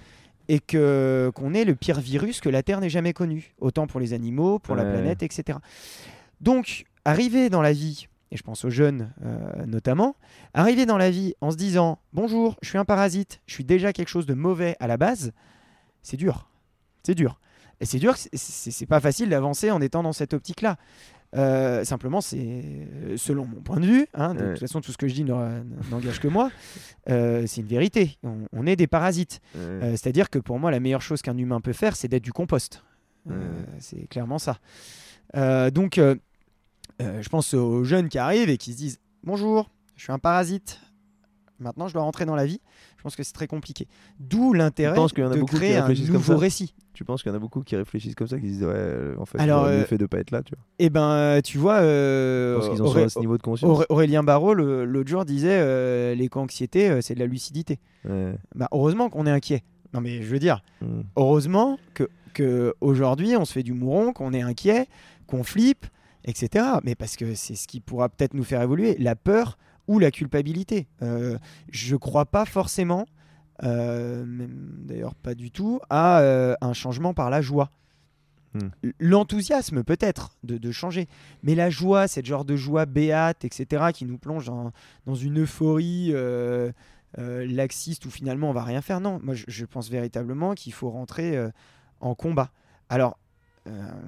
B: et que qu'on est le pire virus que la Terre n'ait jamais connu, autant pour les animaux, pour la planète, etc. Donc, arriver dans la vie, et je pense aux jeunes euh, notamment, arriver dans la vie en se disant bonjour, je suis un parasite, je suis déjà quelque chose de mauvais à la base, c'est dur, c'est dur. Et c'est dur, c'est pas facile d'avancer en étant dans cette optique-là. Euh, simplement, c'est euh, selon mon point de vue. hein, de
A: Ouais.
B: toute façon, tout ce que je dis n'engage que moi. euh, c'est une vérité. On, on est des parasites.
A: Ouais.
B: Euh, C'est-à-dire que pour moi, la meilleure chose qu'un humain peut faire, c'est d'être du compost.
A: Ouais.
B: c'est clairement ça. Donc, je pense aux jeunes qui arrivent et qui se disent Bonjour, je suis un parasite. Maintenant, je dois rentrer dans la vie. Je pense que c'est très compliqué. D'où l'intérêt de créer un nouveau récit.
A: Tu penses qu'il y en a beaucoup qui réfléchissent comme ça, qui se disent ouais, euh, en fait,
B: Alors,
A: le
B: euh,
A: fait de pas être là, tu vois.
B: Eh ben, euh, tu vois, euh,
A: qu'ils en sont à ce niveau de conscience.
B: Auré- Aurélien Barraud, le- l'autre jour, disait euh, l'éco-anxiété, euh, c'est de la lucidité.
A: Ouais.
B: Bah, heureusement qu'on est inquiet. Non, mais je veux dire,
A: Mm.
B: heureusement que, que aujourd'hui on se fait du mouron, qu'on est inquiet, qu'on flippe, etc. Mais parce que c'est ce qui pourra peut-être nous faire évoluer, la peur ou la culpabilité. Euh, je crois pas forcément, euh, même d'ailleurs pas du tout, à euh, un changement par la joie.
A: Hmm.
B: L'enthousiasme peut-être de, de changer, mais la joie, cette genre de joie béate, etc., qui nous plonge dans, dans une euphorie euh, euh, laxiste où finalement on va rien faire. Non, moi je, je pense véritablement qu'il faut rentrer en combat. Alors,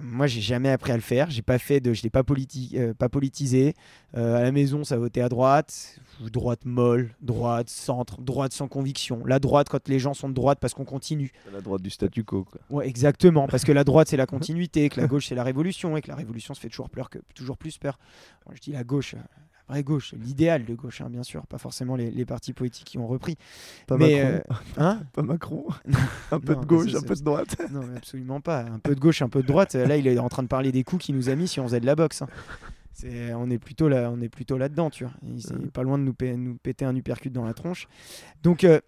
B: moi j'ai jamais appris à le faire, j'ai pas fait de, je l'ai pas, politi- euh, pas politisé. Euh, à la maison, ça votait à droite, droite molle, droite, centre, droite sans conviction. La droite quand les gens sont de droite parce qu'on continue.
A: La droite du statu quo. Quoi.
B: Ouais, exactement, parce que la droite c'est la continuité, que la gauche c'est la révolution, et que la révolution se fait toujours, peur que, toujours plus peur. Bon, je dis la gauche, euh, vraie gauche, l'idéal de gauche, hein, bien sûr, pas forcément les, les partis politiques qui ont repris.
A: Pas
B: Mais,
A: Macron.
B: Hein
A: Pas Macron. un peu
B: Non,
A: de gauche, un peu de droite.
B: Non, mais absolument pas. Un peu de gauche, un peu de droite. Là, il est en train de parler des coups qu'il nous a mis si on faisait de la boxe. hein. On est plutôt là, on est plutôt là-dedans, tu vois. Il
A: Ouais.
B: pas loin de nous péter un uppercut dans la tronche. Donc euh,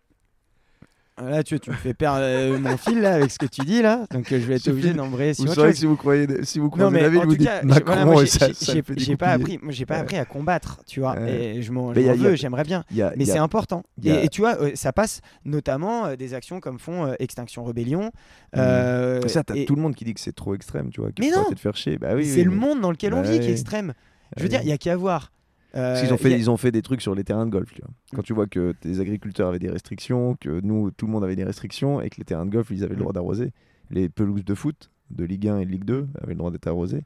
B: là, tu, tu me fais perdre euh, mon fil là avec ce que tu dis là. Donc euh, je vais être obligé d'embrayer sur
A: Vous
B: autre chose.
A: si vous croyez, si vous
B: Non
A: croisez
B: mais
A: la ville,
B: en
A: vous
B: tout
A: dites
B: cas,
A: Macron
B: voilà, moi,
A: ça, ça
B: j'ai- pas appris, j'ai pas
A: Ouais.
B: appris à combattre, tu vois.
A: Ouais.
B: Et je m'en, veux, j'aimerais bien.
A: A-
B: Mais
A: a-
B: c'est important.
A: a-
B: Et, et tu vois, euh, ça passe notamment euh, des actions comme font euh, Extinction Rebellion. euh,
A: ça, t'as
B: et-
A: tout le monde qui dit que c'est trop extrême, tu vois.
B: Mais non.
A: faire chier. Bah oui,
B: c'est le monde dans lequel on
A: Bah
B: vit qui est extrême. Je veux
A: Ouais.
B: dire, il y a qu'à voir. Euh,
A: Parce qu'ils ont fait,
B: il y a-
A: ils ont fait des trucs sur les terrains de golf. Tu vois. Quand tu vois que les agriculteurs avaient des restrictions, que nous, tout le monde avait des restrictions, et que les terrains de golf, ils avaient le droit d'arroser. Les pelouses de foot, de Ligue 1 et de Ligue 2, avaient le droit d'être arrosées.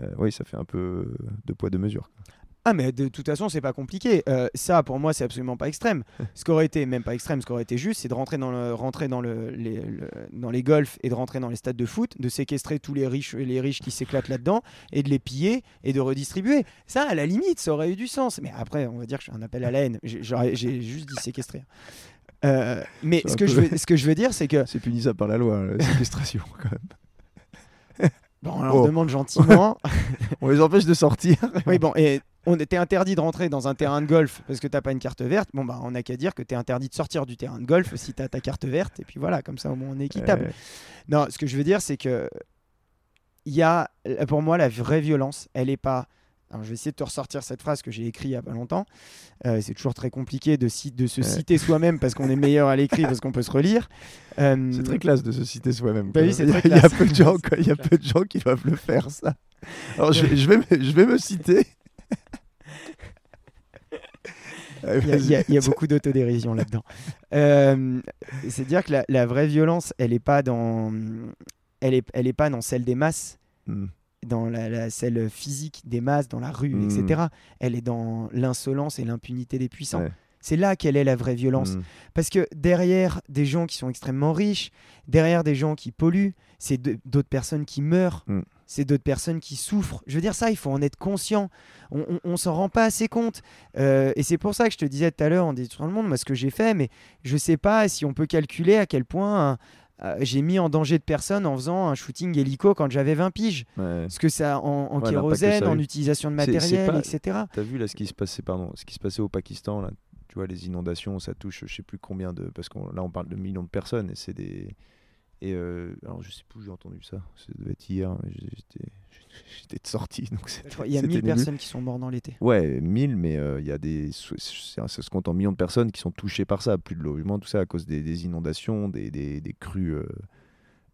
A: Euh, oui, ça fait un peu de poids de mesure. quoi.
B: Ah mais de toute façon c'est pas compliqué. Euh, ça pour moi c'est absolument pas extrême. Ce qui aurait été même pas extrême, ce qui aurait été juste, c'est de rentrer dans le rentrer dans le, les, le- dans les golfs et de rentrer dans les stades de foot, de séquestrer tous les riches les riches qui s'éclatent là-dedans et de les piller et de redistribuer. Ça à la limite ça aurait eu du sens. Mais après on va dire que je suis un appel à la haine. J'ai juste dit séquestrer. Euh, mais ce que,
A: peu-
B: je veux, ce que je veux dire, c'est que
A: C'est punissable par la loi, la séquestration, quand même.
B: bon, on leur
A: Oh.
B: demande gentiment.
A: On les empêche de sortir.
B: oui, bon, et on était interdit de rentrer dans un terrain de golf parce que t'as pas une carte verte. Bon, bah, on n'a qu'à dire que t'es interdit de sortir du terrain de golf si t'as ta carte verte. Et puis voilà, comme ça, au moins, on est équitable. Non, ce que je veux dire, c'est que il y a, pour moi, la vraie violence, elle est pas. Alors, je vais essayer de te ressortir cette phrase que j'ai écrite il y a pas longtemps. Euh, c'est toujours très compliqué de, ci- de se citer soi-même parce qu'on est meilleur à l'écrit parce qu'on peut se relire. Euh,
A: C'est très classe de se citer soi-même.
B: Bah oui,
A: il y a,
B: très
A: il y a
B: classe.
A: peu de gens, qui doivent le faire ça. Alors je vais, je vais, me, je vais me citer. Allez,
B: Il y a- il y, beaucoup d'autodérision là-dedans. Euh, c'est dire que la, la vraie violence, elle n'est pas dans, elle est, elle est pas dans celle des masses,
A: Hmm.
B: dans la, la- celle physique des masses, dans la rue,
A: Mm.
B: etc. Elle est dans l'insolence et l'impunité des puissants.
A: Ouais.
B: C'est là qu'elle est la vraie violence.
A: Hmm.
B: Parce que derrière des gens qui sont extrêmement riches, derrière des gens qui polluent, c'est d'autres personnes qui meurent. C'est d'autres personnes qui souffrent. Je veux dire ça, il faut en être conscient. On, on, on s'en rend pas assez compte. Euh, et c'est pour ça que je te disais tout à l'heure en détruisant le monde, moi ce que j'ai fait, mais je sais pas si on peut calculer à quel point euh, j'ai mis en danger de personnes en faisant un shooting hélico quand j'avais 20 piges.
A: Ouais.
B: Parce que ça, en,
A: Ouais,
B: kérosène, en utilisation de
A: C'est- c'est
B: matériel,
A: pas-
B: etc.
A: T'as vu là ce qui se passait, pardon, ce qui se passait au Pakistan là. Tu vois les inondations, ça touche, je sais plus combien de, parce qu'on là on parle de millions de personnes et c'est des et euh, alors je sais plus où j'ai entendu ça. Ça devait être hier. j'étais de sortie donc
B: Il y a
A: c'était
B: 1000
A: nébuleux.
B: personnes qui sont mortes dans l'été.
A: Ouais, 1000, mais euh, il y a des. Ça, se compte en millions de personnes qui sont touchées par ça, plus de logement, tout ça, à cause des, des inondations, des, des, des crues euh,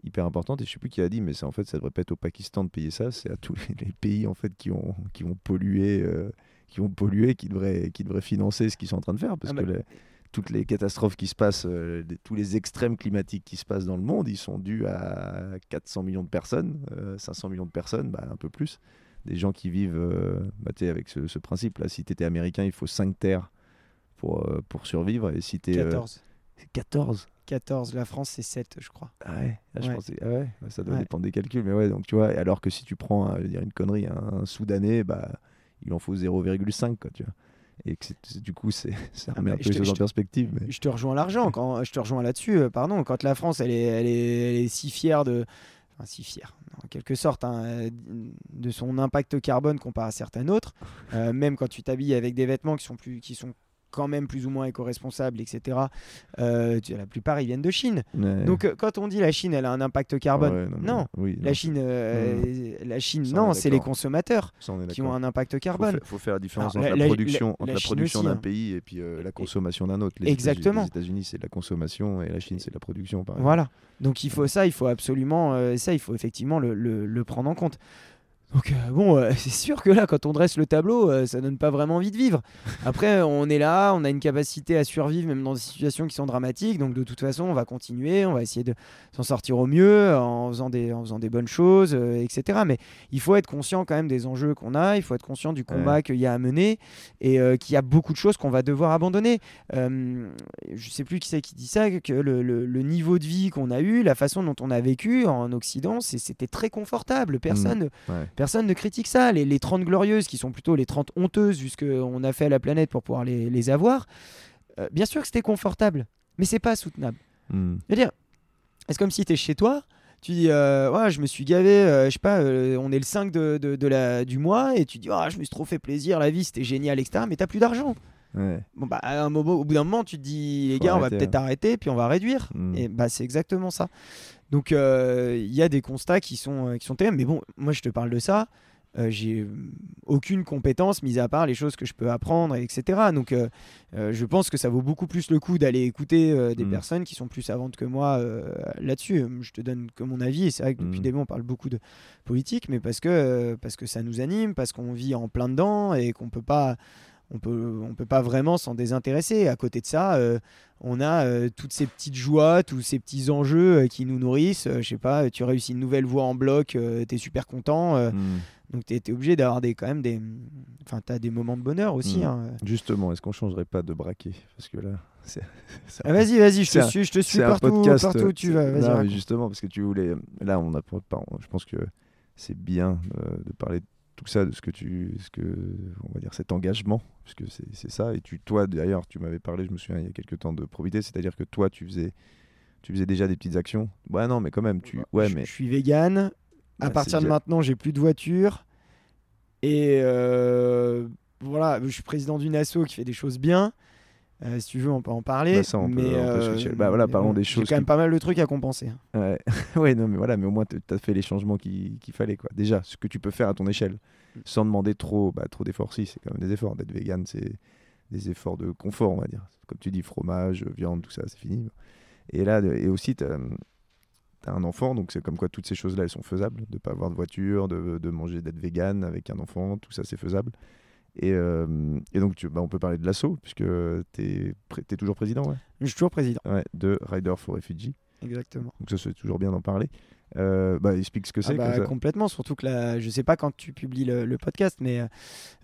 A: hyper importantes. Et je sais plus qui a dit, mais en fait, ça devrait pas être au Pakistan de payer ça, c'est à tous les, les pays en fait qui ont, qui vont polluer, euh, qui vont polluer, qui devraient, qui devraient financer ce qu'ils sont en train de faire, parce
B: Ah bah-
A: que les- toutes les catastrophes qui se passent, euh, tous les extrêmes climatiques qui se passent dans le monde, ils sont dus à 400 millions de personnes, euh, 500 millions de personnes, bah, un peu plus des gens qui vivent euh, bah, avec ce, ce principe-là. Si tu étais américain, il faut 5 terres pour, euh, pour survivre. Et si es.
B: 14.
A: 14
B: 14. La France, c'est 7, je crois.
A: Ah ouais, Ah, je
B: Ouais.
A: ah ouais, bah, ça doit
B: Ouais.
A: dépendre des calculs. Mais ouais, donc tu vois, alors que si tu prends, euh, je veux dire une connerie, un, un Soudanais, bah, il en faut 0,5, quoi, tu vois. Et que du coup, c'est, ça
B: Ah
A: remet
B: bah,
A: un peu les choses en perspective. Mais...
B: Je te rejoins l'argent, quand je te rejoins là-dessus, euh, pardon, quand la France elle est, elle est, elle est si fière de, enfin si fière, en quelque sorte, hein, de son impact carbone comparé à certains autres, euh, même quand tu t'habilles avec des vêtements qui sont plus, qui sont quand même plus ou moins éco-responsables, etc. euh, la plupart ils viennent de Chine.
A: Ouais.
B: Donc euh, quand on dit la Chine elle a un impact carbone,
A: Ouais, mais-
B: non,
A: oui,
B: la
A: non,
B: Chine, euh, la Chine,
A: Ça,
B: non,
A: est
B: c'est les consommateurs qui ont un impact carbone.
A: faire, faut faire la différence
B: Alors,
A: entre
B: la-
A: la,
B: la-
A: production,
B: la-
A: entre
B: la
A: la
B: Chine
A: production
B: aussi,
A: d'un
B: hein.
A: pays et puis euh, la consommation d'un autre. Les
B: Exactement.
A: Les États-Unis, c'est la consommation et la Chine, c'est la production. par.
B: Voilà. Donc il faut ça, il faut absolument ça, il faut effectivement le, le- le prendre en compte. Donc euh, bon, euh, c'est sûr que là, quand on dresse le tableau, euh, ça donne pas vraiment envie de vivre. Après, on est là, on a une capacité à survivre même dans des situations qui sont dramatiques. Donc de toute façon, on va continuer, on va essayer de s'en sortir au mieux en faisant des, en faisant des bonnes choses, etc. Mais il faut être conscient quand même des enjeux qu'on a. Il faut être conscient du combat qu'il y a à mener et qu'il y a beaucoup de choses qu'on va devoir abandonner. Je sais plus qui c'est qui dit ça, que le, le- le niveau de vie qu'on a eu, la façon dont on a vécu en Occident, c'était très confortable. Personne,
A: Ouais.
B: personne ne critique ça. Les, les 30 glorieuses, qui sont plutôt les 30 honteuses, vu ce qu'on a fait à la planète pour pouvoir les, les avoir, euh, bien sûr que c'était confortable, mais c'est pas soutenable.
A: Hmm.
B: C'est comme si tu es chez toi, tu dis, euh, Ouais, je me suis gavé, euh, je sais pas, euh, on est le 5 de, de- de la, du mois, et tu dis, Ah, je me suis trop fait plaisir, la vie c'était génial, etc. Mais t'as plus d'argent.
A: Ouais.
B: Bon, bah, un moment, au bout d'un moment, tu te dis, les
A: Faut
B: gars, on va peut-être arrêter, puis on va réduire.
A: Mm.
B: Et bah, c'est exactement ça. Donc, euh, il y a des constats qui sont, euh, qui sont terribles. Mais bon, moi, je te parle de ça. euh, j'ai aucune compétence, mis à part les choses que je peux apprendre, etc. Donc, euh, euh, je pense que ça vaut beaucoup plus le coup d'aller écouter des
A: Mm.
B: personnes qui sont plus savantes que moi là-dessus. Je te donne que mon avis. C'est vrai que depuis
A: Mm.
B: le début, on parle beaucoup de politique, mais parce que, parce que ça nous anime, parce qu'on vit en plein dedans et qu'on peut pas on peut, on peut pas vraiment s'en désintéresser. À côté de ça, euh, on a euh, toutes ces petites joies, tous ces petits enjeux euh, qui nous nourrissent. Je sais pas, tu réussis une nouvelle voie en bloc, tu es super content.
A: Hmm.
B: donc tu es, obligé d'avoir des, quand même des. Enfin, tu as des moments de bonheur aussi.
A: Mm.
B: hein.
A: Justement, est-ce qu'on changerait pas de braquet? Parce que là,
B: Ah, vas-y, vas-y, je te
A: un-
B: suis, je te suis partout,
A: podcast.
B: partout où tu vas.
A: Non, justement, parce que tu voulais. Là, on a pas. pas- Je pense que c'est bien de parler de tout ça, de ce que tu. Ce que, on va dire cet engagement, puisque c'est c'est ça. Et tu, toi, d'ailleurs, tu m'avais parlé, je me souviens, il y a quelques temps de probité, c'est-à-dire que toi, tu faisais. Tu faisais déjà des petites actions. Ouais, non, mais quand même, tu. Ouais,
B: je,
A: mais.
B: je suis vegan. À
A: Bah,
B: partir de maintenant, j'ai plus de voiture. Et euh, voilà, je suis président d'une asso qui fait des choses bien. Euh, si tu veux, on peut en parler.
A: Bah, ça, on peut-
B: mais,
A: on peut
B: euh,
A: switcher. Bah, voilà, parlons
B: bon,
A: des choses
B: quand même pas mal de trucs à compenser. hein.
A: Ouais. ouais, non, mais voilà, mais au moins, tu as fait les changements qu'il qu'il fallait, quoi. Déjà, ce que tu peux faire à ton échelle,
B: Mm.
A: sans demander trop, bah, trop d'efforts, si, c'est quand même des efforts. D'être vegan, c'est des efforts de confort, on va dire. Comme tu dis, fromage, viande, tout ça, c'est fini. Et là, et aussi, tu as, un enfant, donc c'est comme quoi toutes ces choses-là, elles sont faisables. De pas avoir de voiture, de, de manger, d'être vegan avec un enfant, tout ça, c'est faisable. Et, euh, et donc, tu, bah, on peut parler de l'assaut, puisque tu es, toujours président ouais?
B: Je suis toujours président.
A: Ouais, de Rider for Refugee.
B: Exactement.
A: Donc ça, c'est toujours bien d'en parler. Euh, bah, explique ce que
B: Ah
A: c'est.
B: bah, complètement, surtout que là, je sais pas quand tu publies le, le podcast, mais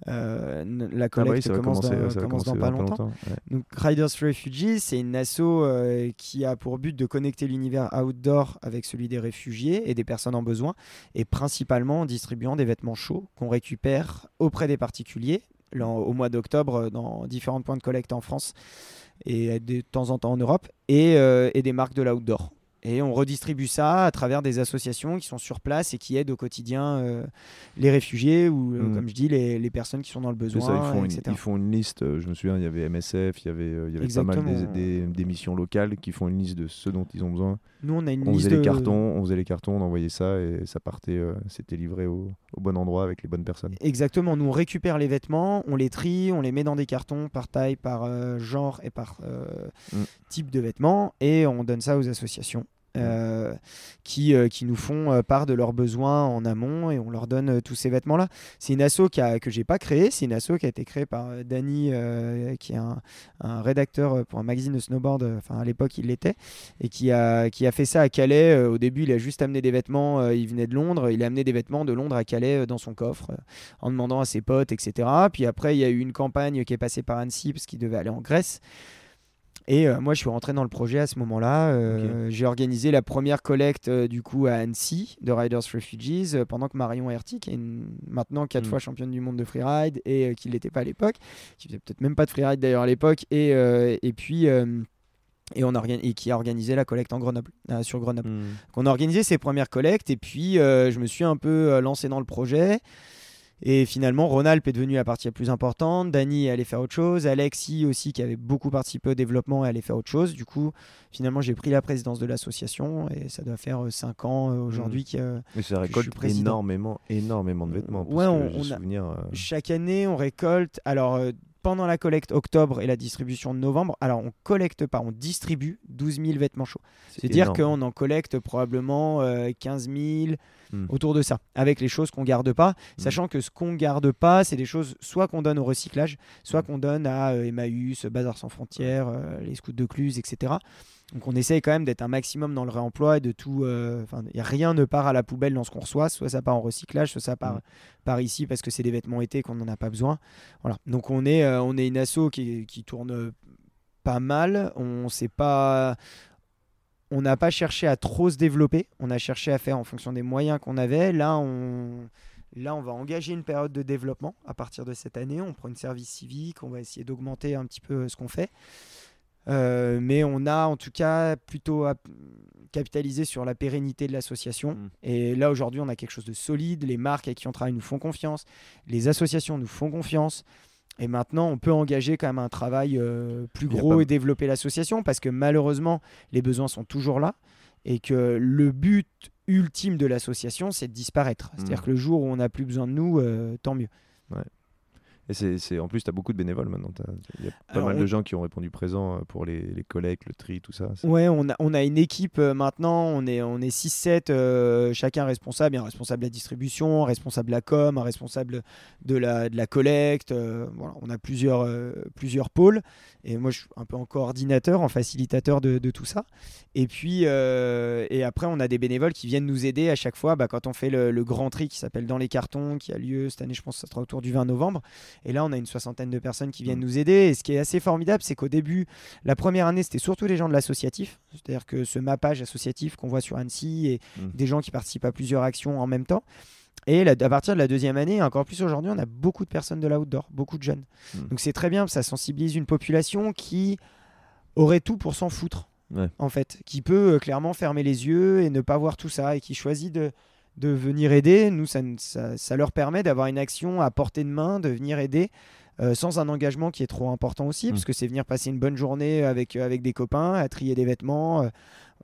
B: euh, la
A: Ah bah oui,
B: collecte commence,
A: commencer,
B: dans, dans
A: commencer
B: pas longtemps.
A: ouais.
B: Donc Riders Refugees, c'est une asso euh, qui a pour but de connecter l'univers outdoor avec celui des réfugiés et des personnes en besoin, et principalement en distribuant des vêtements chauds qu'on récupère auprès des particuliers là, au mois d'octobre euh, dans différents points de collecte en France et de temps en temps en Europe, et, et des marques de l'outdoor. Et on redistribue ça à travers des associations qui sont sur place et qui aident au quotidien euh, les réfugiés ou, euh,
A: Mm.
B: comme je dis, les, les personnes qui sont dans le besoin,
A: ça, ils, font une,
B: etc.
A: ils font une liste. euh, Je me souviens, il y avait MSF, il y avait, il y avait pas mal des, des, des missions locales qui font une liste de ce dont ils ont besoin.
B: Nous, on a une
A: On
B: liste
A: faisait les cartons, on faisait les cartons, on envoyait ça et ça partait, euh, c'était livré au, au bon endroit avec les bonnes personnes.
B: Exactement, nous on récupère les vêtements, on les trie, on les met dans des cartons par taille, par genre et par
A: Mm.
B: type de vêtements et on donne ça aux associations. Euh, qui, euh, qui nous font euh, part de leurs besoins en amont et on leur donne tous ces vêtements-là. C'est une asso qui a, que j'ai pas créée, c'est une asso qui a été créée par Danny, qui est un, un rédacteur pour un magazine de snowboard, enfin à l'époque il l'était, et qui a, qui a fait ça à Calais. Au début, il a juste amené des vêtements, il venait de Londres, il a amené des vêtements de Londres à Calais dans son coffre, en demandant à ses potes, etc. Puis après, il y a eu une campagne qui est passée par Annecy, parce qu'il devait aller en Grèce. Et euh, moi, je suis rentré dans le projet à ce moment-là. Euh, J'ai organisé la première collecte euh, du coup à Annecy de Riders Refugees pendant que Marion Herty, qui est une- maintenant quatre
A: Mm.
B: fois championne du monde de freeride et qui ne l'était pas à l'époque, qui faisait peut-être même pas de freeride d'ailleurs à l'époque, et, et puis et, on a organ- et qui a organisé la collecte en Grenoble, euh, sur Grenoble.
A: Mm.
B: Donc, on a organisé ces premières collectes et puis euh, je me suis un peu euh, lancé dans le projet. Et finalement, Ronald est devenu la partie la plus importante. Dany est allé faire autre chose. Alexis aussi, qui avait beaucoup participé au développement, est allé faire autre chose. Du coup, finalement, j'ai pris la présidence de l'association et ça doit faire 5 ans euh, aujourd'hui que
A: Mais ça
B: je
A: récolte énormément, énormément de vêtements. parce
B: Ouais, on- a-
A: souvenir, euh,
B: chaque année, on récolte. Alors, euh, pendant la collecte octobre et la distribution de novembre, alors on collecte pas, on distribue 12 000 vêtements chauds.
A: c'est
B: C'est-à-dire qu'on en collecte probablement euh, 15 000
A: Hmm.
B: autour de ça, avec les choses qu'on garde pas, sachant que ce qu'on garde pas, c'est des choses soit qu'on donne au recyclage, soit
A: Hmm.
B: qu'on donne à euh, Emmaüs, Bazar sans frontières, euh, les scouts de Cluse, etc. Donc on essaye quand même d'être un maximum dans le réemploi et de tout. euh, rien ne part à la poubelle dans ce qu'on reçoit, soit ça part en recyclage, soit ça part,
A: Mm.
B: part ici parce que c'est des vêtements été qu'on n'en a pas besoin. Voilà. Donc on est, euh, on est une asso qui, qui tourne euh, pas mal. On sait pas. On n'a pas cherché à trop se développer. On a cherché à faire en fonction des moyens qu'on avait. Là, on, là, on va engager une période de développement à partir de cette année. On prend une service civique. On va essayer d'augmenter un petit peu ce qu'on fait. Euh, mais on a en tout cas plutôt capitalisé sur la pérennité de l'association.
A: Mm.
B: Et là, aujourd'hui, on a quelque chose de solide. Les marques avec qui on travaille nous font confiance. Les associations nous font confiance. Et maintenant, on peut engager quand même un travail euh, plus gros
A: pas-
B: et développer l'association parce que malheureusement, les besoins sont toujours là et que le but ultime de l'association, c'est de disparaître. C'est-à-dire
A: Mm.
B: que le jour où on n'a plus besoin de nous, euh, tant mieux.
A: Et c'est, en plus, tu as beaucoup de bénévoles maintenant. Il y a pas
B: Alors,
A: mal
B: on-
A: de gens qui ont répondu présent euh, pour les, les collectes, le tri, tout ça.
B: Ouais, on a, on a une équipe euh, maintenant, on est, on est 6-7, euh, chacun responsable. Il y a un responsable de la distribution, un responsable de la com, un responsable de la, de la collecte. euh, voilà, on a plusieurs, plusieurs pôles. Et moi, je suis un peu en coordinateur, en facilitateur de, de tout ça. Et puis, et après, on a des bénévoles qui viennent nous aider à chaque fois bah, quand on fait le, le grand tri qui s'appelle Dans les cartons, qui a lieu cette année, je pense que ça sera autour du 20 novembre. Et là, on a une soixantaine de personnes qui viennent
A: Mm.
B: nous aider. Et ce qui est assez formidable, c'est qu'au début, la première année, c'était surtout les gens de l'associatif, c'est-à-dire que ce mappage associatif qu'on voit sur Annecy et
A: Mm.
B: des gens qui participent à plusieurs actions en même temps. Et à partir de la deuxième année, encore plus aujourd'hui, on a beaucoup de personnes de l'outdoor, beaucoup de jeunes.
A: Mm.
B: Donc c'est très bien, ça sensibilise une population qui aurait tout pour s'en foutre,
A: Ouais.
B: en fait, qui peut euh, clairement fermer les yeux et ne pas voir tout ça, et qui choisit de, de venir aider. Nous, ça, ça- ça leur permet d'avoir une action à portée de main, de venir aider. euh, sans un engagement qui est trop important aussi,
A: Mm.
B: parce que c'est venir passer une bonne journée avec, euh, avec des copains, à trier des vêtements. euh,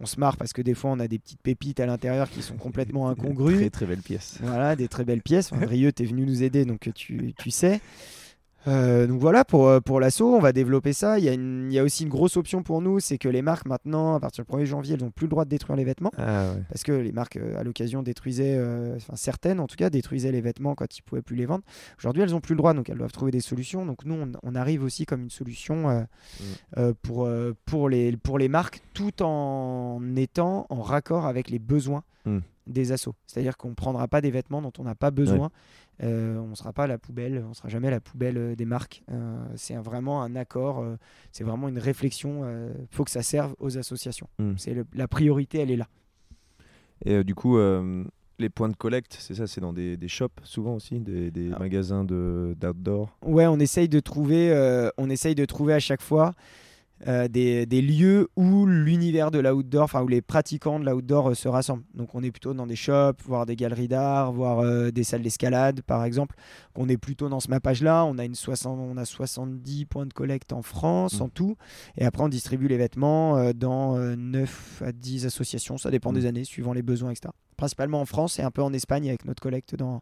B: on se marre parce que des fois on a des petites pépites à l'intérieur qui sont complètement incongrues.
A: Très, très belle pièce.
B: Voilà, des très belles pièces. Enfin, Brieux, tu es venu nous aider, donc tu, tu sais. Euh, donc voilà, pour, euh, pour l'assaut, on va développer ça. Il y, a une- il y a aussi une grosse option pour nous, c'est que les marques, maintenant, à partir du 1er janvier, elles n'ont plus le droit de détruire les vêtements.
A: Ah ouais.
B: Parce que les marques, euh, à l'occasion, détruisaient, euh, enfin certaines en tout cas, détruisaient les vêtements quand ils pouvaient plus les vendre. Aujourd'hui, elles n'ont plus le droit, donc elles doivent trouver des solutions. Donc nous, on, on arrive aussi comme une solution euh,
A: Mm.
B: pour, pour, les, pour les marques, tout en étant en raccord avec les besoins
A: Mm.
B: Des assos. C'est-à-dire qu'on ne prendra pas des vêtements dont on n'a pas besoin. Euh, on ne sera pas la poubelle, on ne sera jamais la poubelle euh, des marques. Euh, c'est vraiment un accord, euh, c'est vraiment une réflexion. Il faut que ça serve aux associations.
A: Mm.
B: C'est la priorité, elle est là.
A: Et du coup, les points de collecte, c'est ça, c'est dans des, des shops souvent aussi, des, des
B: Ah.
A: magasins de- d'outdoor?
B: Ouais, on essaye de trouver, on essaye de trouver à chaque fois euh, des, des lieux où l'univers de l'outdoor, enfin où les pratiquants de l'outdoor euh, se rassemblent. Donc on est plutôt dans des shops, voire des galeries d'art, voire euh, des salles d'escalade par exemple. On est plutôt dans ce mappage-là. On a une 60, on a 70 points de collecte en France
A: Mm.
B: en tout. Et après on distribue les vêtements dans euh, 9 à 10 associations. Ça dépend
A: Mm.
B: des années, suivant les besoins, etc. Principalement en France et un peu en Espagne avec notre collecte dans,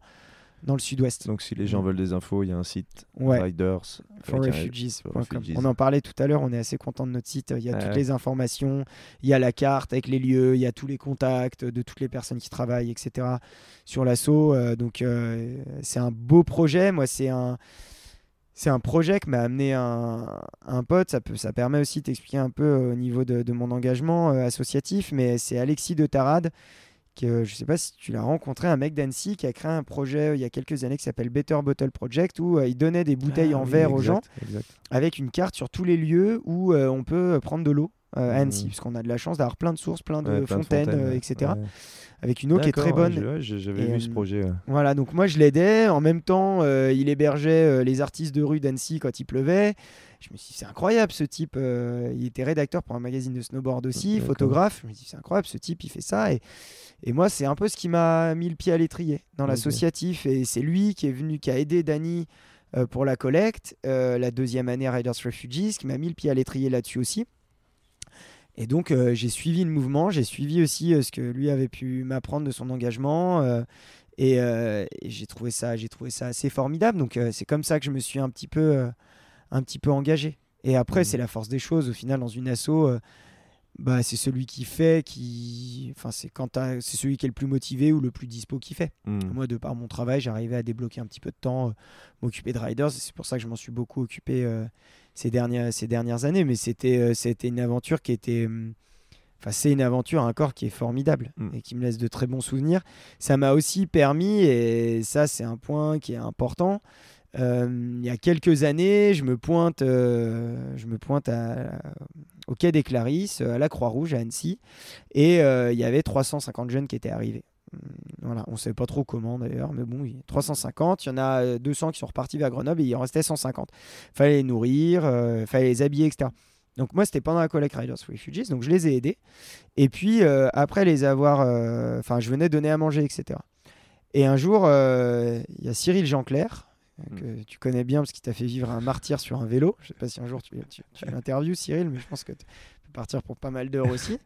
B: dans le sud-ouest.
A: Donc si les gens veulent des infos, il y a un site,
B: Ouais.
A: Riders.
B: For
A: avec un-
B: Refugees.com.
A: For Refugees.
B: On en parlait tout à l'heure, on est assez content de notre site. Il y a
A: Ah
B: toutes
A: ouais.
B: les informations, il y a la carte avec les lieux, il y a tous les contacts de toutes les personnes qui travaillent, etc. sur l'assaut. Euh, donc euh, c'est un beau projet. Moi, c'est un. C'est un projet que m'a amené un, un pote. Ça, peut, ça permet aussi de t'expliquer un peu au niveau de, de mon engagement euh, associatif. Mais c'est Alexis de Tarade, que je ne sais pas si tu l'as rencontré, un mec d'Annecy qui a créé un projet euh, il y a quelques années qui s'appelle Better Bottle Project où euh, il donnait des bouteilles
A: Ah
B: en
A: oui,
B: verre aux gens
A: exact.
B: avec une carte sur tous les lieux où euh, on peut prendre de l'eau euh, à Annecy,
A: Mhm.
B: parce qu'on a de la chance d'avoir plein de sources, plein de
A: Ouais, plein de
B: fontaines, euh, etc.
A: Ouais.
B: Avec une eau qui est très bonne.
A: je- ouais, J'avais vu ce
B: euh,
A: projet.
B: Voilà, donc moi je l'aidais. En même temps, euh, il hébergeait euh, les artistes de rue d'Annecy quand il pleuvait. Je me suis dit, c'est incroyable ce type. euh, il était rédacteur pour un magazine de snowboard aussi, photographe. Je me suis dit, c'est incroyable ce type, il fait ça. Et, et moi, c'est un peu ce qui m'a mis le pied à l'étrier dans l'associatif. Et c'est lui qui est venu, qui a aidé Dany euh, pour la collecte, euh, la deuxième année Riders Refugees, qui m'a mis le pied à l'étrier là-dessus aussi. Et donc, euh, j'ai suivi le mouvement, j'ai suivi aussi euh, ce que lui avait pu m'apprendre de son engagement. euh, et, et j'ai trouvé ça, trouvé ça assez formidable. Donc, c'est comme ça que je me suis un petit peu, un petit peu engagé. Et après,
A: Mhm.
B: c'est la force des choses. Au final, dans une asso, euh, bah, c'est celui qui fait, qui, enfin, c'est quand c'est celui qui est le plus motivé ou le plus dispo qui fait.
A: Hmm.
B: Moi, de par mon travail, j'arrivais à débloquer un petit peu de temps, euh, m'occuper de riders. C'est pour ça que je m'en suis beaucoup occupé euh, ces, dernières, ces dernières années. Mais c'était c'était une aventure qui était. hum, Enfin, c'est une aventure, un corps qui est formidable
A: Mm.
B: et qui me laisse de très bons souvenirs. Ça m'a aussi permis, et ça, c'est un point qui est important. Euh, il y a quelques années, je me pointe, euh, je me pointe au quai des Clarisses, à la Croix-Rouge à Annecy, et euh, il y avait 350 jeunes qui étaient arrivés. Hum, Voilà, on ne sait pas trop comment d'ailleurs, mais bon, il y a 350, il y en a euh, 200 qui sont repartis vers Grenoble et il en restait 150. Fallait les nourrir, euh, fallait les habiller, etc. Donc moi, c'était pendant la collecte Riders for Refugees, donc je les ai aidés. Et puis euh, après les avoir, euh, enfin, je venais donner à manger, etc. Et un jour, euh, il y a Cyril Jeanclair, euh, que tu connais bien parce qu'il t'a fait vivre un martyr sur un vélo. Je sais pas si un jour tu, tu, tu l'interviews, Cyril, mais je pense que tu peux partir pour pas mal d'heures aussi.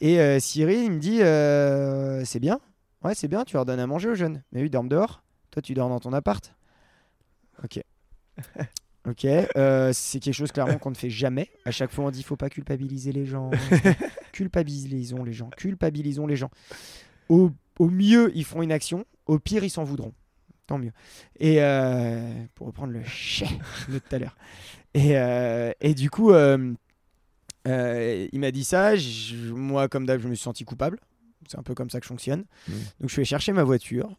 B: Et euh, Cyril, il me dit euh, C'est bien, ouais, c'est bien, tu leur donnes à manger aux jeunes. Mais eux, ils dorment dehors. Toi, tu dors dans ton appart. Ok. Ok, euh, c'est quelque chose clairement qu'on ne fait jamais. À chaque fois, on dit faut pas culpabiliser les gens. culpabilisons les gens. Culpabilisons les gens. Au, au mieux, ils feront une action. Au pire, ils s'en voudront. Mieux. Et euh, pour reprendre le chais de tout à l'heure. Et, euh, et du coup, euh, il m'a dit ça. Je- moi, comme d'hab, je me suis senti coupable. C'est un peu comme ça que je fonctionne.
A: Mhm.
B: Donc, je suis allé chercher ma voiture.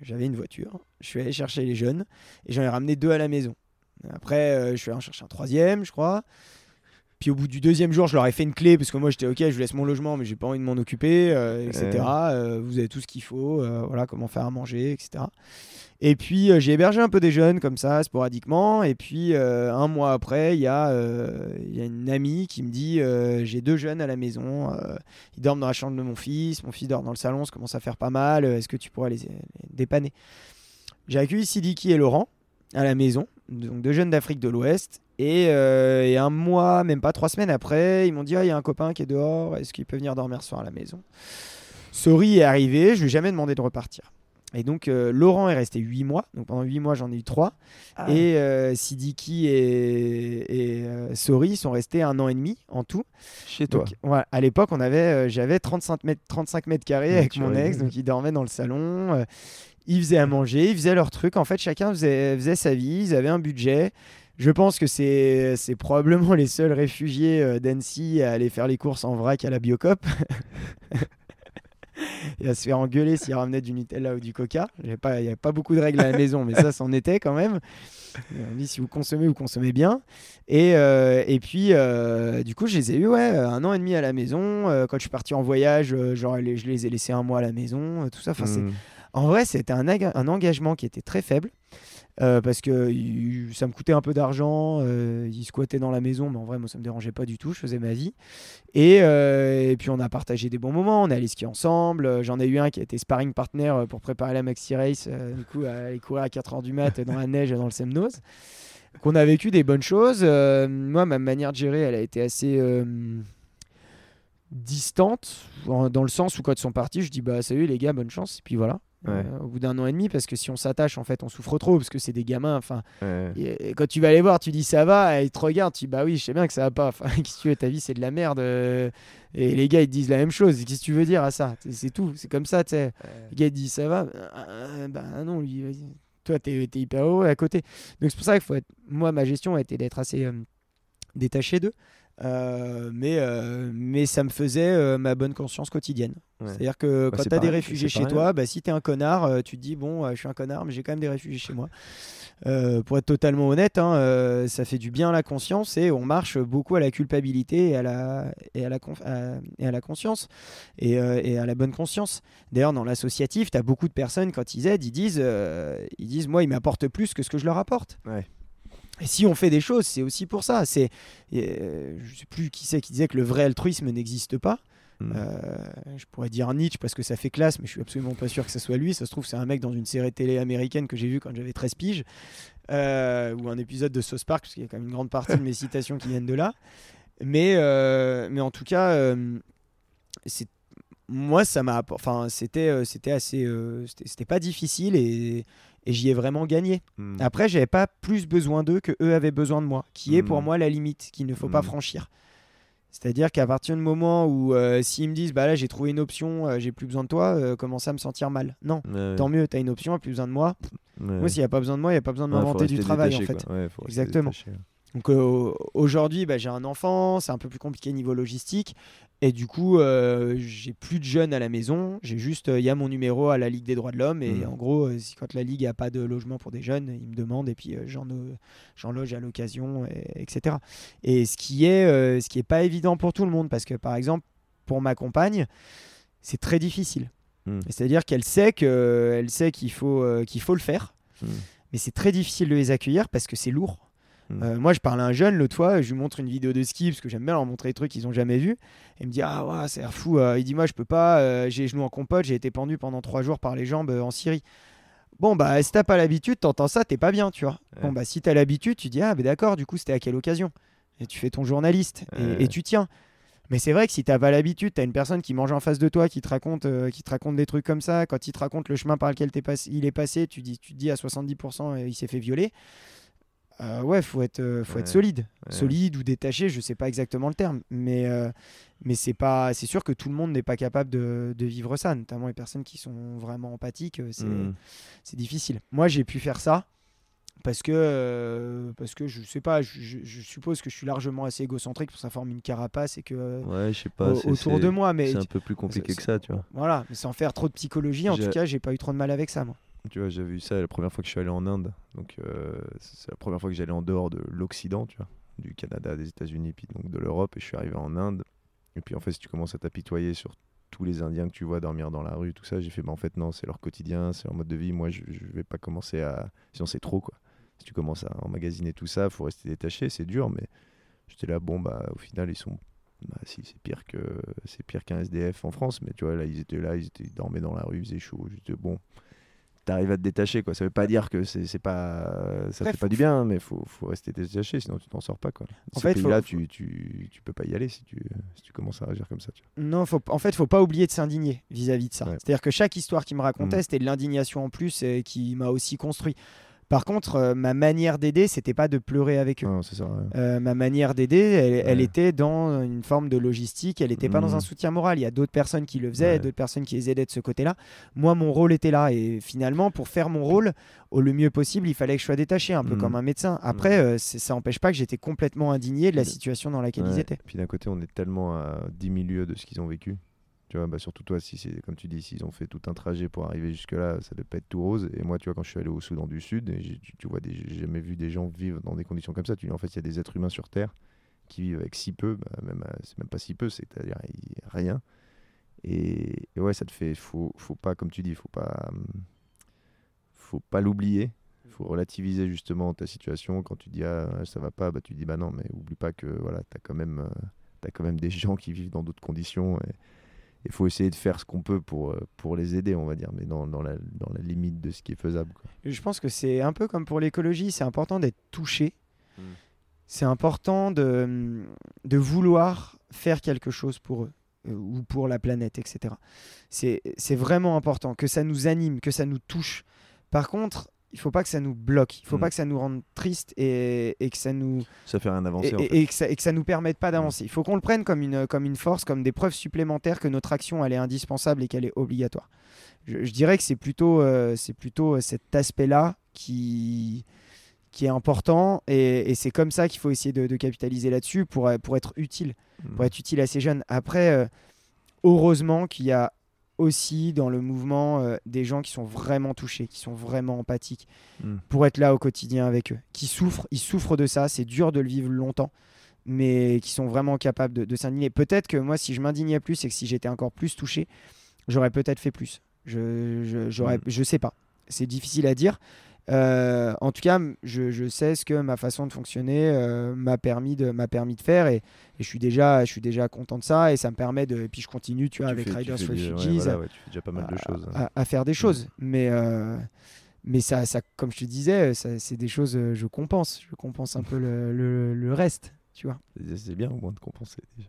B: J'avais une voiture. Je suis allé chercher les jeunes et j'en ai ramené deux à la maison. Après, je suis allé en chercher un troisième, je crois. Puis au bout du deuxième jour, je leur ai fait une clé parce que moi j'étais ok, je vous laisse mon logement, mais j'ai pas envie de m'en occuper, euh, etc. Euh, vous avez tout ce qu'il faut, euh, voilà, comment faire à manger, etc. Et puis j'ai hébergé un peu des jeunes comme ça, sporadiquement. Et puis un mois après, il y, a, il y a une amie qui me dit j'ai deux jeunes à la maison, ils dorment dans la chambre de mon fils, mon fils dort dans le salon, ça commence à faire pas mal. Est-ce que tu pourrais les, les dépanner? J'ai accueilli Sidiki et Laurent à la maison, donc deux jeunes d'Afrique de l'Ouest. Et, euh, et un mois, même pas trois semaines après, ils m'ont dit Ah, il y a un copain qui est dehors, est-ce qu'il peut venir dormir ce soir à la maison? Sorry est arrivé, je lui ai jamais demandé de repartir. Et donc euh, Laurent est resté huit mois, donc pendant huit mois j'en ai eu trois.
A: Ah.
B: Et euh, Sidiki et, et euh, Sorry sont restés un an et demi en tout.
A: Chez toi.
B: Voilà, à l'époque, on avait, j'avais 35 mètres, 35 mètres carrés
A: Ouais,
B: avec mon ex, donc ils dormaient dans le salon. ils faisaient à manger, ils faisaient leurs trucs. En fait, chacun faisait, faisait sa vie, ils avaient un budget. Je pense que c'est probablement les seuls réfugiés d'Annecy à aller faire les courses en vrac à la Biocop. et à se faire engueuler s'il ramenait du Nutella ou du Coca. Il n'y avait pas beaucoup de règles à la maison, mais ça, c'en était quand même. On dit si vous consommez, vous consommez bien. Et, euh, et puis, euh, du coup, je les ai eu ouais, un an et demi à la maison. Euh, quand je suis parti en voyage, genre, je les ai laissés un mois à la maison, tout ça. Enfin, c'est
A: Mm.
B: en vrai, c'était un, un engagement qui était très faible. Euh, parce que il- ça me coûtait un peu d'argent, euh, ils squattaient dans la maison, mais en vrai, moi, ça me dérangeait pas du tout, je faisais ma vie. Et, euh, puis, on a partagé des bons moments, on est allé skier ensemble. Euh, J'en ai eu un qui a été sparring partner pour préparer la Maxi Race, du coup, à aller courir à 4h du mat dans la neige, dans le Semnose. Qu'on a vécu des bonnes choses. Moi, ma manière de gérer, elle a été assez. distante dans le sens où quand ils sont partis je dis bah salut les gars bonne chance et puis voilà
A: Ouais.
B: Euh, au bout d'un an et demi parce que si on s'attache en fait on souffre trop parce que c'est des gamins enfin
A: Ouais.
B: et- et quand tu vas les voir tu dis ça va et ils te regardent tu dis bah oui je sais bien que ça va pas enfin qu'est-ce que tu veux ta vie c'est de la merde euh, et les gars ils te disent la même chose qu'est-ce que tu veux dire à ça? C'est tout c'est comme ça tu sais. Les gars ils disent ça va Euh, bah non lui toi t'es es hyper heureux à côté. Donc c'est pour ça qu'il faut être moi ma gestion a été d'être assez euh, détaché d'eux Euh, mais, euh, mais ça me faisait euh, ma bonne conscience quotidienne.
A: Ouais.
B: C'est-à-dire que
A: Bah,
B: quand tu as des réfugiés chez
A: pareil.
B: toi, bah, si tu es un connard, tu te dis bon, je suis un connard, mais j'ai quand même des réfugiés chez moi. Pour être totalement honnête, hein, ça fait du bien à la conscience et on marche beaucoup à la culpabilité et à la, et à la, à- et à la conscience et, et à la bonne conscience. D'ailleurs, dans l'associatif, tu as beaucoup de personnes, quand ils aident, ils disent, ils disent Moi, ils m'apportent plus que ce que je leur apporte.
A: Ouais.
B: Et si on fait des choses, c'est aussi pour ça. C'est, euh, je sais plus qui c'est qui disait que le vrai altruisme n'existe pas.
A: Mm.
B: Euh, je pourrais dire Nietzsche parce que ça fait classe, mais je suis absolument pas sûr que ce soit lui. Ça se trouve, c'est un mec dans une série télé américaine que j'ai vu quand j'avais 13 piges, euh, ou un épisode de South Park, parce qu'il y a quand même une grande partie de mes citations qui viennent de là. Mais, euh, mais en tout cas, c'est moi, ça m'a, enfin, c'était, c'était assez, c'était pas difficile et, et j'y ai vraiment gagné.
A: Mm.
B: Après, j'avais pas plus besoin d'eux que eux avaient besoin de moi, qui est pour
A: Mhm.
B: moi la limite qu'il ne faut pas
A: Mhm.
B: franchir. C'est-à-dire qu'à partir du moment où euh, s'ils me disent bah là j'ai trouvé une option, euh, j'ai plus besoin de toi, euh, commencer à me sentir mal. Non,
A: Ouais,
B: tant mieux, t'as une option, plus besoin de moi.
A: ouais.
B: Moi s'il n'y a pas besoin de moi, il n'y a pas besoin de
A: Ouais,
B: m'inventer du travail en fait. Exactement.
A: détaché.
B: Donc euh, aujourd'hui, bah, j'ai un enfant, c'est un peu plus compliqué niveau logistique. Et du coup, euh, j'ai plus de jeunes à la maison. J'ai juste, il y a mon numéro à la Ligue des droits de l'homme. Et
A: Mhm.
B: en gros, euh, si, quand la Ligue a pas de logement pour des jeunes, ils me demandent et puis euh, j'en euh, loge à l'occasion, et- etc. Et ce qui est, euh, ce qui est pas évident pour tout le monde, parce que par exemple, pour ma compagne, c'est très difficile.
A: Mhm.
B: C'est-à-dire qu'elle sait que, elle sait qu'il faut, euh, qu'il faut le faire,
A: Mhm.
B: mais c'est très difficile de les accueillir parce que c'est lourd.
A: Mm.
B: Euh, moi, je parle à un jeune l'autre fois, je lui montre une vidéo de ski parce que j'aime bien leur montrer des trucs qu'ils ont jamais vus. Et il me dit Ah, ouais, c'est fou. euh. Il dit Moi, je peux pas, euh, j'ai les genoux en compote, j'ai été pendu pendant trois jours par les jambes en Syrie. Bon, bah, si t'as pas l'habitude, t'entends ça, t'es pas bien, tu vois.
A: Ouais.
B: Bon, bah, si t'as l'habitude, tu dis Ah, bah, d'accord, du coup, c'était à quelle occasion? Et tu fais ton journaliste et, tu tiens. Mais c'est vrai que si t'as pas l'habitude, t'as une personne qui mange en face de toi, qui te raconte, euh, qui te raconte des trucs comme ça. Quand il te raconte le chemin par lequel passé, il est passé, tu, dis, tu te dis à 70% euh, il s'est fait violer. Euh, ouais, faut être, euh, faut être solide,
A: Ouais.
B: solide ou détaché, je sais pas exactement le terme, mais euh, mais c'est pas, c'est sûr que tout le monde n'est pas capable de, de vivre ça, notamment les personnes qui sont vraiment empathiques, c'est
A: Mm.
B: c'est difficile. Moi, j'ai pu faire ça parce que euh, parce que je sais pas, je, je- je suppose que je suis largement assez égocentrique pour ça forme une carapace et que
A: Ouais, je sais pas.
B: au- autour de moi, mais
A: C'est un peu plus compliqué que ça, tu vois.
B: voilà, mais sans faire trop de psychologie, en tout cas, j'ai pas eu trop de mal avec ça, moi.
A: Tu vois, j'ai vu ça la première fois que je suis allé en Inde. Donc, euh, c'est la première fois que j'allais en dehors de l'Occident, tu vois, du Canada, des États-Unis, puis donc de l'Europe. Et je suis arrivé en Inde. Et puis, en fait, si tu commences à t'apitoyer sur tous les Indiens que tu vois dormir dans la rue, tout ça, j'ai fait, bah, en fait, non, c'est leur quotidien, c'est leur mode de vie. Moi, je, je vais pas commencer à. Sinon, c'est trop, quoi. Si tu commences à emmagasiner tout ça, faut rester détaché, c'est dur, mais j'étais là, bon, bah, au final, ils sont. Bah, c'est pire que c'est pire qu'un SDF en France, mais tu vois, là, ils étaient là, ils, étaient, ils dormaient dans la rue, il faisait chaud. J'étais bon t'arrives à te détacher quoi ça veut pas dire que c'est pas ça fait pas du bien mais faut faut rester détaché sinon tu t'en sors pas quoi
B: En
A: Ces
B: fait, faut-
A: là tu, tu tu peux pas y aller si tu si tu commences à réagir comme ça tu vois.
B: Non, faut, en fait, faut pas oublier de s'indigner vis-à-vis de ça.
A: Ouais.
B: C'est-à-dire que chaque histoire qu'il me racontait,
A: Mm.
B: c'était de l'indignation en plus et qui m'a aussi construit. Par contre, euh, ma manière d'aider, c'était pas de pleurer avec eux.
A: non c'est ça ouais.
B: Euh, ma manière d'aider, elle, était dans une forme de logistique, elle n'était pas dans
A: Mhm.
B: un soutien moral. Il y a d'autres personnes qui le faisaient,
A: Ouais.
B: d'autres personnes qui les aidaient de ce côté-là. Moi, mon rôle était là. Et finalement, pour faire mon rôle au le mieux possible, il fallait que je sois détaché, un peu
A: Mhm.
B: comme un médecin. Après, euh, ça n'empêche pas que j'étais complètement indigné de la situation dans laquelle ils étaient.
A: puis d'un côté on est tellement à 10 000 lieues de ce qu'ils ont vécu Tu vois, bah, surtout toi, si c'est comme tu dis, s'ils ont fait tout un trajet pour arriver jusque-là, ça ne doit pas être tout rose. Et moi, tu vois, quand je suis allé au Soudan du Sud, et tu, vois, j'ai jamais vu des gens vivre dans des conditions comme ça. Tu dis, en fait, il y a des êtres humains sur Terre qui vivent avec si peu, bah, même, euh, c'est même pas si peu, c'est-à-dire rien. Et, et ouais, ça te fait, faut, faut pas, comme tu dis, faut pas, hum, faut pas l'oublier. Faut relativiser justement ta situation. Quand tu dis ah, ça va pas, bah, tu dis bah non, mais oublie pas que voilà, tu as, quand même, euh, t'as quand même des gens qui vivent dans d'autres conditions. Il faut essayer de faire ce qu'on peut pour, euh, pour les aider, on va dire, mais dans, dans, la, dans la limite de ce qui est faisable. quoi.
B: Je pense que c'est un peu comme pour l'écologie, c'est important d'être touché.
A: Mm.
B: C'est important de, de vouloir faire quelque chose pour eux euh, ou pour la planète, etc. C'est c'est vraiment important que ça nous anime, que ça nous touche. Par contre, il faut pas que ça nous bloque, il faut
A: Mm.
B: pas que ça nous rende triste et, et que ça nous
A: Ça fait rien avancer.
B: et,
A: en
B: et-
A: fait.
B: et que ça, et que ça nous permette pas d'avancer. Il faut qu'on le prenne comme une, comme une force, comme des preuves supplémentaires que notre action elle est indispensable et qu'elle est obligatoire. Je, je dirais que c'est plutôt, euh, c'est plutôt euh, cet aspect-là qui, qui est important et, et c'est comme ça qu'il faut essayer de, de capitaliser là-dessus pour, euh, pour être utile,
A: Mm.
B: pour être utile à ces jeunes. Après, euh, heureusement qu'il y a aussi dans le mouvement euh, des gens qui sont vraiment touchés, qui sont vraiment empathiques
A: Mm.
B: pour être là au quotidien avec eux, qui souffrent, ils souffrent de ça, c'est dur de le vivre longtemps, mais qui sont vraiment capables de, de s'indigner. Peut-être que moi, si je m'indignais plus et que si j'étais encore plus touché, j'aurais peut-être fait plus. Je, je, j'aurais,
A: Mm.
B: je sais pas, c'est difficile à dire. Euh, en tout cas, je, je sais ce que ma façon de fonctionner euh, m'a permis de m'a permis de faire et, et je suis déjà je suis déjà content de ça et ça me permet de et puis je continue tu vois
A: Tu
B: avec
A: fais-
B: Riders
A: ouais,
B: Refugees
A: voilà, ouais, tu fais déjà pas mal de
B: à-
A: choses.
B: à, à faire des choses. Mais, euh, mais ça, ça, comme je te disais, c'est des choses, je compense. Je compense un peu le, le- le reste, tu vois.
A: C'est bien au moins de compenser déjà.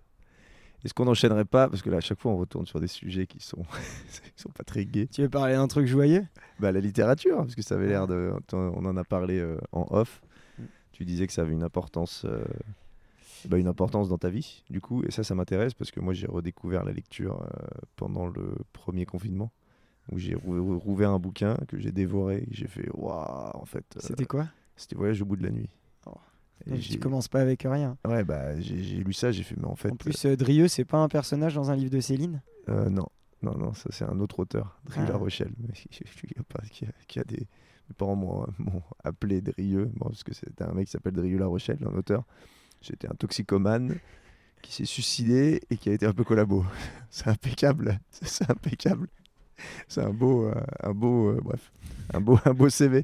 A: Est-ce qu'on n'enchaînerait pas Parce que là, à chaque fois, on retourne sur des sujets qui sont, qui sont pas très gais.
B: Tu veux parler d'un truc joyeux?
A: Bah, la littérature, parce que ça avait l'air de. On en a parlé euh, en off.
B: Mm.
A: Tu disais que ça avait une importance, euh, bah, une importance dans ta vie, du coup. Et ça, ça m'intéresse parce que moi, j'ai redécouvert la lecture euh, pendant le premier confinement, où j'ai rou- rou- rouvert un bouquin que j'ai dévoré. J'ai fait waouh, en fait.
B: C'était quoi?
A: C'était Voyage au bout de la nuit.
B: Oh. Donc, Tu commences pas avec rien.
A: Ouais, bah, j'ai lu ça, j'ai fait, mais en fait.
B: En plus, euh, Drieux, c'est pas un personnage dans un livre de Céline?
A: Euh, non, non, non, ça c'est un autre auteur, Drieux
B: Ah.
A: La Rochelle, mais qui a, pas- qui a- qui a des. Mes parents m'ont m'ont appelé Drieux, bon, parce que c'était un mec qui s'appelle Drieux La Rochelle, un auteur. J'étais un toxicomane qui s'est suicidé et qui a été un peu collabo. C'est impeccable, c'est impeccable. C'est un beau, euh, un beau, euh, bref, un beau, un beau CV.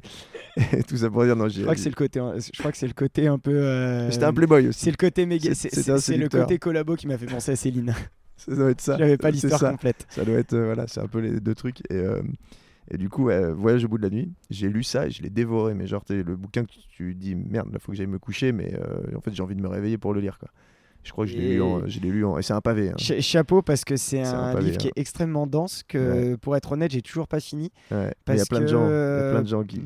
A: Et tout ça pour dire non.
B: Je crois que c'est le côté, je crois que c'est le côté un peu. euh,
A: J'étais un playboy aussi.
B: C'est le côté méga.
A: C'est-
B: le côté collabo qui m'a fait penser à Céline.
A: Ça doit être ça.
B: J'avais pas l'histoire complète.
A: Ça doit être, euh, voilà, c'est un peu les deux trucs. Et, et du coup, Voyage au bout de la nuit, j'ai lu ça et je l'ai dévoré. Mais genre, le bouquin que tu, dis, merde, là, faut que j'aille me coucher, mais en fait, j'ai envie de me réveiller pour le lire, quoi. Je crois que je l'ai lu, en, je lu en. Et c'est un pavé. hein.
B: Cha- Chapeau parce que c'est
A: un
B: un,
A: pavé,
B: livre qui
A: hein.
B: est extrêmement dense que pour être honnête j'ai toujours pas fini
A: Ouais. Mais Il y a
B: parce
A: plein de
B: que,
A: gens, il y a
B: euh,
A: plein de gens qui.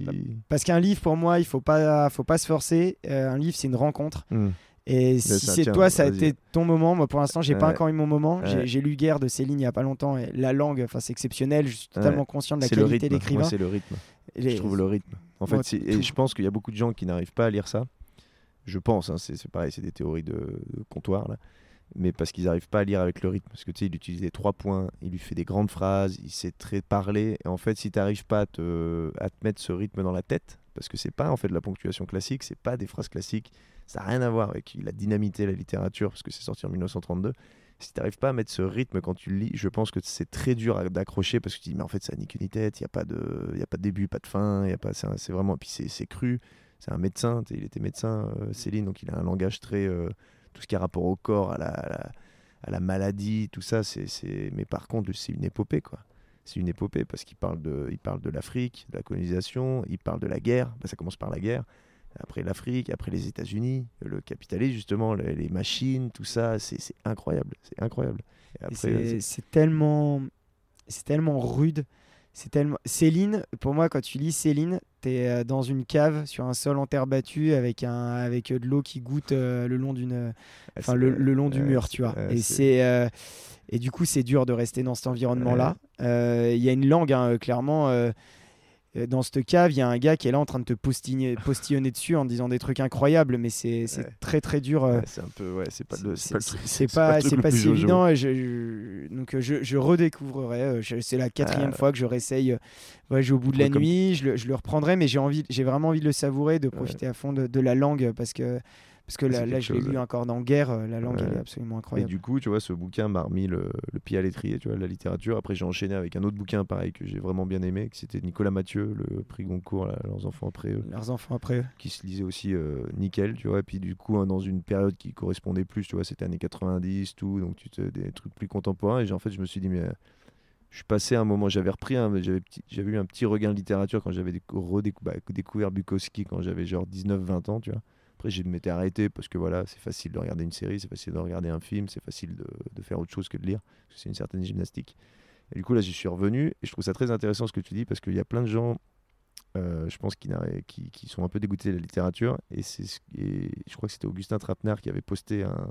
B: parce qu'un livre pour moi il faut pas faut pas se forcer Euh, un livre c'est une rencontre
A: Hmm.
B: et si c'est toi ça a été ton moment moi pour l'instant j'ai pas
A: Ouais.
B: encore eu mon moment J'ai-
A: Ouais.
B: j'ai lu Guerre de Céline il y a pas longtemps et la langue enfin c'est exceptionnel je suis totalement conscient de la qualité d'écrivain
A: c'est le rythme.
B: Les-
A: Je trouve le rythme. En fait, et je pense qu'il y a beaucoup de gens qui n'arrivent pas à lire ça. Je pense, hein, c'est pareil, c'est des théories de, comptoir, là. mais parce qu'ils n'arrivent pas à lire avec le rythme. Parce que tu sais, il utilise les trois points, il lui fait des grandes phrases, il sait très parler. Et en fait, si tu n'arrives pas à te, mettre ce rythme dans la tête, parce que c'est pas en fait de la ponctuation classique, c'est pas des phrases classiques, ça n'a rien à voir avec il a dynamité la littérature, parce que c'est sorti en 1932. Si tu n'arrives pas à mettre ce rythme quand tu lis, je pense que c'est très dur d'accrocher parce que tu dis, mais en fait, ça nique ni tête, il n'y a, pas de- a pas de début, pas de fin, a pas, c'est vraiment, puis c'est c'est cru, c'est un médecin, il était médecin, euh, Céline, donc il a un langage très, euh, tout ce qui a rapport au corps, à la, à la, à la maladie, tout ça, c'est, mais par contre, c'est une épopée, quoi. C'est une épopée parce qu'il parle de, il parle de l'Afrique, de la colonisation, il parle de la guerre, Bah, ça commence par la guerre, après l'Afrique, après les États-Unis, le capitalisme, justement, les, les machines, tout ça, c'est, incroyable, c'est incroyable.
B: C'est tellement c'est tellement rude c'est tellement Céline pour moi quand tu lis Céline t'es euh, dans une cave sur un sol en terre battue avec un avec euh, de l'eau qui goûte euh, le long d'une enfin le, le long du mur tu vois. et
A: c'est-
B: euh, et du coup c'est dur de rester dans cet environnement là il y a une langue hein, clairement dans cette cave, il y a un gars qui est là en train de te postillonner, postillonner dessus en disant des trucs incroyables, mais c'est
A: Ouais.
B: très très dur. euh,
A: Ouais, c'est un peu, ouais, c'est pas le, c'est pas
B: c'est pas, pas si évident. et je- je- donc euh, je, je euh, je- C'est la quatrième
A: Ah.
B: fois que je réessaye. euh, ouais, j'ai au bout de la
A: comme-
B: nuit, je le, je le reprendrai, mais j'ai envie, j'ai vraiment envie de le savourer, de profiter à fond de, de la langue parce que parce que là, je l'ai lu encore dans Guerre. euh, La langue,
A: Ouais.
B: elle est absolument
A: Et
B: incroyable.
A: du coup, tu vois, ce bouquin m'a remis le, le pied à l'étrier, tu vois, la littérature. Après, j'ai enchaîné avec un autre bouquin pareil que j'ai vraiment bien aimé, que c'était Nicolas Mathieu, le prix Goncourt, là, leurs enfants après eux,
B: Leurs enfants après eux.
A: qui se lisait aussi euh, nickel, tu vois. Et puis du coup, hein, dans une période qui correspondait plus, tu vois, c'était années 90, tout, donc tu te, des trucs plus contemporains. Et en fait, je me suis dit, mais euh, je suis passé à un moment, j'avais repris, j'avais eu un petit regain de littérature quand j'avais décou- redécou- bah, découvert Bukowski quand j'avais genre 19-20 ans, tu vois. Après, je m'étais arrêté parce que voilà, c'est facile de regarder une série, c'est facile de regarder un film, c'est facile de, faire autre chose que de lire, parce que c'est une certaine gymnastique. Et du coup, là, j'y suis revenu et je trouve ça très intéressant ce que tu dis parce qu'il y a plein de gens, euh, je pense, qui, sont un peu dégoûtés de la littérature. Et, je crois que c'était Augustin Trapenard qui avait posté un,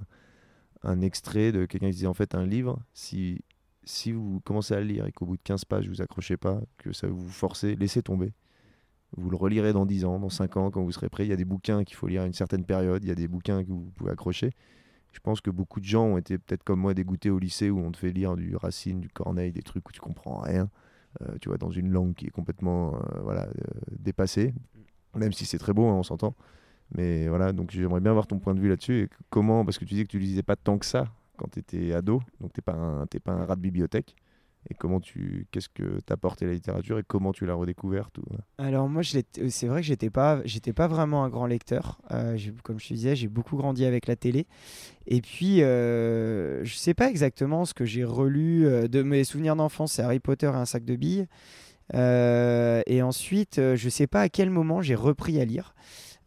A: un extrait de quelqu'un qui disait en fait un livre, si, si vous commencez à le lire et qu'au bout de 15 pages, vous accrochez pas, que ça vous forcez, laissez tomber. Vous le relirez dans 10 ans, dans 5 ans, quand vous serez prêt. Il y a des bouquins qu'il faut lire à une certaine période, il y a des bouquins que vous pouvez accrocher. Je pense que beaucoup de gens ont été peut-être comme moi dégoûtés au lycée où on te fait lire du Racine, du Corneille, des trucs où tu comprends rien, euh, tu vois, dans une langue qui est complètement euh, voilà, euh, dépassée, même si c'est très beau, hein, on s'entend. Mais voilà, donc j'aimerais bien avoir ton point de vue là-dessus. Et comment, parce que tu dis que tu lisais pas tant que ça quand tu étais ado, donc t'es pas pas un rat de bibliothèque. Et comment tu, qu'est-ce que t'as apporté la littérature et comment tu l'as redécouverte ou...
B: Alors moi, euh, c'est vrai que j'étais pas, j'étais pas vraiment un grand lecteur. Euh, comme je te disais, j'ai beaucoup grandi avec la télé. Et puis, euh, je sais pas exactement ce que j'ai relu euh, de mes souvenirs d'enfance. C'est Harry Potter et un sac de billes. Euh, et ensuite, euh, je sais pas à quel moment j'ai repris à lire.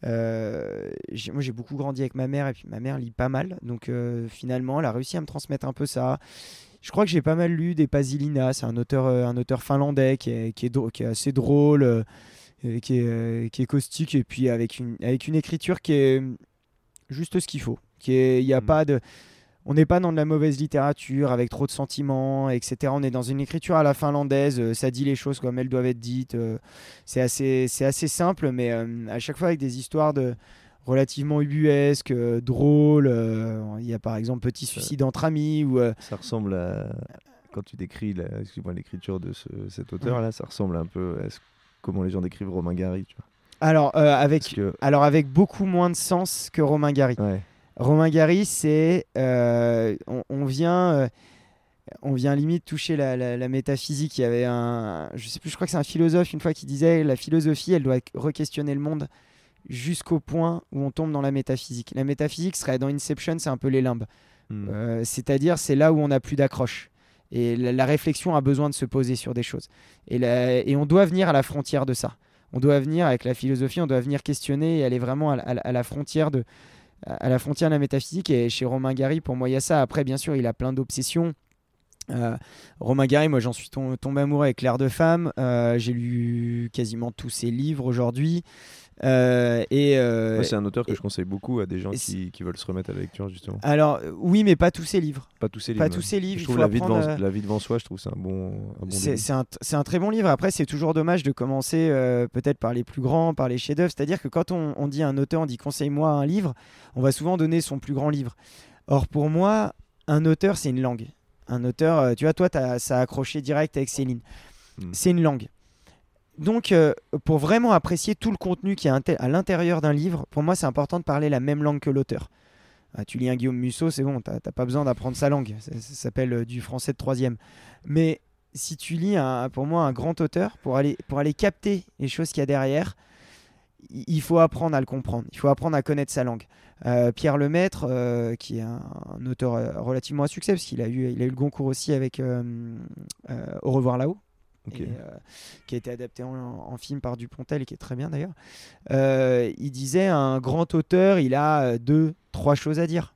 B: Euh, moi, j'ai beaucoup grandi avec ma mère et puis ma mère lit pas mal. Donc euh, finalement, elle a réussi à me transmettre un peu ça. Je crois que j'ai pas mal lu des Pasilina. C'est un auteur, euh, un auteur finlandais qui est, qui est, drô- qui est assez drôle, euh, qui, est, euh, qui est caustique et puis avec une, avec une écriture qui est juste ce qu'il faut. Qui est, y a
A: Mhm.
B: pas de, on n'est pas dans de la mauvaise littérature avec trop de sentiments, etc. On est dans une écriture à la finlandaise. ça dit les choses comme elles doivent être dites. c'est assez, c'est assez simple, mais euh, à chaque fois avec des histoires de relativement ubuesques, euh, drôles. euh, Il y a par exemple Petit suicide entre amis ou euh,
A: Ça ressemble à. Quand tu décris l'écriture de ce- cet auteur-là, ça ressemble un peu à ce- comment les gens décrivent Romain Gary. Tu vois.
B: alors avec
A: que.
B: alors avec beaucoup moins de sens que Romain Gary.
A: Ouais.
B: Romain Gary, c'est on, on vient on vient limite toucher la, la- la métaphysique. Il y avait un je sais plus, je crois que c'est un philosophe une fois qui disait la philosophie, elle doit re-questionner le monde jusqu'au point où on tombe dans la métaphysique. La métaphysique serait dans Inception, c'est un peu les limbes.
A: Hmm.
B: Euh, C'est-à-dire, c'est là où on n'a plus d'accroche. Et la, la réflexion a besoin de se poser sur des choses. Et, la- et on doit venir à la frontière de ça. On doit venir avec la philosophie, on doit venir questionner et aller vraiment à, la- à la- à la frontière de à la frontière de la métaphysique. Et chez Romain Gary, pour moi, il y a ça. Après, bien sûr, il a plein d'obsessions. Euh, Romain Gary, moi j'en suis tom- tombé amoureux avec L'air de femme. Euh, J'ai lu quasiment tous ses livres aujourd'hui. Euh, et euh,
A: Ouais, c'est un auteur que
B: et-
A: je conseille beaucoup à des gens qui, qui veulent se remettre à la lecture, justement.
B: alors, oui, mais pas tous ses livres.
A: Pas tous ces livres.
B: Pas tous ses livres.
A: Je trouve
B: faut
A: la vie,
B: apprendre,
A: devant,
B: euh,
A: la vie devant soi, je trouve c'est un bon, bon
B: C'est un, très bon livre. Après, c'est toujours dommage de commencer peut-être par les plus grands, par les chefs-d'œuvre. C'est-à-dire que quand on, on dit à un auteur, on dit conseille-moi un livre, on va souvent donner son plus grand livre. Or, pour moi, un auteur, c'est une langue. Un auteur, tu vois, toi, t'as- ça a accroché direct avec Céline.
A: Hmm.
B: C'est une langue. Donc, euh, pour vraiment apprécier tout le contenu qui est à l'intérieur d'un livre, pour moi, c'est important de parler la même langue que l'auteur. Ah, tu lis un Guillaume Musso, c'est bon, t'as pas besoin d'apprendre sa langue. Ça, s'appelle euh, du français de troisième. Mais si tu lis, pour moi, un grand auteur, pour aller, capter les choses qu'il y a derrière, il faut apprendre à le comprendre. Il faut apprendre à connaître sa langue. Euh, Pierre Lemaître, qui est un, auteur relativement à succès, parce qu'il a eu, il a eu le Goncourt aussi avec Au revoir là-haut, Et, euh, qui a été adapté en, en film par Dupontel et qui est très bien d'ailleurs. Euh, il disait un grand auteur, il a euh, deux, trois choses à dire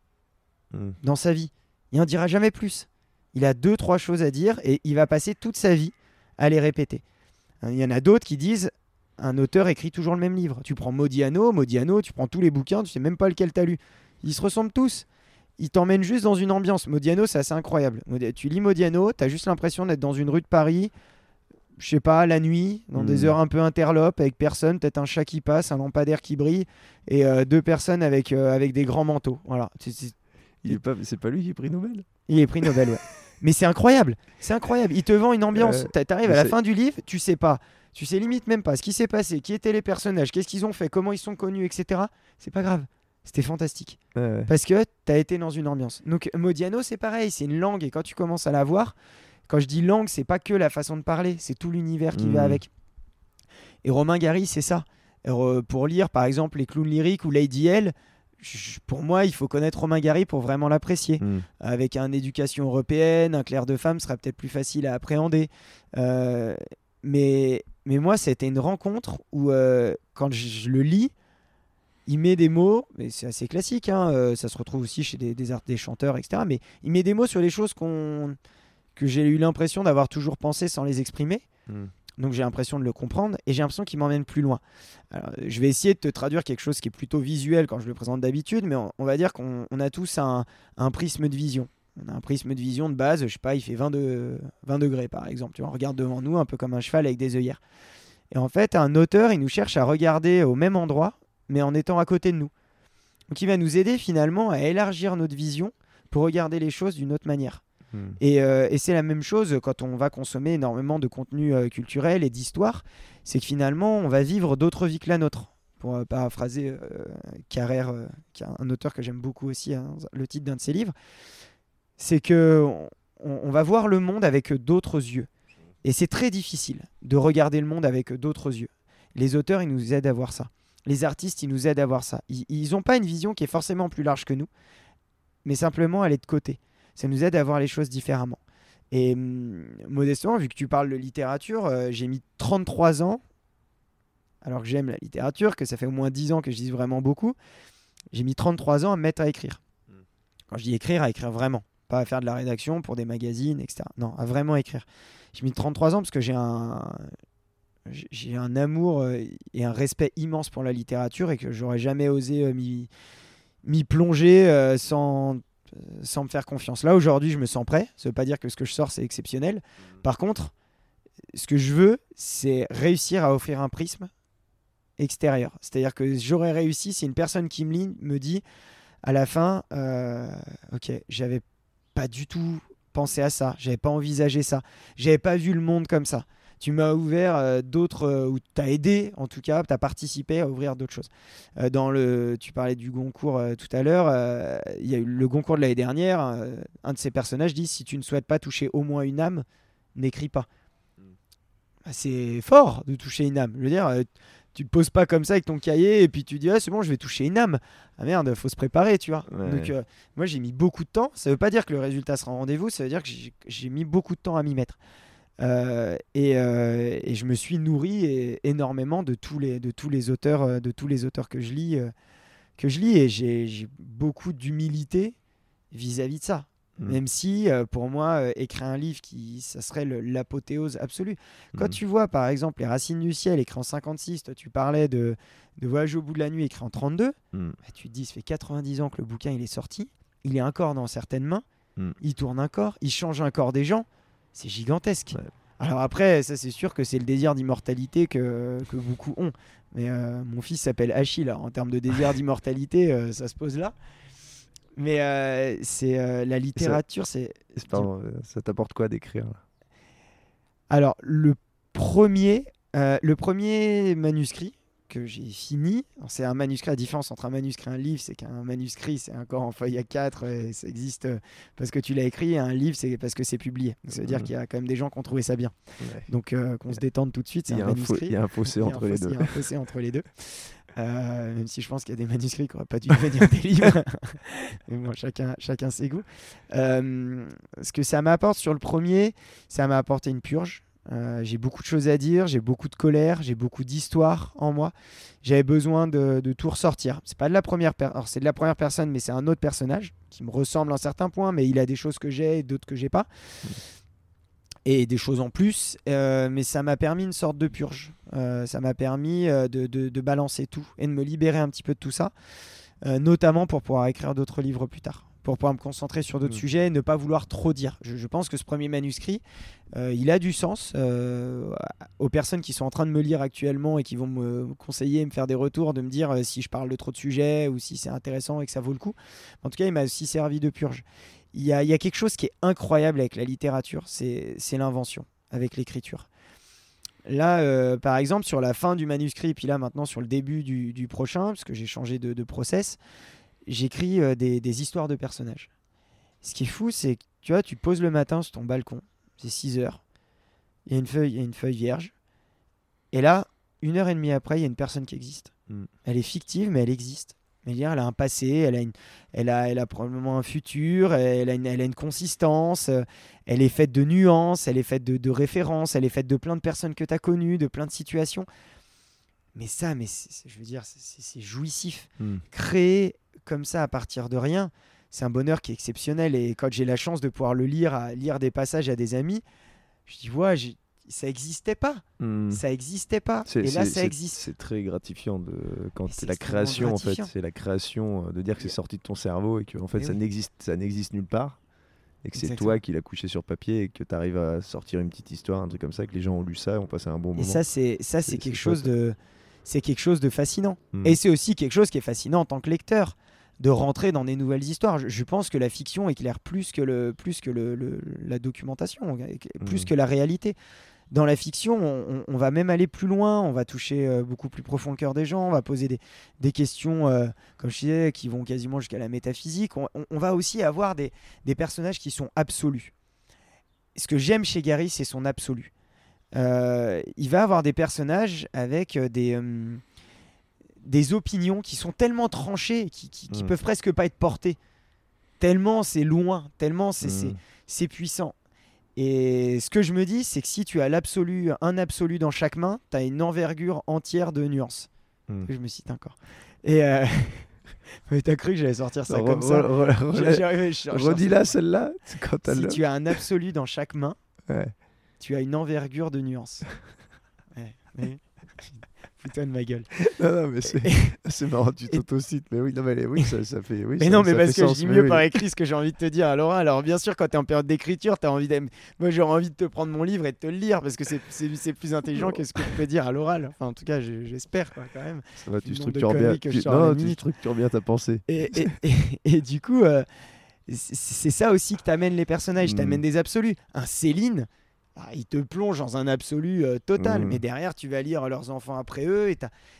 A: Hmm.
B: dans sa vie. Il n'en dira jamais plus. Il a deux, trois choses à dire et il va passer toute sa vie à les répéter. Hein, Il y en a d'autres qui disent un auteur écrit toujours le même livre. Tu prends Modiano, Modiano, tu prends tous les bouquins, tu sais même pas lequel tu as lu. Ils se ressemblent tous. Ils t'emmènent juste dans une ambiance. Modiano, c'est assez incroyable. Tu lis Modiano, tu as juste l'impression d'être dans une rue de Paris, je sais pas, la nuit, dans des
A: Hmm.
B: heures un peu interlopes, avec personne, peut-être un chat qui passe, un lampadaire qui brille, et euh, deux personnes avec, euh, avec des grands manteaux. Voilà. C'est- c'est-
A: Il est pas, c'est pas lui qui est pris Nobel?
B: Il est prix Nobel, ouais. Mais c'est incroyable, c'est incroyable. Il te vend une ambiance.
A: Euh,
B: T'a- T'arrives à la fin du livre, tu sais pas, tu sais limite même pas ce qui s'est passé, qui étaient les personnages, qu'est-ce qu'ils ont fait, comment ils sont connus, etc. C'est pas grave. C'était fantastique.
A: Ouais, ouais.
B: Parce que tu as été dans une ambiance. Donc Modiano, c'est pareil, c'est une langue et quand tu commences à la voir, quand je dis langue, c'est pas que la façon de parler, c'est tout l'univers qui va
A: Mhm.
B: avec. Et Romain Gary, c'est ça. Alors, euh, pour lire par exemple les clowns lyriques ou Lady L, pour moi, il faut connaître Romain Gary pour vraiment l'apprécier.
A: Hmm.
B: Avec une éducation européenne, un clair de femme sera peut-être plus facile à appréhender. Euh, mais, mais moi, c'était une rencontre où, euh, quand je, je le lis, il met des mots, mais c'est assez classique, hein, euh, ça se retrouve aussi chez des, des, art- des chanteurs, etc. Mais il met des mots sur les choses qu'on, que j'ai eu l'impression d'avoir toujours pensé sans les exprimer.
A: Hmm.
B: Donc j'ai l'impression de le comprendre et j'ai l'impression qu'il m'emmène plus loin. Alors, je vais essayer de te traduire quelque chose qui est plutôt visuel quand je le présente d'habitude, mais on, on va dire qu'on on a tous un, un prisme de vision. On a un prisme de vision de base, je sais pas, il fait 20, de- 20 degrés par exemple. Tu vois, on regarde devant nous un peu comme un cheval avec des œillères. Et en fait, un auteur, il nous cherche à regarder au même endroit, mais en étant à côté de nous. Donc il va nous aider finalement à élargir notre vision pour regarder les choses d'une autre manière. Et, euh, et c'est la même chose quand on va consommer énormément de contenu euh, culturel et d'histoire. C'est que finalement, on va vivre d'autres vies que la nôtre. Pour euh, paraphraser Carrère, qui est un auteur que j'aime beaucoup aussi, hein, le titre d'un de ses livres, c'est que on, on va voir le monde avec d'autres yeux. Et c'est très difficile de regarder le monde avec d'autres yeux. Les auteurs, ils nous aident à voir ça. Les artistes, ils nous aident à voir ça. Ils n'ont pas une vision qui est forcément plus large que nous, mais simplement elle est de côté ça nous aide à voir les choses différemment. Et hum, modestement, vu que tu parles de littérature, euh, j'ai mis 33 ans, alors que j'aime la littérature, que ça fait au moins 10 ans que je lis vraiment beaucoup, j'ai mis 33 ans à me mettre à écrire.
A: Mm.
B: Quand je dis écrire, à écrire vraiment. Pas à faire de la rédaction pour des magazines, etc. Non, à vraiment écrire. J'ai mis 33 ans parce que j'ai un, j'ai- un amour euh, et un respect immense pour la littérature et que j'aurais jamais osé euh, m'y plonger sans, sans me faire confiance. Là, aujourd'hui, je me sens prêt. Ça veut pas dire que ce que je sors, c'est exceptionnel. Par contre, ce que je veux, c'est réussir à offrir un prisme extérieur. C'est-à-dire que j'aurais réussi si une personne qui me lit me dit à la fin, euh, ok, j'avais pas du tout pensé à ça, j'avais pas envisagé ça, j'avais pas vu le monde comme ça. Tu m'as ouvert euh, d'autres, euh, ou t'as aidé en tout cas, t'as participé à ouvrir d'autres choses. Euh, dans le, tu parlais du Goncourt tout à l'heure, il y a eu le Goncourt de l'année dernière. un de ces personnages dit si tu ne souhaites pas toucher au moins une âme, n'écris pas. Bah, c'est fort de toucher une âme. Je veux dire, tu te poses pas comme ça avec ton cahier et puis tu dis ah c'est bon je vais toucher une âme. Ah merde, faut se préparer, tu vois.
A: Ouais.
B: Donc euh, moi j'ai mis beaucoup de temps. Ça veut pas dire que le résultat sera en rendez-vous. Ça veut dire que j'ai mis beaucoup de temps à m'y mettre. Euh, et, euh, et je me suis nourri et- énormément de tous les de tous les auteurs euh, de tous les auteurs que je lis euh, que je lis et j'ai beaucoup d'humilité vis-à-vis de ça.
A: Mm.
B: Même si, pour moi, écrire un livre, qui, ça serait l'apothéose absolue. Quand
A: Mm.
B: tu vois, par exemple, Les Racines du Ciel, écrit en 56, toi, tu parlais de, de Voyage au bout de la nuit, écrit en 32,
A: Mm.
B: bah, tu te dis, ça fait 90 ans que le bouquin il est sorti, il est encore dans certaines mains, il tourne un corps, il change un corps des gens, c'est gigantesque.
A: Ouais.
B: Alors après, ça c'est sûr que c'est le désir d'immortalité que, que beaucoup ont. Mais euh, mon fils s'appelle Achille, alors en termes de désir d'immortalité, euh, ça se pose là. Mais euh, c'est la littérature, c'est
A: euh, ça t'apporte quoi d'écrire
B: alors le premier, le premier manuscrit que j'ai fini, c'est un manuscrit. La différence entre un manuscrit et un livre, c'est qu'un manuscrit c'est encore en feuille A4 et ça existe euh, parce que tu l'as écrit. Et un livre, c'est parce que c'est publié. Donc, ça veut dire
A: Mhm.
B: qu'il y a quand même des gens qui ont trouvé ça bien.
A: Ouais.
B: Donc euh, qu'on se détende tout de suite, c'est
A: il, y
B: un manuscrit.
A: il y a un fossé entre les deux.
B: Il y a un fossé entre les deux. Euh, même si je pense qu'il y a des manuscrits qui n'auraient pas dû devenir des livres. Mais bon, chacun, chacun ses goûts. Euh, ce que ça m'apporte sur le premier, ça m'a apporté une purge. Euh, j'ai beaucoup de choses à dire, j'ai beaucoup de colère, j'ai beaucoup d'histoire en moi. J'avais besoin de, tout ressortir. C'est pas de la première personne, mais c'est un autre personnage qui me ressemble en certains points, mais il a des choses que j'ai et d'autres que j'ai pas et des choses en plus, euh, mais ça m'a permis une sorte de purge. Euh, ça m'a permis de, balancer tout et de me libérer un petit peu de tout ça, notamment pour pouvoir écrire d'autres livres plus tard. Pour pouvoir me concentrer sur d'autres
A: Mm.
B: sujets, ne pas vouloir trop dire. Je, je pense que ce premier manuscrit, euh, il a du sens euh, aux personnes qui sont en train de me lire actuellement et qui vont me conseiller, me faire des retours, de me dire euh, si je parle de trop de sujets ou si c'est intéressant et que ça vaut le coup. En tout cas, il m'a aussi servi de purge. Il y, a, il y a quelque chose qui est incroyable avec la littérature, c'est c'est l'invention, avec l'écriture. Là, euh, par exemple, sur la fin du manuscrit, puis là maintenant sur le début du, du prochain, parce que j'ai changé de, de process, j'écris euh, des, des histoires de personnages. Ce qui est fou, c'est que tu vois, tu poses le matin sur ton balcon, c'est 6 heures, il y a une feuille, il y a une feuille vierge, et là, une heure et demie après, il y a une personne qui existe.
A: Mm.
B: Elle est fictive, mais elle existe. Mais dire, elle a un passé, elle a, une, elle, a, elle a probablement un futur, elle a une, elle a une consistance, euh, elle est faite de nuances, elle est faite de, de références, elle est faite de plein de personnes que tu as connues, de plein de situations. Mais ça, mais je veux dire, c'est jouissif.
A: Mm.
B: Créer comme ça à partir de rien, c'est un bonheur qui est exceptionnel. Et quand j'ai la chance de pouvoir le lire, à lire des passages à des amis, je dis, ouais, ça n'existait pas.
A: Mm.
B: Ça n'existait pas. Et là, ça existe.
A: C'est très gratifiant de quand
B: c'est
A: la création en fait, c'est la création euh, de dire que c'est sorti de ton cerveau et que en fait
B: Mais
A: ça
B: oui.
A: n'existe ça n'existe nulle part et que c'est toi qui l'as couché sur papier et que tu arrives à sortir une petite histoire, un truc comme ça que les gens ont lu ça, et ont passé un bon
B: Et
A: moment.
B: ça, c'est ça,
A: C'est-
B: quelque chose de, c'est quelque chose de fascinant.
A: Mm.
B: Et c'est aussi quelque chose qui est fascinant en tant que lecteur, de rentrer dans des nouvelles histoires. Je, je pense que la fiction éclaire plus que le, plus que le, le- la documentation, plus
A: Mm.
B: que la réalité. Dans la fiction, on, va même aller plus loin, on va toucher euh, beaucoup plus profond le cœur des gens, on va poser des, des questions, euh, comme je disais, qui vont quasiment jusqu'à la métaphysique. On, on- on va aussi avoir des, des personnages qui sont absolus. Ce que j'aime chez Gary, c'est son absolu. Euh, il va avoir des personnages avec des, des opinions qui sont tellement tranchées, qui, qui, qui
A: Mm.
B: peuvent presque pas être portées. Tellement c'est loin, tellement c'est c'est-
A: Mm.
B: c'est puissant. Et ce que je me dis, c'est que si tu as l'absolu, un absolu dans chaque main, tu as une envergure entière de nuances.
A: Mm.
B: Je me cite encore. Et euh... mais t'as cru que j'allais sortir ça
A: Re-
B: comme
A: re-
B: ça?
A: re- re-
B: J'y arrivais, je- je-
A: Redis-la celle-là,
B: Si
A: le-
B: tu as un absolu dans chaque main,
A: Ouais.
B: tu as une envergure de nuances. Ouais, mais- Putain de ma gueule.
A: Non, non, mais c'est c'est marrant, tu t'autocites, mais oui, non, mais oui, ça, ça fait. Oui,
B: Mais
A: ça-
B: non, mais
A: ça
B: parce que
A: sens,
B: je dis mieux
A: oui.
B: par écrit ce que j'ai envie de te dire à Laura. Alors, bien sûr, quand tu es en période d'écriture, tu as envie d'aimer. Moi, j'aurais envie de te prendre mon livre et de te le lire parce que c'est- plus intelligent que ce que je peux dire à l'oral. Enfin, en tout cas, je- j'espère quoi, quand même.
A: Ça va, tu structures bien. tu- Non, tu structures bien ta pensée.
B: Et, et, et- et du coup, euh, c'est ça aussi que t'amènes les personnages.
A: Mm.
B: T'amènes des absolus. Un Céline, ah, il te plonge dans un absolu euh, total.
A: Mm.
B: Mais derrière, tu vas lire leurs enfants après eux et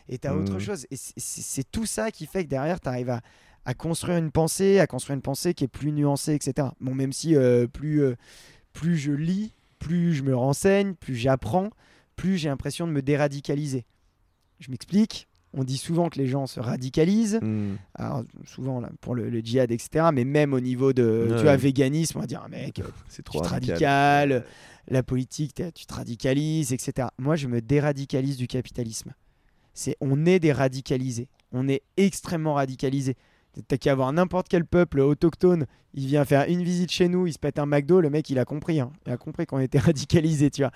B: et t'as autre
A: Mm.
B: chose. Et c'est- tout ça qui fait que derrière, t'arrives à, à construire une pensée, à construire une pensée qui est plus nuancée, etc. Bon, même si euh, plus, euh, plus je lis, plus je me renseigne, plus j'apprends, plus j'ai l'impression de me déradicaliser. Je m'explique. On dit souvent que les gens se radicalisent.
A: Mm.
B: Alors, souvent là, pour le, le djihad, etc. Mais même au niveau de
A: Ouais.
B: tu vois, véganisme, on va dire, ah, mec,
A: C'est
B: tu
A: trop radical.
B: La politique, tu te radicalises, etc. Moi, je me déradicalise du capitalisme. C'est, on est des radicalisés. On est extrêmement radicalisés. T'as qu'à avoir n'importe quel peuple autochtone, il vient faire une visite chez nous, il se pète un McDo, le mec, il a compris. hein. Il a compris qu'on était radicalisés, tu vois.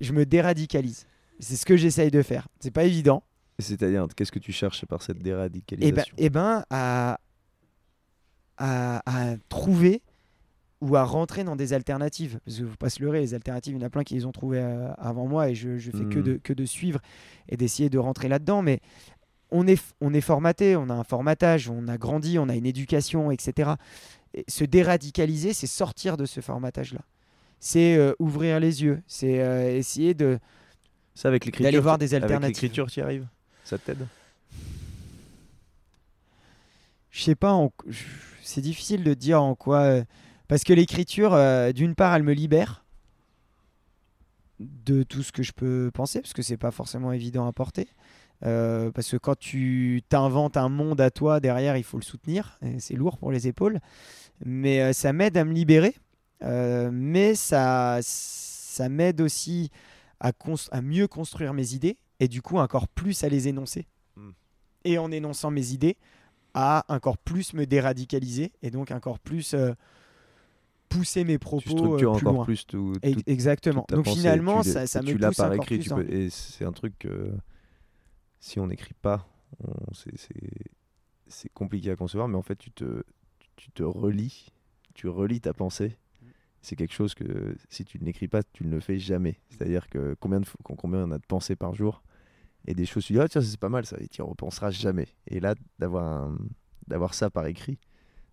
B: Je me déradicalise. C'est ce que j'essaye de faire. C'est pas évident.
A: C'est-à-dire, qu'est-ce que tu cherches par cette
B: Eh ben,
A: déradicalisation?
B: eh ben à, à, à trouver ou à rentrer dans des alternatives. Parce ne faut pas se leurrer, les alternatives, il y en a plein qui les ont trouvées euh, avant moi et je, je fais que,
A: Mhm.
B: de, que de suivre et d'essayer de rentrer là-dedans. Mais on est, on est formaté, on a un formatage, on a grandi, on a une éducation, etc. Et se déradicaliser, c'est sortir de ce formatage-là. C'est euh, ouvrir les yeux, c'est euh, essayer de...
A: Avec
B: d'aller voir des
A: Avec
B: alternatives.
A: l'écriture, tu y arrives? Ça t'aide?
B: Je sais pas, c'est difficile de dire en quoi. euh, parce que l'écriture, euh, d'une part, elle me libère de tout ce que je peux penser, parce que c'est pas forcément évident à porter. Euh, parce que quand tu t'inventes un monde à toi, derrière, il faut le soutenir. et C'est lourd pour les épaules. Mais euh, ça m'aide à me libérer. Euh, mais ça, ça m'aide aussi à, mieux construire mes idées et du coup encore plus à les énoncer.
A: Mm.
B: Et en énonçant mes idées, à encore plus me déradicaliser et donc encore plus pousser mes propos
A: Tu structures
B: euh, plus
A: encore
B: loin.
A: plus tout. Tout-
B: Exactement.
A: toute
B: Donc
A: pensée,
B: finalement,
A: tu
B: ça, me
A: tu l'as
B: pousse
A: par
B: encore
A: écrit,
B: plus
A: tu peux- et c'est un truc que si on n'écrit pas, on- c'est- compliqué à concevoir, mais en fait, tu te, tu te relis, tu relis ta pensée. C'est quelque chose que si tu ne l'écris pas, tu ne le fais jamais. C'est-à-dire que combien, de, combien on a de pensées par jour et des choses, tu dis, ah tiens, c'est pas mal ça, et tu n'y repenseras jamais. Et là, d'avoir un- d'avoir ça par écrit,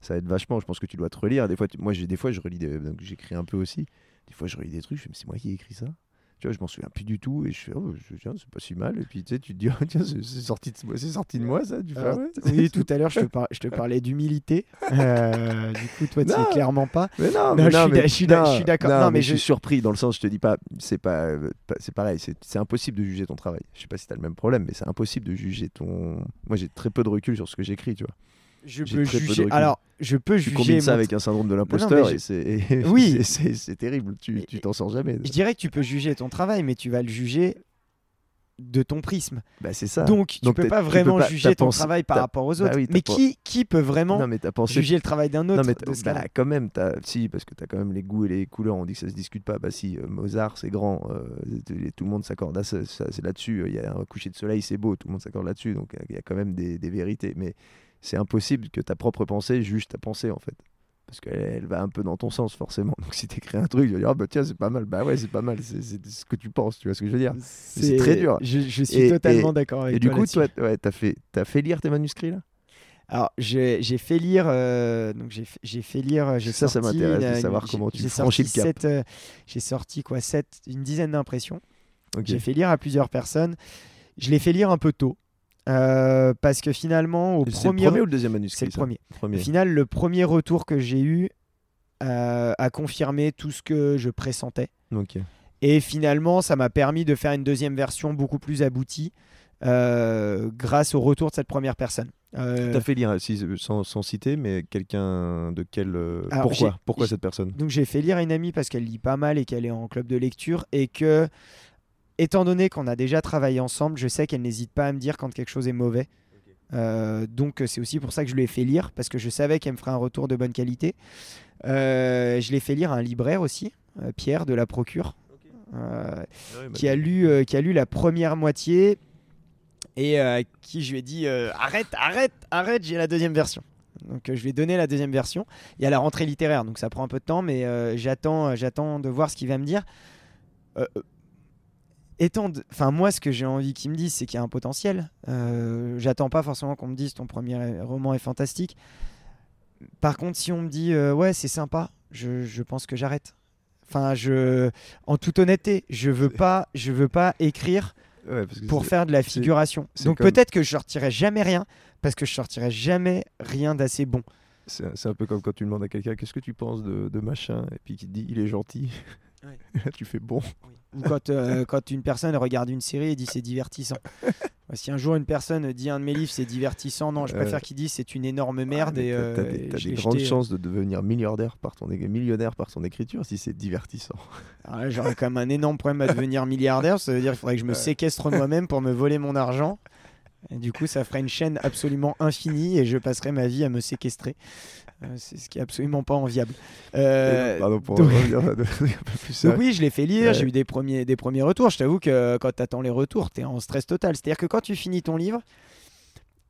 A: ça aide vachement. Je pense que tu dois te relire. Des fois, tu- moi, j'ai des fois, je relis, des- donc j'écris un peu aussi. Des fois, je relis des trucs, je me dis, c'est moi qui ai écrit ça. Tu vois, je m'en souviens plus du tout et je fais, oh, je- tiens, c'est pas si mal. Et puis, tu sais, tu te dis, oh, tiens, c'est sorti, de, c'est sorti de moi, ça. Tu
B: Alors,
A: ouais,
B: oui, tout à l'heure, je te, par- je te parlais d'humilité. Euh, du coup, toi, tu es clairement pas.
A: Mais non,
B: Non,
A: mais non,
B: je suis d'accord.
A: Non,
B: Non,
A: mais, je suis surpris dans le sens, je te dis pas, c'est pas, c'est pareil, c'est c'est impossible de juger ton travail. Je sais pas si tu as le même problème, mais c'est impossible de juger ton. Moi, j'ai très peu de recul sur ce que j'écris, tu vois.
B: Je peux juger. Alors, je peux
A: Tu
B: juger.
A: ça
B: mon-
A: avec un syndrome de l'imposteur
B: je-
A: et c'est
B: Oui.
A: c'est- terrible. Tu tu t'en sors jamais.
B: Je dirais que tu peux juger ton travail, mais tu vas le juger de ton prisme.
A: Bah c'est ça.
B: Donc, tu
A: Donc,
B: peux pas
A: tu peux
B: vraiment
A: pas-
B: juger ton
A: pensé-
B: travail par rapport aux
A: bah
B: autres.
A: oui,
B: mais qui, qui peut vraiment
A: non mais pensé.
B: juger le travail d'un autre?
A: non mais bah, quand même, si parce que t'as quand même les goûts et les couleurs. On dit que ça se discute pas. Bah si, euh, Mozart c'est grand. euh, tout le monde s'accorde là-dessus. Il y a un coucher de soleil, c'est beau. Tout le monde s'accorde là-dessus. Donc il y a quand même des, des vérités. Mais c'est impossible que ta propre pensée juge ta pensée en fait. Parce qu'elle elle va un peu dans ton sens forcément. Donc si t'écris un truc, tu vas dire ah bah tiens c'est pas mal. Bah ouais c'est pas mal. C'est ce que tu penses. Tu vois ce que je veux dire. c'est très dur.
B: Je, je suis
A: Et-
B: totalement d'accord avec
A: Et du
B: toi
A: coup
B: là-dessus.
A: toi ouais, t'as fait t'as fait lire tes manuscrits là?
B: Alors, j'ai fait lire, euh, donc j'ai fait- lire, euh, j'ai
A: Ça, ça m'intéresse de savoir comment tu franchis le cap.
B: euh, J'ai sorti quoi, sept, une dizaine d'impressions. J'ai fait lire à plusieurs personnes. Je l'ai fait lire un peu tôt. Euh, parce que finalement, au
A: C'est le
B: premier,
A: premier ou le deuxième manuscrit
B: c'est le premier.
A: Premier.
B: Au final, le premier retour que j'ai eu euh, a confirmé tout ce que je pressentais.
A: Ok.
B: Et finalement, ça m'a permis de faire une deuxième version beaucoup plus aboutie euh, grâce au retour de cette première personne. Euh,
A: T'as fait lire, si- sans, sans citer, mais quelqu'un de quel. euh,
B: Alors,
A: pourquoi Pourquoi cette personne
B: Donc j'ai fait lire à une amie parce qu'elle lit pas mal et qu'elle est en club de lecture et que, étant donné qu'on a déjà travaillé ensemble, je sais qu'elle n'hésite pas à me dire quand quelque chose est mauvais. Euh, donc c'est aussi pour ça que je lui ai fait lire parce que je savais qu'elle me ferait un retour de bonne qualité. Euh, je l'ai fait lire à un libraire aussi, euh, Pierre de la Procure, euh, qui a lu euh, qui a lu la première moitié et euh, à qui je lui ai dit euh, arrête arrête arrête j'ai la deuxième version donc euh, je lui ai donné la deuxième version et à la rentrée littéraire donc ça prend un peu de temps mais euh, j'attends euh, j'attends de voir ce qu'il va me dire Euh, euh, étant de- enfin moi ce que j'ai envie qu'il me dise c'est qu'il y a un potentiel Euh, j'attends pas forcément qu'on me dise ton premier roman est fantastique par contre si on me dit euh, ouais c'est sympa je, je pense que j'arrête Enfin, je, en toute honnêteté, je veux pas, je veux pas écrire
A: Ouais, parce que
B: pour faire de la figuration. Donc
A: comme-
B: peut-être que je sortirai jamais rien parce que je sortirai jamais rien d'assez bon.
A: C'est un peu comme quand tu demandes à quelqu'un qu'est-ce que tu penses de, de machin, et puis qui te dit il est gentil.
B: Ouais.
A: Là, tu fais bon.
B: Ou quand, euh, quand une personne regarde une série et dit c'est divertissant. Si un jour une personne dit un de mes livres c'est divertissant, non, je
A: Euh,
B: préfère qu'il dise c'est une énorme merde
A: Ah,
B: et
A: t'as- t'as
B: euh,
A: des, t'as grandes
B: jeté.
A: chances de devenir milliardaire par ton, millionnaire par ton écriture si c'est divertissant.
B: Alors là, J'aurais quand même un énorme problème à devenir milliardaire. Ça veut dire qu'il faudrait que je me séquestre moi-même pour me voler mon argent. Et du coup, ça ferait une chaîne absolument infinie et je passerais ma vie à me séquestrer. Euh, c'est ce qui est absolument pas enviable. Euh,
A: Pardon pour
B: donc-
A: revenir plus
B: Donc oui, je l'ai fait lire,
A: Ouais.
B: j'ai eu des premiers, des premiers retours. Je t'avoue que quand tu attends les retours, tu es en stress total. C'est-à-dire que quand tu finis ton livre,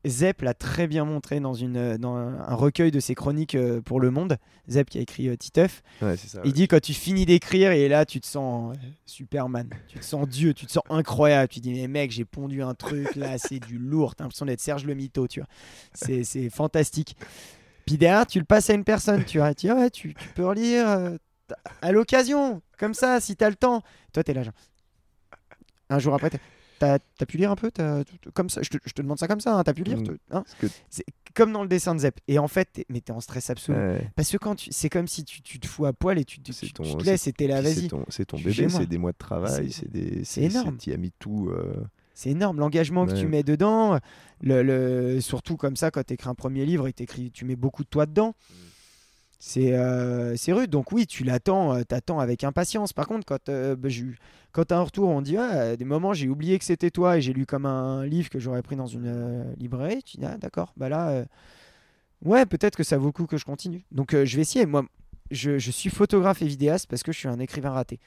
B: Zep l'a très bien montré dans, une, dans un recueil de ses chroniques euh, pour Le Monde. Zep qui a écrit euh, Titeuf.
A: Ouais, c'est ça.
B: Il
A: ouais.
B: dit quand tu finis d'écrire et là tu te sens euh, Superman, tu te sens Dieu, tu te sens incroyable. Tu dis mais mec j'ai pondu un truc là, c'est du lourd. T'as l'impression d'être Serge le Mito, tu vois. C'est, c'est fantastique. Puis derrière tu le passes à une personne, tu vois. Tu, dis, ouais, tu, tu peux relire euh, à l'occasion, comme ça, si t'as le temps. Toi t'es là genre. Un jour après, t'as, t'as pu lire un peu comme ça, je te, je te demande ça comme ça, hein, t'as pu lire
A: Mm.
B: hein
A: que-
B: comme dans le dessin de Zep. Et en fait, t'es, mais t'es en stress absolu.
A: ouais.
B: Parce que quand c'est comme si tu, tu te fous à poil et tu, tu,
A: ton-
B: tu te
A: c'est-
B: laisses et t'es là, vas-y.
A: C'est ton, bébé, c'est des mois de travail,
B: C'est- énorme.
A: Tu as mis tout. euh,
B: C'est énorme l'engagement que tu mets dedans. Le, le- surtout comme ça, quand tu écris un premier livre et tu mets beaucoup de toi dedans. C'est euh, c'est rude. Donc oui, tu l'attends, euh, t'attends avec impatience. Par contre, quand, euh, bah, quand as un retour, on dit ah, à des moments j'ai oublié que c'était toi et j'ai lu comme un livre que j'aurais pris dans une euh, librairie. Tu dis ah, d'accord, bah là, ouais, peut-être que ça vaut le coup que je continue. Donc je vais essayer. Moi, je, je suis photographe et vidéaste parce que je suis un écrivain raté.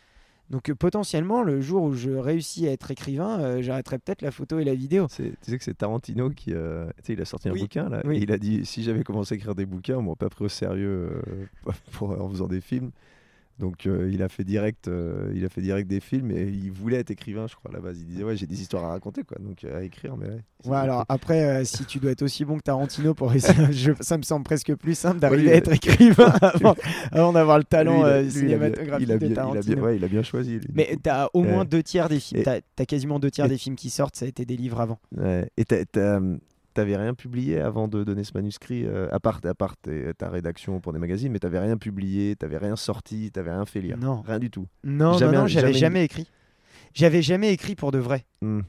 B: Donc euh, potentiellement, le jour où je réussis à être écrivain, euh, j'arrêterai peut-être la photo et la vidéo.
A: Tu sais que c'est Tarantino qui euh, il a sorti un
B: Oui,
A: bouquin là.
B: oui.
A: et il a dit si j'avais commencé à écrire des bouquins, on m'aurait pas pris au sérieux euh, pour, en faisant des films. Donc euh, il a fait direct, euh, il a fait direct des films et il voulait être écrivain, je crois à la base. Il disait ouais j'ai des histoires à raconter quoi, donc euh, à écrire mais ouais.
B: Ouais, alors après, si tu dois être aussi bon que Tarantino pour je- ça me semble presque plus simple d'arriver à être écrivain avant, avant d'avoir le talent
A: Lui, il a- lui, il a bien-
B: cinématographique
A: il a
B: de
A: bien- il a bien-
B: Tarantino.
A: ouais, il a bien choisi. lui,
B: Mais t'as au moins deux tiers des films, t'as as quasiment deux tiers
A: et-
B: des films qui sortent, ça a été des livres avant.
A: Ouais. Et t'as- hum, t'avais rien publié avant de donner ce manuscrit, euh, à part, à part ta rédaction pour des magazines, mais t'avais rien publié, t'avais rien sorti, t'avais rien fait lire.
B: Non,
A: Rien du tout.
B: non,
A: Jamais-
B: non, non, j'avais
A: jamais-
B: jamais écrit. J'avais jamais écrit pour de vrai.
A: Hmm.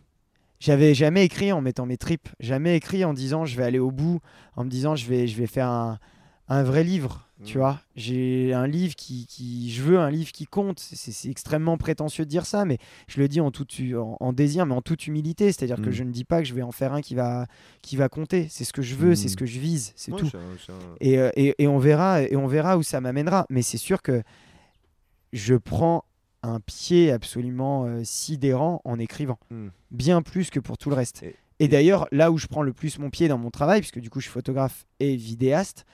B: J'avais jamais écrit en mettant mes tripes, jamais écrit en disant je vais aller au bout, en me disant je vais, je vais faire un, un vrai livre. Tu
A: Mhm.
B: vois, j'ai un livre qui, qui, je veux un livre qui compte. C'est extrêmement prétentieux de dire ça, mais je le dis en, toute, hu- en, en désir, mais en toute humilité. C'est-à-dire que
A: Mhm.
B: je ne dis pas que je vais en faire un qui va, qui va compter. C'est ce que je veux, c'est
A: Mhm.
B: ce que je vise, c'est
A: Ouais,
B: tout. Et, euh, et, et on verra, et on verra où ça m'amènera. Mais c'est sûr que je prends un pied absolument euh, sidérant en écrivant, bien plus que pour tout le reste.
A: Et-
B: Et, d'ailleurs, là où je prends le plus mon pied dans mon travail, puisque du coup je suis photographe et vidéaste,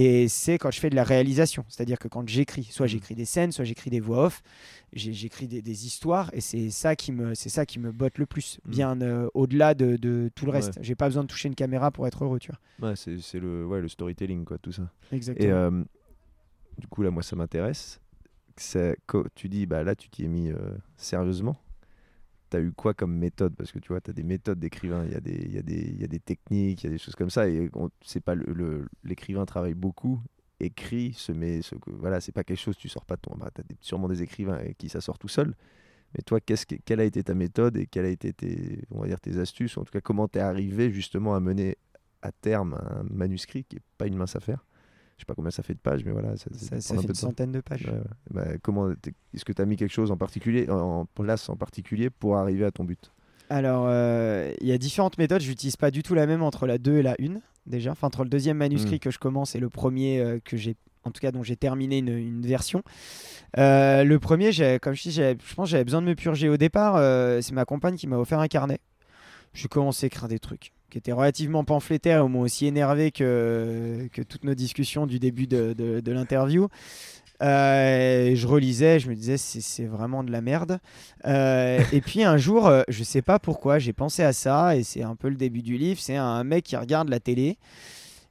B: et c'est quand je fais de la réalisation. C'est-à-dire que quand j'écris, soit
A: Mm.
B: j'écris des scènes, soit j'écris des voix off, j'écris des, des histoires, et c'est ça qui me, c'est ça qui me botte le plus,
A: Mm.
B: bien euh, au-delà de, de tout le
A: Ouais.
B: reste. J'ai pas besoin de toucher une caméra pour être heureux, tu vois.
A: Ouais, c'est le, ouais, le storytelling, quoi, tout ça.
B: Exactement.
A: Et euh, du coup, là, moi, ça m'intéresse. Tu dis, bah là, tu t'y es mis euh, sérieusement? T'as eu quoi comme méthode? Parce que tu vois, tu as des méthodes d'écrivain, il y, a des- y, y a des techniques, il y a des choses comme ça. Et pas l'écrivain travaille beaucoup, écrit, se met. Voilà, c'est pas quelque chose, tu sors pas ton. Bah, tu as sûrement des écrivains qui ça sort tout seul. Mais toi, quelle a été ta méthode et quelles a été tes, on va dire, tes astuces? Ou En tout cas, comment t'es arrivé justement à mener à terme un manuscrit qui est pas une mince affaire? Je sais pas combien ça fait de pages, mais voilà, ça,
B: ça,
A: ça
B: ça
A: prend un
B: fait une centaine de pages.
A: Ouais. Bah, comment est-ce que tu as mis quelque chose en particulier en place en particulier pour arriver à ton but?
B: Alors, euh, il y a différentes méthodes. Je n'utilise pas du tout la même entre la 2 et la 1, déjà. Enfin, entre le deuxième manuscrit
A: Mm.
B: que je commence et le premier euh, que j'ai, en tout cas, dont j'ai terminé une, une version. Euh, le premier, comme je dis, je pense que j'avais besoin de me purger. Au départ, c'est ma compagne qui m'a offert un carnet. J'ai commencé à écrire des trucs qui étaient relativement pamphlétaires, au moins aussi énervés que, que toutes nos discussions du début de, de- l'interview. Euh, je relisais, je me disais c'est c'est vraiment de la merde. Euh, et puis un jour, euh, je sais pas pourquoi, j'ai pensé à ça et c'est un peu le début du livre. C'est un mec qui regarde la télé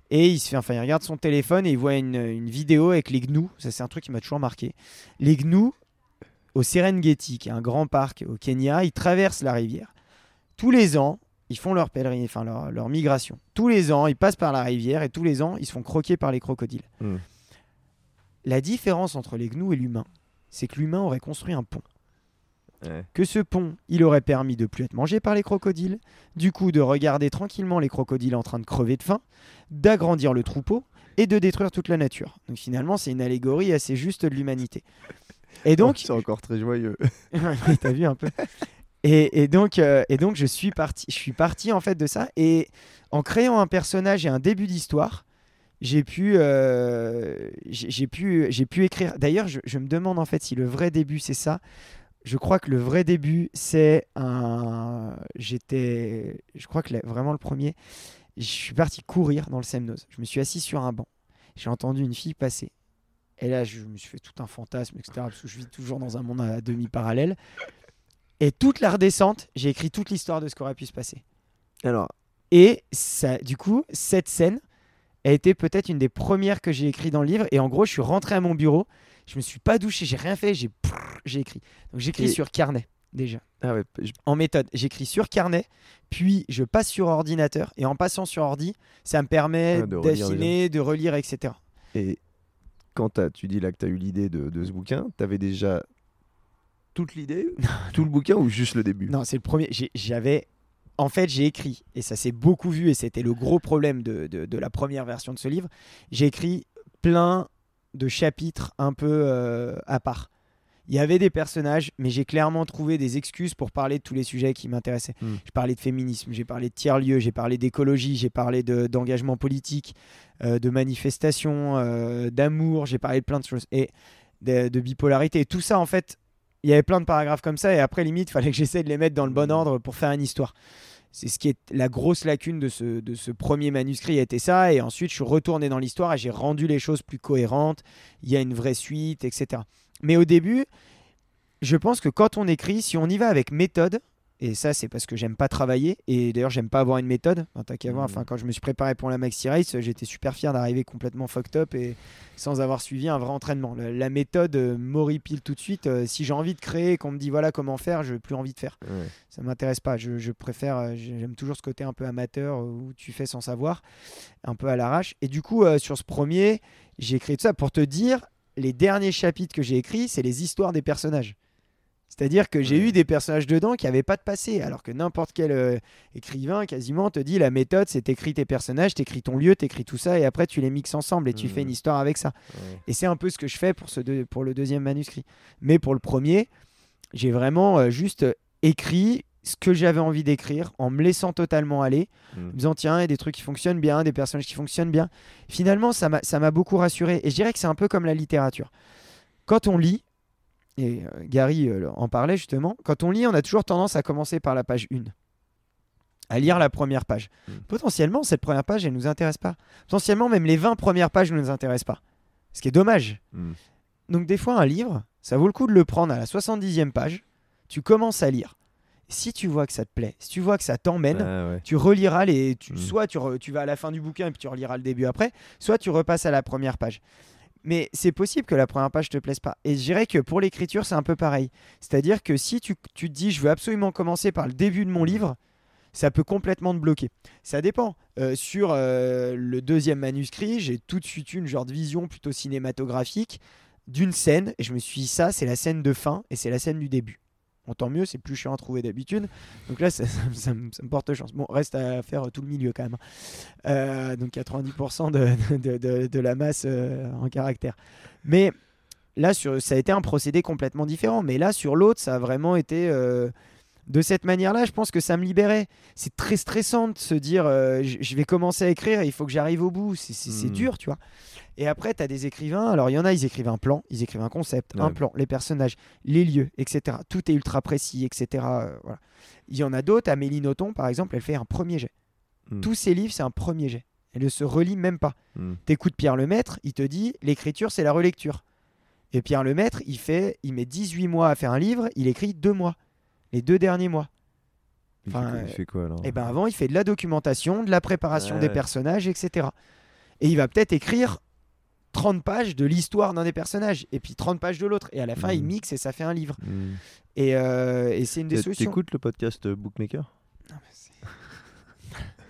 B: et il se fait, enfin, il regarde son téléphone et il voit une, une vidéo avec les gnous. Ça, c'est un truc qui m'a toujours marqué. Les gnous au Serengeti, qui est un grand parc au Kenya, ils traversent la rivière. Tous les ans, ils font leur pèlerin, enfin leur, leur migration. Tous les ans, ils passent par la rivière et tous les ans, ils se font croquer par les crocodiles.
A: Hmm.
B: La différence entre les gnous et l'humain, c'est que l'humain aurait construit un pont.
A: Ouais.
B: Que ce pont, il aurait permis de plus être mangé par les crocodiles, du coup de regarder tranquillement les crocodiles en train de crever de faim, d'agrandir le troupeau et de détruire toute la nature. Donc finalement, c'est une allégorie assez juste de l'humanité. Et donc,
A: c'est encore très joyeux.
B: T'as vu un peu. Et, donc, euh, je suis parti. En fait de ça. Et en créant un personnage et un début d'histoire, j'ai pu, euh, écrire. D'ailleurs, je, me demande en fait si le vrai début c'est ça. Je crois que le vrai début c'est un. J'étais, je crois que vraiment le premier. Je suis parti courir dans le Semnoz. Je me suis assis sur un banc. J'ai entendu une fille passer. Et là, je me suis fait tout un fantasme, etc. Parce que je vis toujours dans un monde à demi parallèle. Et toute la redescente, j'ai écrit toute l'histoire de ce qu'aurait pu se passer.
A: Alors,
B: Et ça, du coup, cette scène a été peut-être une des premières que j'ai écrit dans le livre. Et en gros, je suis rentré à mon bureau, je me suis pas douché, j'ai rien fait, j'ai j'ai écrit. Donc j'écris
A: Et-
B: sur carnet déjà.
A: ah ouais, je-
B: En méthode, j'écris sur carnet, puis je passe sur ordinateur. Et en passant sur ordi, ça me permet
A: Ah, de relire
B: d'affiner, de relire, etc.
A: et quand tu dis là que tu as eu l'idée de, de ce bouquin, tu avais déjà toute l'idée, tout le bouquin ou juste le début?
B: Non, c'est le premier. J'avais. En fait, j'ai écrit, et ça s'est beaucoup vu, et c'était le gros problème de, de- de la première version de ce livre. J'ai écrit plein de chapitres un peu euh, à part. Il y avait des personnages, mais j'ai clairement trouvé des excuses pour parler de tous les sujets qui m'intéressaient.
A: Hmm.
B: J'ai parlé de féminisme, j'ai parlé de tiers-lieux, j'ai parlé d'écologie, j'ai parlé de- d'engagement politique, euh, de manifestation, euh, d'amour, j'ai parlé de plein de choses. Et de, de bipolarité. Et tout ça, en fait, il y avait plein de paragraphes comme ça et après limite, il fallait que j'essaie de les mettre dans le bon ordre pour faire une histoire. C'est ce qui est la grosse lacune de ce, de ce premier manuscrit, était ça. Et ensuite, je suis retourné dans l'histoire et j'ai rendu les choses plus cohérentes. Il y a une vraie suite, etc. Mais au début, je pense que quand on écrit, si on y va avec méthode, et ça, c'est parce que j'aime pas travailler. Et d'ailleurs, j'aime pas avoir une méthode. Enfin, qu'à voir. Enfin, quand je me suis préparé pour la Maxi Race, j'étais super fier d'arriver complètement fucked up et sans avoir suivi un vrai entraînement. La, méthode euh, m'horripile tout de suite. Euh, si j'ai envie de créer, qu'on me dit voilà comment faire, je n'ai plus envie de faire. Ça m'intéresse pas. Je, préfère. Euh, j'aime toujours ce côté un peu amateur où tu fais sans savoir, un peu à l'arrache. Et du coup, sur ce premier, j'ai écrit tout ça pour te dire les derniers chapitres que j'ai écrits, c'est les histoires des personnages. C'est-à-dire que j'ai eu des personnages dedans qui n'avaient pas de passé, alors que n'importe quel euh, écrivain quasiment te dit la méthode, c'est t'écris tes personnages, t'écris ton lieu, t'écris tout ça, et après tu les mixes ensemble et tu fais une mmh. histoire avec ça. Et c'est un peu ce que je fais pour, ce pour le deuxième manuscrit. Mais pour le premier, j'ai vraiment euh, juste écrit ce que j'avais envie d'écrire en me laissant totalement aller, mmh. en me disant tiens, il y a des trucs qui fonctionnent bien, des personnages qui fonctionnent bien. Finalement, ça m'a beaucoup rassuré. Et je dirais que c'est un peu comme la littérature. Quand on lit, et euh, Gary euh, en parlait justement, quand on lit, on a toujours tendance à commencer par la page 1 à lire la première page. Hmm. Potentiellement, cette première page, elle ne nous intéresse pas. Potentiellement, même les 20 premières pages ne nous intéressent pas. Ce qui est dommage. Hmm. Donc, des fois, un livre, ça vaut le coup de le prendre à la 70e page. Tu commences à lire. Si tu vois que ça te plaît, si tu vois que ça t'emmène, ah tu reliras les. Hmm. Soit tu, tu, vas à la fin du bouquin et puis tu reliras le début après, soit tu repasses à la première page. Mais c'est possible que la première page te plaise pas. Et je dirais que pour l'écriture, c'est un peu pareil. C'est-à-dire que si tu, te dis, je veux absolument commencer par le début de mon livre, ça peut complètement te bloquer. Ça dépend. Euh, sur euh, le deuxième manuscrit, j'ai tout de suite une genre de vision plutôt cinématographique d'une scène. Et je me suis dit, ça, c'est la scène de fin et c'est la scène du début tant mieux, c'est plus chiant à trouver d'habitude. Donc là, ça, me porte chance. Bon, reste à faire tout le milieu quand même. Euh, donc 90% de, la masse euh, en caractère. Mais là, ça a été un procédé complètement différent. Mais là, sur l'autre, ça a vraiment été... Euh, de cette manière-là, je pense que ça me libérait. C'est très stressant de se dire, je vais commencer à écrire, il faut que j'arrive au bout. C'est hmm. dur, tu vois. Et après, tu as des écrivains. Alors, il y en a, ils écrivent un plan, ils écrivent un concept, un plan, les personnages, les lieux, etc. Tout est ultra précis, etc. Euh, voilà. Il y en a d'autres. Amélie Nothomb, par exemple, elle fait un premier jet. Hmm. Tous ses livres, c'est un premier jet. Elle ne se relit même pas. Hmm. T'écoutes Pierre Lemaître, il te dit l'écriture, c'est la relecture. Et Pierre Lemaître, il, fait, il met 18 mois à faire un livre, il écrit deux mois. Les deux derniers mois.
A: Enfin, il fait quoi alors
B: Et eh ben avant, il fait de la documentation, de la préparation des personnages, etc. Et il va peut-être écrire 30 pages de l'histoire d'un des personnages et puis 30 pages de l'autre. Et à la fin, il mm. mixe et ça fait un livre. Mm. Et, euh, et c'est une des solutions.
A: T'écoutes le podcast Bookmaker?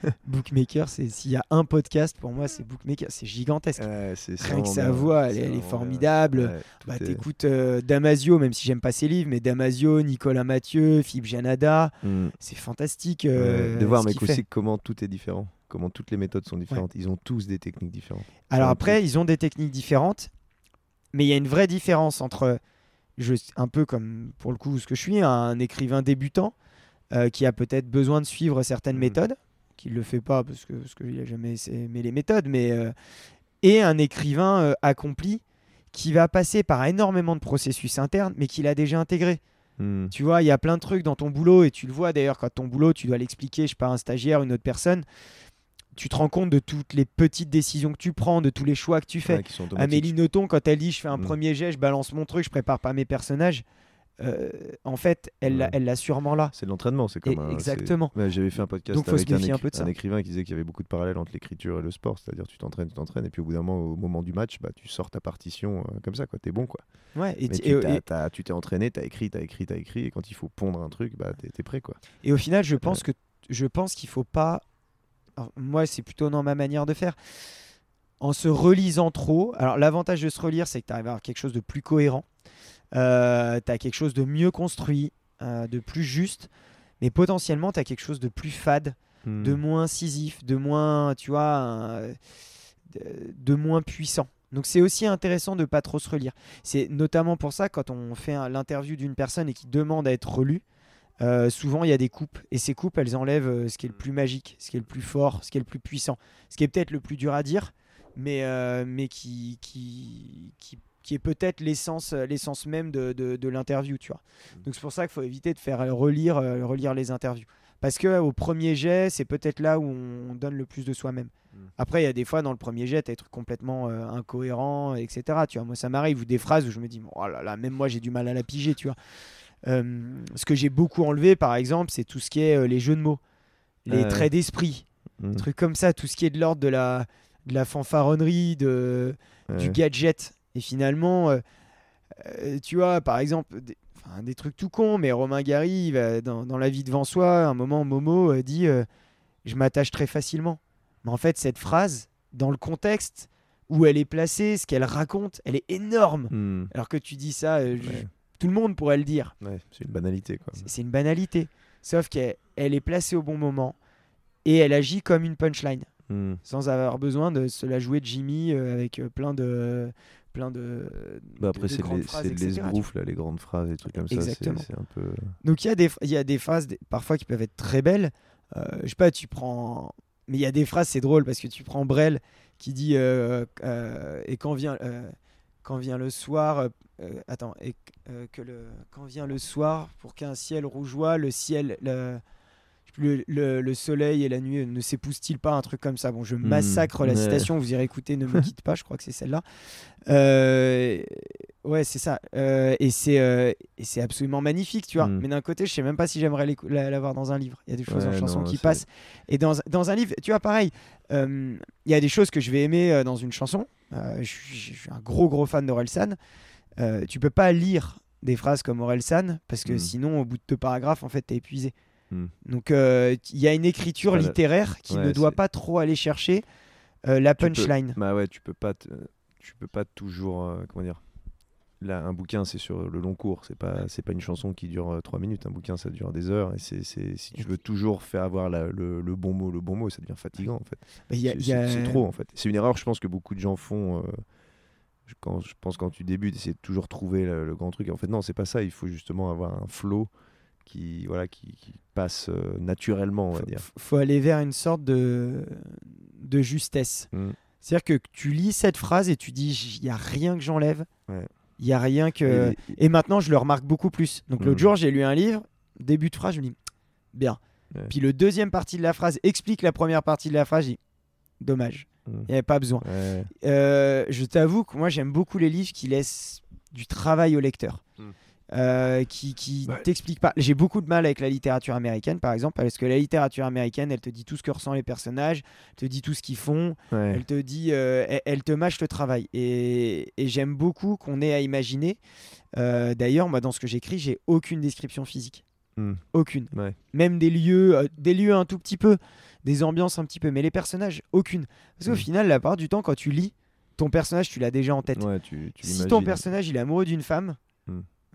B: Bookmaker, s'il y a un podcast pour moi, c'est Bookmaker, c'est gigantesque. Rien que sa voix, elle, est, formidable. bah, T'écoutes euh, Damasio, même si j'aime pas ses livres, mais Damasio, Nicolas Mathieu, Philippe Janada, mm. c'est fantastique.
A: de voir, mais aussi comment tout est différent comment toutes les méthodes sont différentes. Ils ont tous des techniques différentes.
B: Alors après, ils ont des techniques différentes, mais il y a une vraie différence entre, je, un peu comme pour le coup ce que je suis, un écrivain débutant euh, qui a peut-être besoin de suivre certaines mhm. méthodes, qui ne le fait pas parce que parce qu'il n'a jamais aimé les méthodes, mais euh, et un écrivain euh, accompli qui va passer par énormément de processus internes, mais qu'il a déjà intégré. Hmm. Tu vois, il y a plein de trucs dans ton boulot, et tu le vois d'ailleurs quand ton boulot, tu dois l'expliquer, je sais pas, un stagiaire, une autre personne tu te rends compte de toutes les petites décisions que tu prends, de tous les choix que tu fais. Amélie Nothomb, quand elle dit je fais un mm. premier jet, je balance mon truc, je prépare pas mes personnages. Euh, en fait, elle l'a sûrement là.
A: C'est de l'entraînement, c'est comme
B: exactement.
A: J'avais fait un podcast avec un, écrivain qui disait qu'il y avait beaucoup de parallèles entre l'écriture et le sport, c'est-à-dire tu t'entraînes, tu t'entraînes, et puis au bout d'un moment, au moment du match, bah, tu sors ta partition euh, comme ça, quoi. T'es bon, quoi.
B: Ouais. Et,
A: tu t'es entraîné, t'as écrit, t'as écrit, t'as écrit, et quand il faut pondre un truc, bah t'es prêt, quoi.
B: Et au final, je pense que je pense qu'il faut pas moi, c'est plutôt dans ma manière de faire. En se relisant trop, alors l'avantage de se relire, c'est que tu arrives à avoir quelque chose de plus cohérent. Euh, tu as quelque chose de mieux construit, euh, de plus juste, mais potentiellement, tu as quelque chose de plus fade, hmm. de moins incisif, de moins, tu vois, de, moins puissant. Donc c'est aussi intéressant de pas trop se relire. C'est notamment pour ça quand on fait l'interview d'une personne et qui demande à être relue, euh, souvent il y a des coupes et ces coupes elles enlèvent euh, ce qui est le plus magique, ce qui est le plus fort, ce qui est le plus puissant, ce qui est peut-être le plus dur à dire, mais, euh, mais qui, qui, qui, qui est peut-être l'essence, euh, l'essence même de, de- de l'interview, tu vois.
A: Mm.
B: Donc c'est pour ça qu'il faut éviter de faire euh, relire, euh, relire les interviews. Parce que au premier jet, c'est peut-être là où on donne le plus de soi-même.
A: Mm.
B: Après, il y a des fois dans le premier jet, t'as des trucs complètement euh, incohérents, etc. Tu vois, moi ça m'arrive ou des phrases où je me dis, oh là là, même moi j'ai du mal à la piger, tu vois. Euh, ce que j'ai beaucoup enlevé, par exemple, c'est tout ce qui est euh, les jeux de mots, les traits d'esprit,
A: Mm.
B: des trucs comme ça, tout ce qui est de l'ordre de la, de la fanfaronnerie, de, du gadget. Et finalement, euh, euh, tu vois, par exemple, des, trucs tout cons, mais Romain Gary, dans, dans La vie devant soi, à un moment, Momo euh, dit Je m'attache très facilement. Mais en fait, cette phrase, dans le contexte où elle est placée, ce qu'elle raconte, elle est énorme.
A: Mm.
B: Alors que tu dis ça, je- tout le monde pourrait le dire.
A: Ouais, c'est une banalité quoi.
B: C'est- une banalité. Sauf qu'elle elle est placée au bon moment et elle agit comme une punchline
A: Mm.
B: sans avoir besoin de se la jouer Jimmy euh, avec plein de plein de
A: Bah après c'est les, les là, les grandes phrases, des trucs comme ça. c'est- un peu.
B: Donc il y a des y a des phrases des- parfois qui peuvent être très belles. Euh, je sais pas, tu prends mais il y a des phrases c'est drôle parce que tu prends Brel qui dit euh, euh, et quand vient euh, quand vient le soir attends et que le quand vient le soir pour qu'un ciel rougeoie le ciel le, le, le soleil et la nuit ne s'épousent-ils pas un truc comme ça? Bon je massacre la citation vous irez écouter ne me quitte pas je crois que c'est celle-là. Euh, ouais c'est ça. Euh, et c'est euh, et c'est absolument magnifique tu vois.
A: Mm.
B: mais d'un côté je sais même pas si j'aimerais l'avoir dans un livre. Il y a des choses en chanson
A: non,
B: qui passent. Et dans, dans un livre tu vois pareil il y a des choses que je vais aimer dans une chanson. Je suis un gros gros fan d'Orelsan. Tu peux pas lire des phrases comme Orelsan parce que
A: Mm.
B: sinon au bout de deux paragraphes en fait t'es épuisé
A: Mm.
B: donc euh, il y a une écriture
A: C'est
B: littéraire qui
A: Ouais,
B: ne doit
A: c'est-
B: pas trop aller chercher euh, la
A: peux-
B: punchline
A: Bah ouais, tu peux pas, te- tu peux pas toujours, euh, comment dire. Là, un bouquin, c'est sur le long cours. C'est pas, c'est pas une chanson qui dure 3 minutes. Un bouquin, ça dure des heures. Et c'est, c'est- si tu veux toujours faire avoir la- le, le bon mot, le bon mot, ça devient fatigant en fait.
B: Bah,
A: C'est-
B: a-
A: c'est, c'est trop en fait. C'est une erreur, je pense que beaucoup de gens font. euh, je, quand, je pense quand tu débutes, de toujours trouver le, le grand truc. En fait, non, c'est pas ça. Il faut justement avoir un flow qui, voilà, qui, qui passe euh, naturellement, on va
B: faut,
A: dire.
B: faut aller vers une sorte de, de justesse.
A: Mm.
B: C'est-à-dire que tu lis cette phrase et tu dis il n'y a rien que j'enlève.
A: Ouais.
B: Il n'y a rien que.
A: Et-
B: Et maintenant, je le remarque beaucoup plus. Donc, l'autre
A: Mhm.
B: jour, j'ai lu un livre, début de phrase, je me dis bien.
A: Ouais.
B: Puis le deuxième partie de la phrase explique la première partie de la phrase, je dis dommage,
A: Mm.
B: il n'y avait pas besoin.
A: Ouais.
B: Euh, je t'avoue que moi, j'aime beaucoup les livres qui laissent du travail au lecteur. Euh, qui qui
A: Ouais.
B: t'expliquent pas. J'ai beaucoup de mal avec la littérature américaine, par exemple, parce que la littérature américaine, elle te dit tout ce que ressentent les personnages, elle te dit tout ce qu'ils font,
A: Ouais.
B: elle te dit, euh, elle, elle te mâche le travail. Et, et j'aime beaucoup qu'on ait à imaginer. Euh, D'ailleurs, moi, dans ce que j'écris, j'ai aucune description physique,
A: Mm.
B: aucune.
A: Ouais.
B: Même des lieux, des lieux un tout petit peu, des ambiances un petit peu, mais les personnages, aucune. Parce qu'au
A: Mm.
B: final, la part du temps, quand tu lis, ton personnage, tu l'as déjà en tête.
A: Ouais, tu, tu
B: si ton personnage, il est amoureux d'une femme.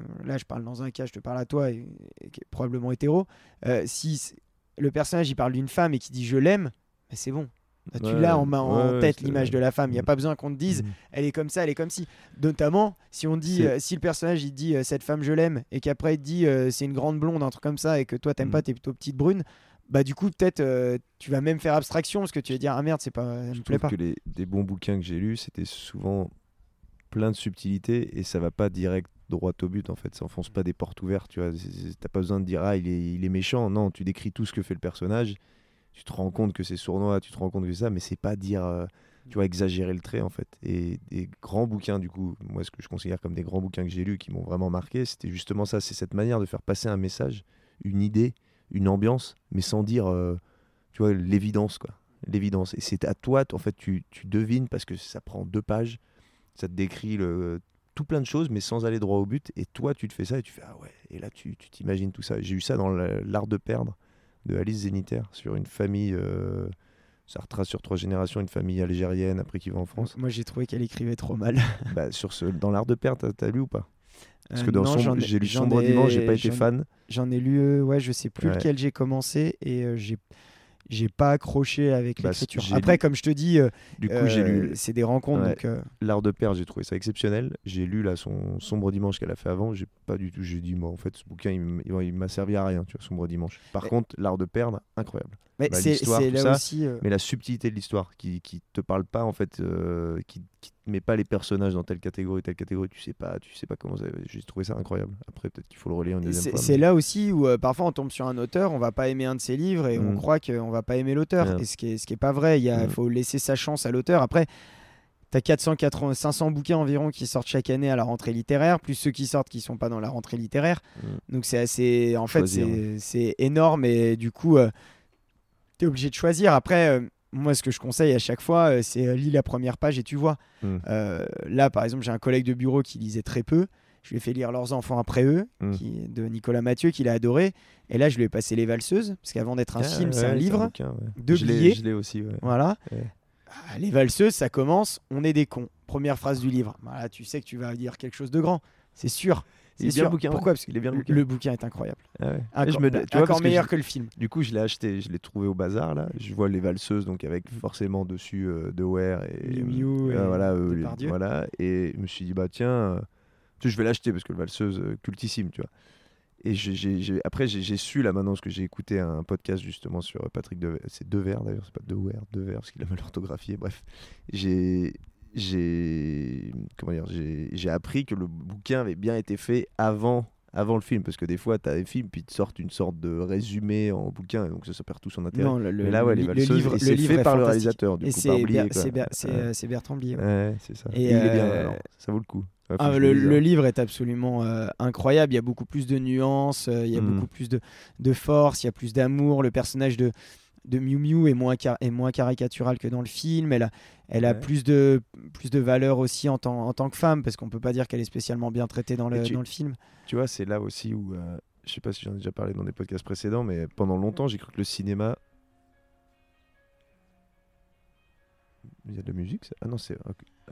B: Euh, Là, je parle dans un cas, je te parle à toi, et, et qui est probablement hétéro. euh, si le personnage il parle d'une femme et qui dit je l'aime, c'est bon. Bah, tu
A: Ouais,
B: l'as en, en
A: ouais,
B: tête l'image de la femme. Il n'y a
A: Mm.
B: pas besoin qu'on te dise
A: Mm.
B: elle est comme ça, elle est comme ci. Notamment si on dit euh, si le personnage il dit cette femme je l'aime et qu'après il dit euh, c'est une grande blonde un truc comme ça et que toi t'aimes
A: Mm.
B: pas t'es plutôt petite brune. Bah du coup peut-être euh, tu vas même faire abstraction parce que tu vas dire ah merde c'est pas
A: Je
B: me plaît pas.
A: que les, des bons bouquins que j'ai lus, c'était souvent plein de subtilités et ça va pas direct droit au but en fait. Ça enfonce pas des portes ouvertes, tu vois. T'as pas besoin de dire ah il est, il est méchant. Non, tu décris tout ce que fait le personnage. Tu te rends compte que c'est sournois, tu te rends compte que ça, mais c'est pas dire euh, tu vois exagérer le trait en fait. Et des grands bouquins du coup, moi ce que je considère comme des grands bouquins que j'ai lus qui m'ont vraiment marqué, c'était justement ça. C'est cette manière de faire passer un message, une idée, une ambiance, mais sans dire euh, tu vois l'évidence quoi l'évidence. Et c'est à toi, en fait, tu, tu devines parce que ça prend deux pages, ça te décrit le, tout plein de choses, mais sans aller droit au but. Et toi, tu te fais ça et tu fais ah ouais. Et là, tu tu t'imagines tout ça. J'ai eu ça dans l'art de perdre de Alice Zénitaire sur une famille. euh, ça retrace sur trois générations une famille algérienne après qui va en France.
B: Moi j'ai trouvé qu'elle écrivait trop mal.
A: bah, sur ce, dans l'art de perdre, t'as- lu ou pas? Parce
B: Euh,
A: que dans
B: ai-
A: j'ai lu Sombre Dimanche, j'ai pas été fan.
B: J'en ai lu, euh, ouais, je sais plus
A: Ouais.
B: lequel j'ai commencé et euh, j'ai j'ai pas accroché avec
A: Bah,
B: l'écriture. Après,
A: lu-
B: comme je te dis, euh,
A: Du coup, j'ai
B: euh,
A: lu
B: c'est des rencontres.
A: Ouais.
B: Euh,
A: L'art de perdre, j'ai trouvé ça exceptionnel. J'ai lu là son Sombre Dimanche qu'elle a fait avant. J'ai pas du tout. J'ai dit, moi, en fait, ce bouquin, il m'a servi à rien, tu vois, Sombre Dimanche. Par
B: Et-
A: contre, l'art de perdre, incroyable.
B: Mais
A: bah,
B: c'est
A: l'histoire,
B: c'est
A: tout
B: là
A: ça,
B: aussi. euh,
A: mais la subtilité de l'histoire qui, qui te parle pas en fait, euh, qui, qui met pas les personnages dans telle catégorie, telle catégorie, tu sais pas, tu sais pas comment ça. J'ai trouvé ça incroyable. Après peut-être qu'il faut le une deuxième
B: C'est
A: fois.
B: c'est
A: mais-
B: là aussi où euh, parfois on tombe sur un auteur, on va pas aimer un de ses livres et on
A: Mm.
B: croit qu'on va pas aimer l'auteur.
A: Ouais.
B: Et ce qui, est, ce qui est pas vrai, il
A: Mm.
B: faut laisser sa chance à l'auteur. Après, tu as 480, 500 bouquins environ qui sortent chaque année à la rentrée littéraire, plus ceux qui sortent qui sont pas dans la rentrée littéraire.
A: Mm.
B: Donc c'est assez. En fait, c'est- c'est énorme et du coup, tu es obligé de choisir. Après. euh, moi, ce que je conseille à chaque fois, euh, c'est euh, lis la première page et tu vois.
A: Mm.
B: Euh, là, par exemple, j'ai un collègue de bureau qui lisait très peu. Je lui ai fait lire Leurs enfants après eux,
A: Mm.
B: qui, de Nicolas Mathieu, qu'il a adoré. Et là, je lui ai passé Les Valseuses, parce qu'avant d'être un
A: Ah,
B: film,
A: ouais,
B: c'est un livre.
A: ouais.
B: de billets.
A: Je l'ai aussi. ouais.
B: Voilà. Ah, les Valseuses, ça commence, on est des cons. Première phrase du livre. Voilà, tu sais que tu vas dire quelque chose de grand. C'est sûr. C'est
A: bien
B: sûr.
A: le bouquin.
B: Pourquoi Parce que
A: Il est bien le bouquin.
B: le bouquin est incroyable.
A: Ah ouais.
B: Encore,
A: Et je me- tu vois,
B: encore meilleur que le film.
A: Du coup, je l'ai acheté, je l'ai trouvé au bazar là. Je vois les valseuses, donc avec forcément dessus euh, De Ware et
B: Miu Miu
A: euh,
B: et
A: voilà, euh, les- voilà. Et je me suis dit bah tiens, euh, tu sais, je vais l'acheter parce que le valseuse euh, cultissime, tu vois. Et j'ai- après j'ai su là maintenant parce que j'ai écouté un podcast justement sur euh, Patrick De c'est Devers d'ailleurs, c'est pas De Ware, Devers parce qu'il a mal orthographié. Bref, j'ai j'ai comment dire, j'ai appris que le bouquin avait bien été fait avant avant le film parce que des fois tu as des films puis ils te sortent une sorte de résumé en bouquin et donc ça, ça perd tout son intérêt.
B: Non, le,
A: Mais là ouais,
B: le livre,
A: c'est fait
B: est
A: par le réalisateur du
B: Et
A: coup
B: c'est Ber- Ber-
A: Ouais.
B: Bertrand Blier. ouais.
A: Ouais, c'est ça.
B: Et
A: il est bien,
B: euh,
A: alors. ça vaut le coup.
B: Ah, le,
A: lise,
B: le
A: hein.
B: livre est absolument euh, incroyable. Il y a beaucoup plus de nuances, euh, il y a
A: Mm.
B: beaucoup plus de, de force, il y a plus d'amour. Le personnage de, de Miu Miu est moins, est moins caricatural que dans le film. Elle a, elle a plus, de, plus de valeur aussi en tant, en tant que femme, parce qu'on peut pas dire qu'elle est spécialement bien traitée dans le,
A: tu-
B: dans le film.
A: Tu vois, c'est là aussi où, euh, je sais pas si j'en ai déjà parlé dans des podcasts précédents, mais pendant longtemps, j'ai cru que le cinéma. Il y a de la musique ça? Ah non, c'est.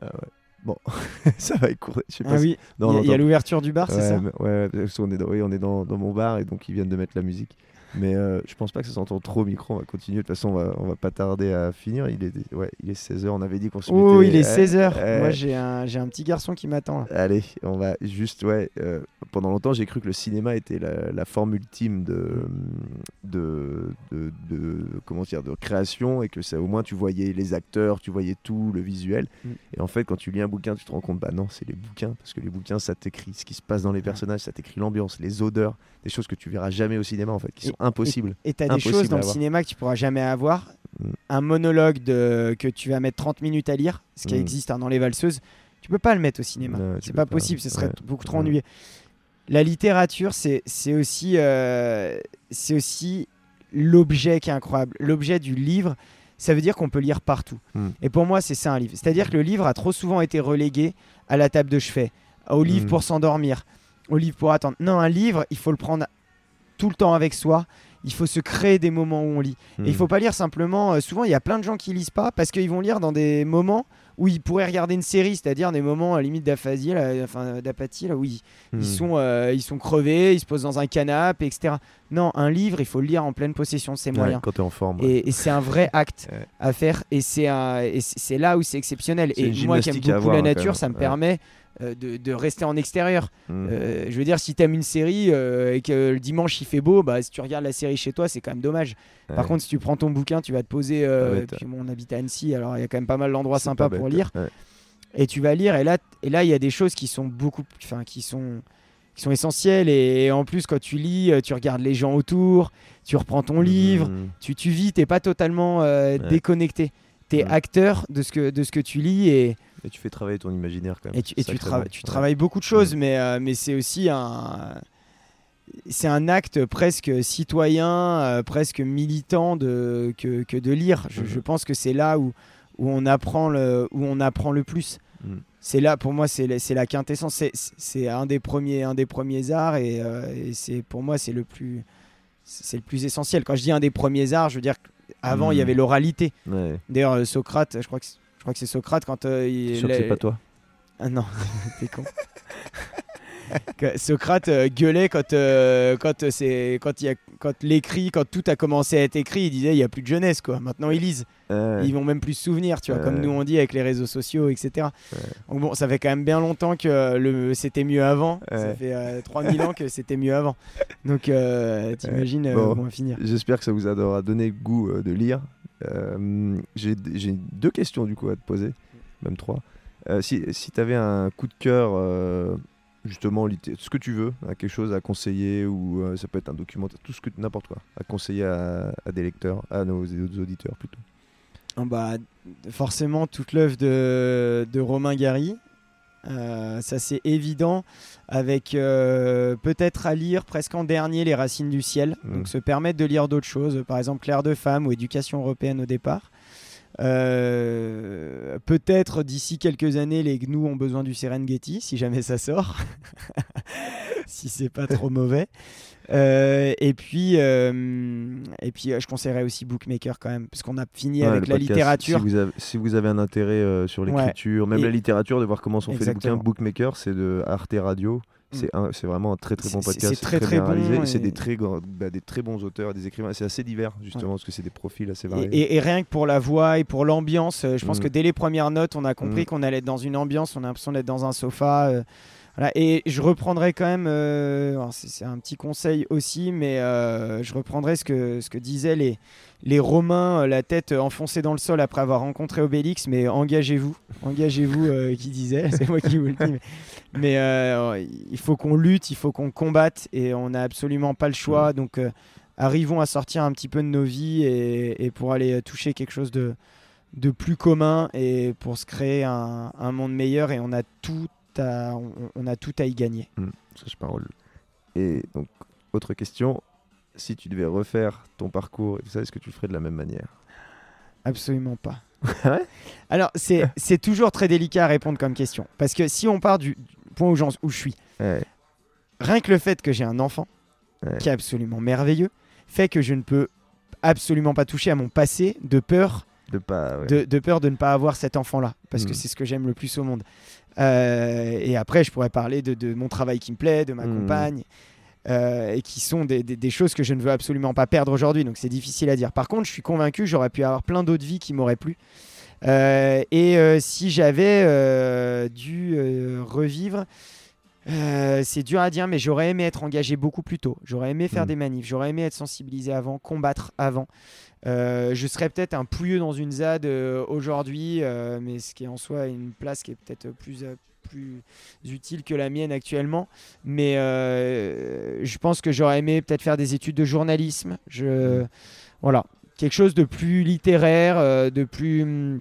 A: Ah ouais. Bon, ça va écouler. Je sais pas
B: Ah oui, il y a- l'ouverture du bar, c'est
A: Ouais,
B: ça?
A: mais- ouais, ouais, parce qu'on est, dans, oui, on est dans, dans mon bar et donc ils viennent de mettre la musique. Mais euh, je pense pas que ça s'entend trop au micro. On va continuer. De toute façon, on va, on va pas tarder à finir. Il est, ouais, il est 16h. On avait dit qu'on se
B: Oh, il est
A: Ouais,
B: 16h.
A: ouais.
B: Moi, j'ai un, j'ai un petit garçon qui m'attend. là.
A: Allez, on va juste, ouais. euh, pendant longtemps, j'ai cru que le cinéma était la, la forme ultime de, de, de, de- comment dire, de création et que ça, au moins, tu voyais les acteurs, tu voyais tout, le visuel.
B: Mm.
A: Et en fait, quand tu lis un bouquin, tu te rends compte, bah non, c'est les bouquins, parce que les bouquins, ça t'écrit ce qui se passe dans les personnages, ça t'écrit l'ambiance, les odeurs, des choses que tu verras jamais au cinéma, en fait, qui
B: Et-
A: sont impossibles.
B: Et tu as des choses dans le cinéma que tu pourras jamais avoir.
A: Mm.
B: Un monologue de, que tu vas mettre 30 minutes à lire, ce qui
A: Mm.
B: existe hein, dans Les Valseuses, tu peux pas le mettre au cinéma. C'est pas
A: pas.
B: possible, ce serait
A: Ouais.
B: beaucoup trop
A: Ouais.
B: ennuyeux. La littérature, c'est aussi, euh, aussi l'objet qui est incroyable. L'objet du livre, ça veut dire qu'on peut lire partout.
A: Mm.
B: Et pour moi, c'est ça un livre. C'est-à-dire que le livre a trop souvent été relégué à la table de chevet, au livre pour s'endormir, au livre pour attendre. Non, un livre, il faut le prendre tout le temps avec soi. Il faut se créer des moments où on lit. Et il
A: Mm.
B: faut pas lire simplement. euh, souvent, il y a plein de gens qui lisent pas parce qu'ils vont lire dans des moments où ils pourraient regarder une série, c'est-à-dire des moments à limite d'aphasie, là, enfin d'apathie, là où ils, ils sont, euh, ils sont crevés, ils se posent dans un canapé, etc. Non, un livre, il faut le lire en pleine possession de ses
A: Ouais,
B: moyens.
A: quand t'es en forme. ouais.
B: Et, et c'est un vrai acte
A: Ouais.
B: à faire et c'est un- et c'est c'est là où c'est exceptionnel. Et moi qui aime beaucoup
A: avoir,
B: la nature, ça me permet euh, de, de rester en extérieur.
A: Mm.
B: Euh, je veux dire, si t'aimes une série euh, et que le dimanche il fait beau, bah, si tu regardes la série chez toi, c'est quand même dommage. Par contre, si tu prends ton bouquin, tu vas te poser. euh,
A: Pas bête.
B: puis mon habite à Annecy, alors il y a quand même pas mal d'endroits sympas
A: pas
B: pour lire.
A: ouais.
B: Et tu vas lire, et là, et là, il y a des choses qui sont beaucoup, enfin, qui sont, qui sont essentielles. Et, en plus, quand tu lis, euh, tu regardes les gens autour, tu reprends ton livre,
A: Mm.
B: tu, tu vis, t'es pas totalement euh,
A: Ouais.
B: déconnecté. T'es
A: Mm.
B: acteur de ce que de ce que tu lis et,
A: Et tu fais travailler ton imaginaire quand même.
B: et tu, et
A: Ouais.
B: travailles beaucoup de choses, mais, euh, mais c'est aussi un c'est un acte presque citoyen, euh, presque militant de, que, que de lire. Je, je pense que c'est là où, où, on apprend le, où on apprend le plus.
A: Mm.
B: C'est là, pour moi, c'est la- quintessence. C'est- un des premiers, un des premiers arts et, euh, et c'est pour moi c'est le plus, le plus essentiel. Quand je dis un des premiers arts, je veux dire qu'avant il y
A: Mm.
B: avait l'oralité.
A: Ouais.
B: D'ailleurs, Socrate, je crois que je crois que c'est Socrate quand euh, il
A: sûr que c'est pas toi?
B: Ah non, t'es con. Socrate euh, gueulait quand, euh, quand, c'est, quand, il y a, quand l'écrit, quand tout a commencé à être écrit, il disait il n'y a plus de jeunesse. Quoi. Maintenant, ils lisent.
A: Ouais.
B: Ils vont même plus se souvenir, tu vois, comme nous on dit avec les réseaux sociaux, etc. Donc bon, ça fait quand même bien longtemps que le, c'était mieux avant. Ça fait euh, 3000 ans que c'était mieux avant. Donc euh, t'imagines euh,
A: Bon.
B: on va finir.
A: J'espère que ça vous aura donné le goût euh, de lire. Euh, J'ai deux questions du coup à te poser, même trois. Euh, si si tu avais un coup de cœur, euh, justement, ce que tu veux, hein, quelque chose à conseiller, ou ça peut être un documentaire, tout ce que n'importe quoi, à conseiller à, des lecteurs, à nos, nos auditeurs plutôt.
B: Ah bah, forcément, toute l'œuvre de, de Romain Gary. Euh, ça c'est évident avec euh, peut-être à lire presque en dernier les racines du ciel.
A: Mm.
B: donc se permettre de lire d'autres choses par exemple Claire de femme ou éducation européenne au départ. Euh, peut-être d'ici quelques années les gnous ont besoin du Serengeti si jamais ça sort. Si c'est pas trop mauvais Euh, et puis euh, et puis euh, je conseillerais aussi Bookmaker quand même parce qu'on a fini
A: Ouais,
B: avec la
A: podcast,
B: littérature
A: Si vous avez, si vous avez un intérêt sur
B: Ouais.
A: l'écriture, même
B: Et-
A: la littérature, de voir comment sont faits les bouquins, Bookmaker, c'est de Arte Radio. C'est un- c'est vraiment un très très bon podcast.
B: c'est très, très
A: bien
B: bon
A: réalisé. Et- c'est des très, bah, des très bons auteurs, des écrivains. C'est assez divers, justement, parce que c'est des profils assez variés.
B: et- et rien que pour la voix et pour l'ambiance, je pense
A: Mm.
B: que dès les premières notes, on a compris
A: Mm.
B: qu'on allait être dans une ambiance, on a l'impression d'être dans un sofa. euh, voilà. Et je reprendrai quand même, euh, c'est un petit conseil aussi, mais euh, je reprendrai ce que, ce que disaient les, les Romains, euh, la tête enfoncée dans le sol après avoir rencontré Obélix, mais engagez-vous, engagez-vous, euh, qui disait, c'est moi qui vous le dis. Mais, mais, il faut qu'on lutte, il faut qu'on combatte, et on n'a absolument pas le choix. Donc arrivons à sortir un petit peu de nos vies et, et pour aller toucher quelque chose de, de plus commun et pour se créer un, un monde meilleur et on a tout à, on, on a tout à y gagner.
A: Sage parole. Et donc, autre question. Si tu devais refaire ton parcours et tout ça, est-ce que tu le ferais de la même manière?
B: Absolument pas.
A: Ouais?
B: Alors c'est toujours très délicat à répondre comme question parce que si on part du, du point où, je suis,
A: Ouais.
B: rien que le fait que j'ai un enfant
A: Ouais.
B: qui est absolument merveilleux fait que je ne peux absolument pas toucher à mon passé de peur
A: De pas. ouais.
B: de, de peur de ne pas avoir cet enfant-là, parce que
A: Mm.
B: c'est ce que j'aime le plus au monde. Euh, et après, je pourrais parler de, de mon travail qui me plaît, de ma
A: Mm.
B: compagne, euh, et qui sont des, des- des choses que je ne veux absolument pas perdre aujourd'hui, donc c'est difficile à dire. Par contre, je suis convaincu que j'aurais pu avoir plein d'autres vies qui m'auraient plu. Euh, et si j'avais dû revivre, euh, c'est dur à dire, mais j'aurais aimé être engagé beaucoup plus tôt. J'aurais aimé faire
A: Mm.
B: des manifs, j'aurais aimé être sensibilisé avant, combattre avant. Euh, je serais peut-être un pouilleux dans une ZAD euh, aujourd'hui, mais ce qui est en soi une place qui est peut-être plus, plus utile que la mienne actuellement. Mais je pense que j'aurais aimé peut-être faire des études de journalisme. Je, voilà, quelque chose de plus littéraire, de plus.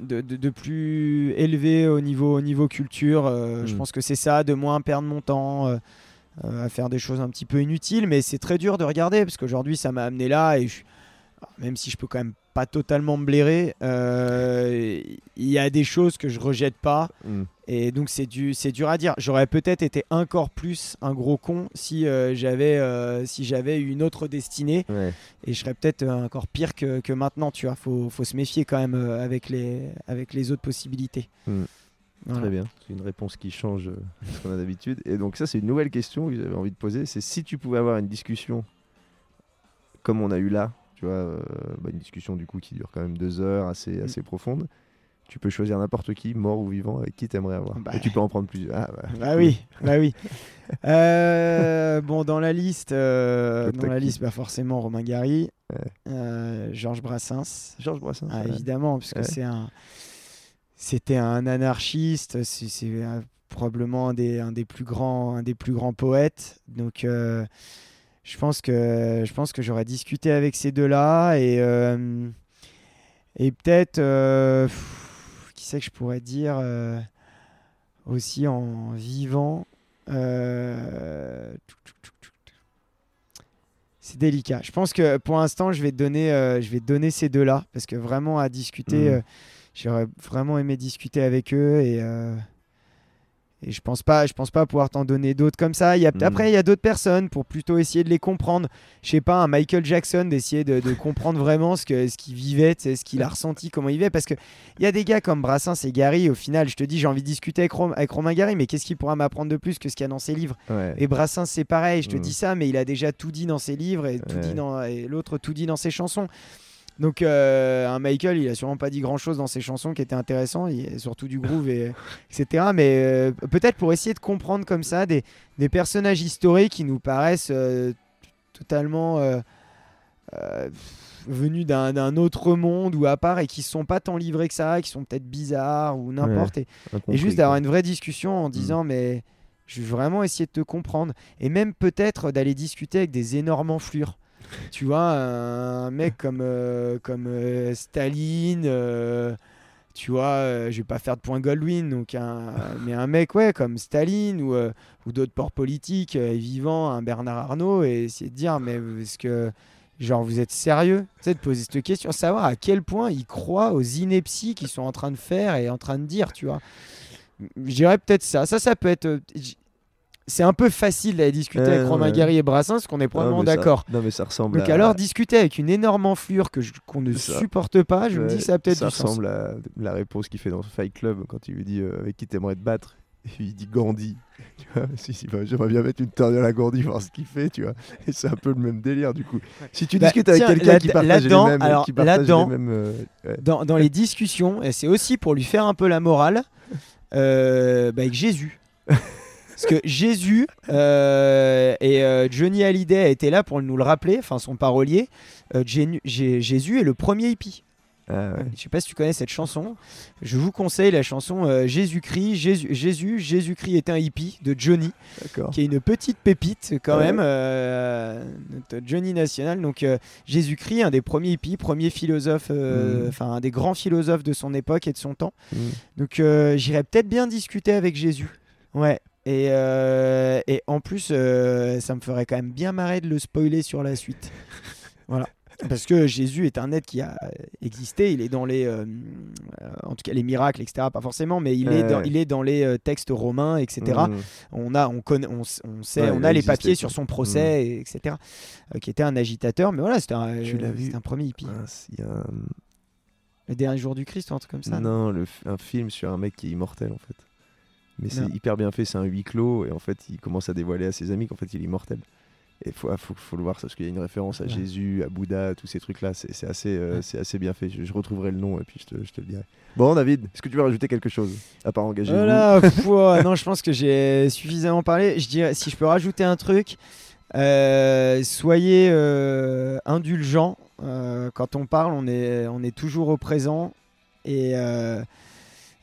B: De, de- de plus élevé au niveau, au niveau culture. Euh, Je
A: Mm.
B: pense que c'est ça, de moins perdre mon temps euh, euh, à faire des choses un petit peu inutiles, mais c'est très dur de regarder parce qu'aujourd'hui ça m'a amené là et je- même si je peux quand même pas totalement me blairer, euh, il y a des choses que je rejette pas
A: Mm.
B: et donc c'est du, c'est dur à dire. J'aurais peut-être été encore plus un gros con si euh, j'avais euh, si j'avais une autre destinée
A: Ouais.
B: et je serais peut-être euh, encore pire que, que maintenant. Tu vois, faut, faut se méfier quand même avec les avec les autres possibilités.
A: Mm.
B: Voilà.
A: Très bien. C'est une réponse qui change ce qu'on a d'habitude. Et donc, ça, c'est une nouvelle question que j'avais envie de poser. C'est si tu pouvais avoir une discussion comme on a eu là, tu vois, euh, bah, une discussion du coup qui dure quand même deux heures, assez,
B: Mm.
A: assez profonde. Tu peux choisir n'importe qui, mort ou vivant, avec qui t'aimerais avoir.
B: Bah.
A: Et tu peux en prendre plusieurs. Ah, bah,
B: Bah oui, bah oui. Euh, bon, dans la liste, euh, dans la
A: qui
B: list, bah forcément Romain Gary,
A: Ouais.
B: euh, Georges Brassens,
A: Georges Brassens.
B: Ah,
A: ouais.
B: évidemment, puisque
A: Ouais.
B: c'est un, c'était un anarchiste, c'est probablement un des, un des plus grands, un des plus grands poètes. Donc, je pense que, je pense que j'aurais discuté avec ces deux-là et euh, et peut-être, euh, qui c'est que je pourrais dire euh, aussi en vivant. c'est délicat. Je pense que pour l'instant, je vais donner, je vais donner ces deux-là parce que vraiment à discuter, euh, j'aurais vraiment aimé discuter avec eux et et je pense pas, je pense pas pouvoir t'en donner d'autres comme ça. Il y a,
A: Mm.
B: Après, il y a d'autres personnes pour plutôt essayer de les comprendre. Je sais pas, un Michael Jackson, d'essayer de, de comprendre vraiment ce que ce qu'il vivait, ce qu'il a ressenti, comment il vivait. Parce que il y a des gars comme Brassens et Gary. Au final, je te dis, j'ai envie de discuter avec, Rom- avec Romain Gary, mais qu'est-ce qu'il pourra m'apprendre de plus que ce qu'il y a dans ses livres
A: Ouais.
B: Et Brassens, c'est pareil. Je te
A: Mm.
B: dis ça, mais il a déjà tout dit dans ses livres et tout
A: Ouais.
B: dit dans et l'autre tout dit dans ses chansons. Donc euh, un Michael, il a sûrement pas dit grand chose dans ses chansons qui étaient intéressant, il y a surtout du groove et etc. Mais euh, peut-être pour essayer de comprendre comme ça des, des personnages historiques qui nous paraissent euh, totalement venus d'un autre monde ou à part et qui sont pas tant livrés que ça, qui sont peut-être bizarres ou n'importe. Et- juste d'avoir une vraie discussion
A: Mm.
B: en disant mais je veux vraiment essayer de te comprendre et même peut-être d'aller discuter avec des énormes enflures. Tu vois, un mec comme, euh, comme euh, Staline, euh, tu vois, je vais pas faire de point Goldwyn, donc un, mais un mec ouais, comme Staline ou, ou d'autres ports politiques vivants, un Bernard Arnault, et essayer de dire mais est-ce que genre vous êtes sérieux? Tu sais, de poser cette question, savoir à quel point ils croient aux inepties qu'ils sont en train de faire et en train de dire, tu vois. Je dirais peut-être ça. Ça, ça peut être. C'est un peu facile d'aller discuter avec Romain
A: ouais.
B: Gary et Brassens, parce qu'on est probablement d'accord.
A: Non, mais ça ressemble
B: Donc
A: à.
B: alors discuter avec une énorme enflure que qu'on ne
A: Ça.
B: supporte pas, je me dis ça a peut-être
A: ça
B: du sens.
A: ressemble à la réponse qu'il fait dans Fight Club quand il lui dit euh, avec qui t'aimerais te battre. Et il dit Gandhi. Tu vois, si, si, bah, j'aimerais bien mettre une torgnole à Gandhi, voir ce qu'il fait, tu vois. Et c'est un peu le même délire, du coup. Si tu
B: Bah,
A: discutes avec quelqu'un qui partage les mêmes,
B: alors,
A: qui partage
B: là-dedans,
A: les mêmes, euh, ouais.
B: Dans, dans les discussions, et c'est aussi pour lui faire un peu la morale, euh, bah, avec Jésus. Parce que Jésus euh, et euh, Johnny Hallyday a été là pour nous le rappeler, enfin son parolier. Euh, Jésus est le premier hippie.
A: Ah, ouais.
B: Je sais pas si tu connais cette chanson. Je vous conseille la chanson euh, Jésus-Christ, Jésus, Jésus, Jésus-Christ est un hippie de Johnny,
A: D'accord.
B: qui est une petite pépite quand
A: Ouais.
B: même, euh, notre Johnny National. Donc euh, Jésus-Christ, un des premiers hippies, premier philosophe, euh,
A: Mhm.
B: enfin un des grands philosophes de son époque et de son temps.
A: Mm.
B: Donc euh, j'irais peut-être bien discuter avec Jésus. Ouais. Et, euh, et en plus, euh, ça me ferait quand même bien marrer de le spoiler sur la suite. voilà. Parce que Jésus est un être qui a existé, il est dans les, euh, en tout cas les miracles, etc. Pas forcément, mais il, est, dans, il est dans les textes romains, etc.
A: Mm.
B: On a, on connaît, on, sait,
A: Ouais,
B: on a
A: a
B: les papiers sur son procès, et- etc. qui était un agitateur, mais voilà, c'était un, premier hippie.
A: Mince, il y a un-
B: Le dernier jour du Christ, ou un truc comme ça.
A: Non, le un film sur un mec qui est immortel en fait. Mais c'est hyper bien fait, c'est un huis clos et en fait il commence à dévoiler à ses amis qu'en fait il est immortel. Et faut, ah, faut, faut le voir parce qu'il y a une référence à
B: Ouais.
A: Jésus, à Bouddha, tous ces trucs là, c'est assez, euh,
B: Ouais.
A: c'est assez bien fait. Je, je retrouverai le nom et puis je te, je te le dirai. Bon David, est-ce que tu veux rajouter quelque chose à part engager
B: Voilà, pff, ouah, non, je pense que j'ai suffisamment parlé. Je dirais, si je peux rajouter un truc, euh, soyez euh, indulgents. Euh, quand on parle, on est, on est toujours au présent et,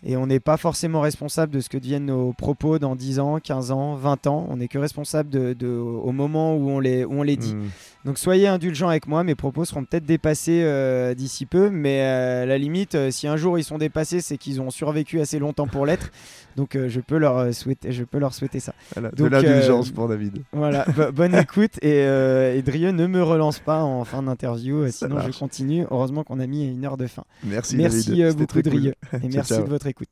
B: et on n'est pas forcément responsable de ce que deviennent nos propos dans 10 ans, 15 ans, 20 ans. On n'est que responsable au moment où on les, dit.
A: Mm.
B: Donc soyez indulgents avec moi, mes propos seront peut-être dépassés euh, d'ici peu, mais euh, à la limite, euh, si un jour ils sont dépassés, c'est qu'ils ont survécu assez longtemps pour l'être. Donc je, peux leur, souhaiter, je peux leur souhaiter ça.
A: Voilà, de l'indulgence pour David.
B: Voilà, bo- bonne écoute et, et Drieux ne me relance pas en fin d'interview, sinon je continue. Heureusement qu'on a mis une heure de fin.
A: Merci,
B: Merci
A: David.
B: beaucoup
A: très cool.
B: Drieux et
A: Ciao,
B: merci
A: ciao.
B: de votre écoute.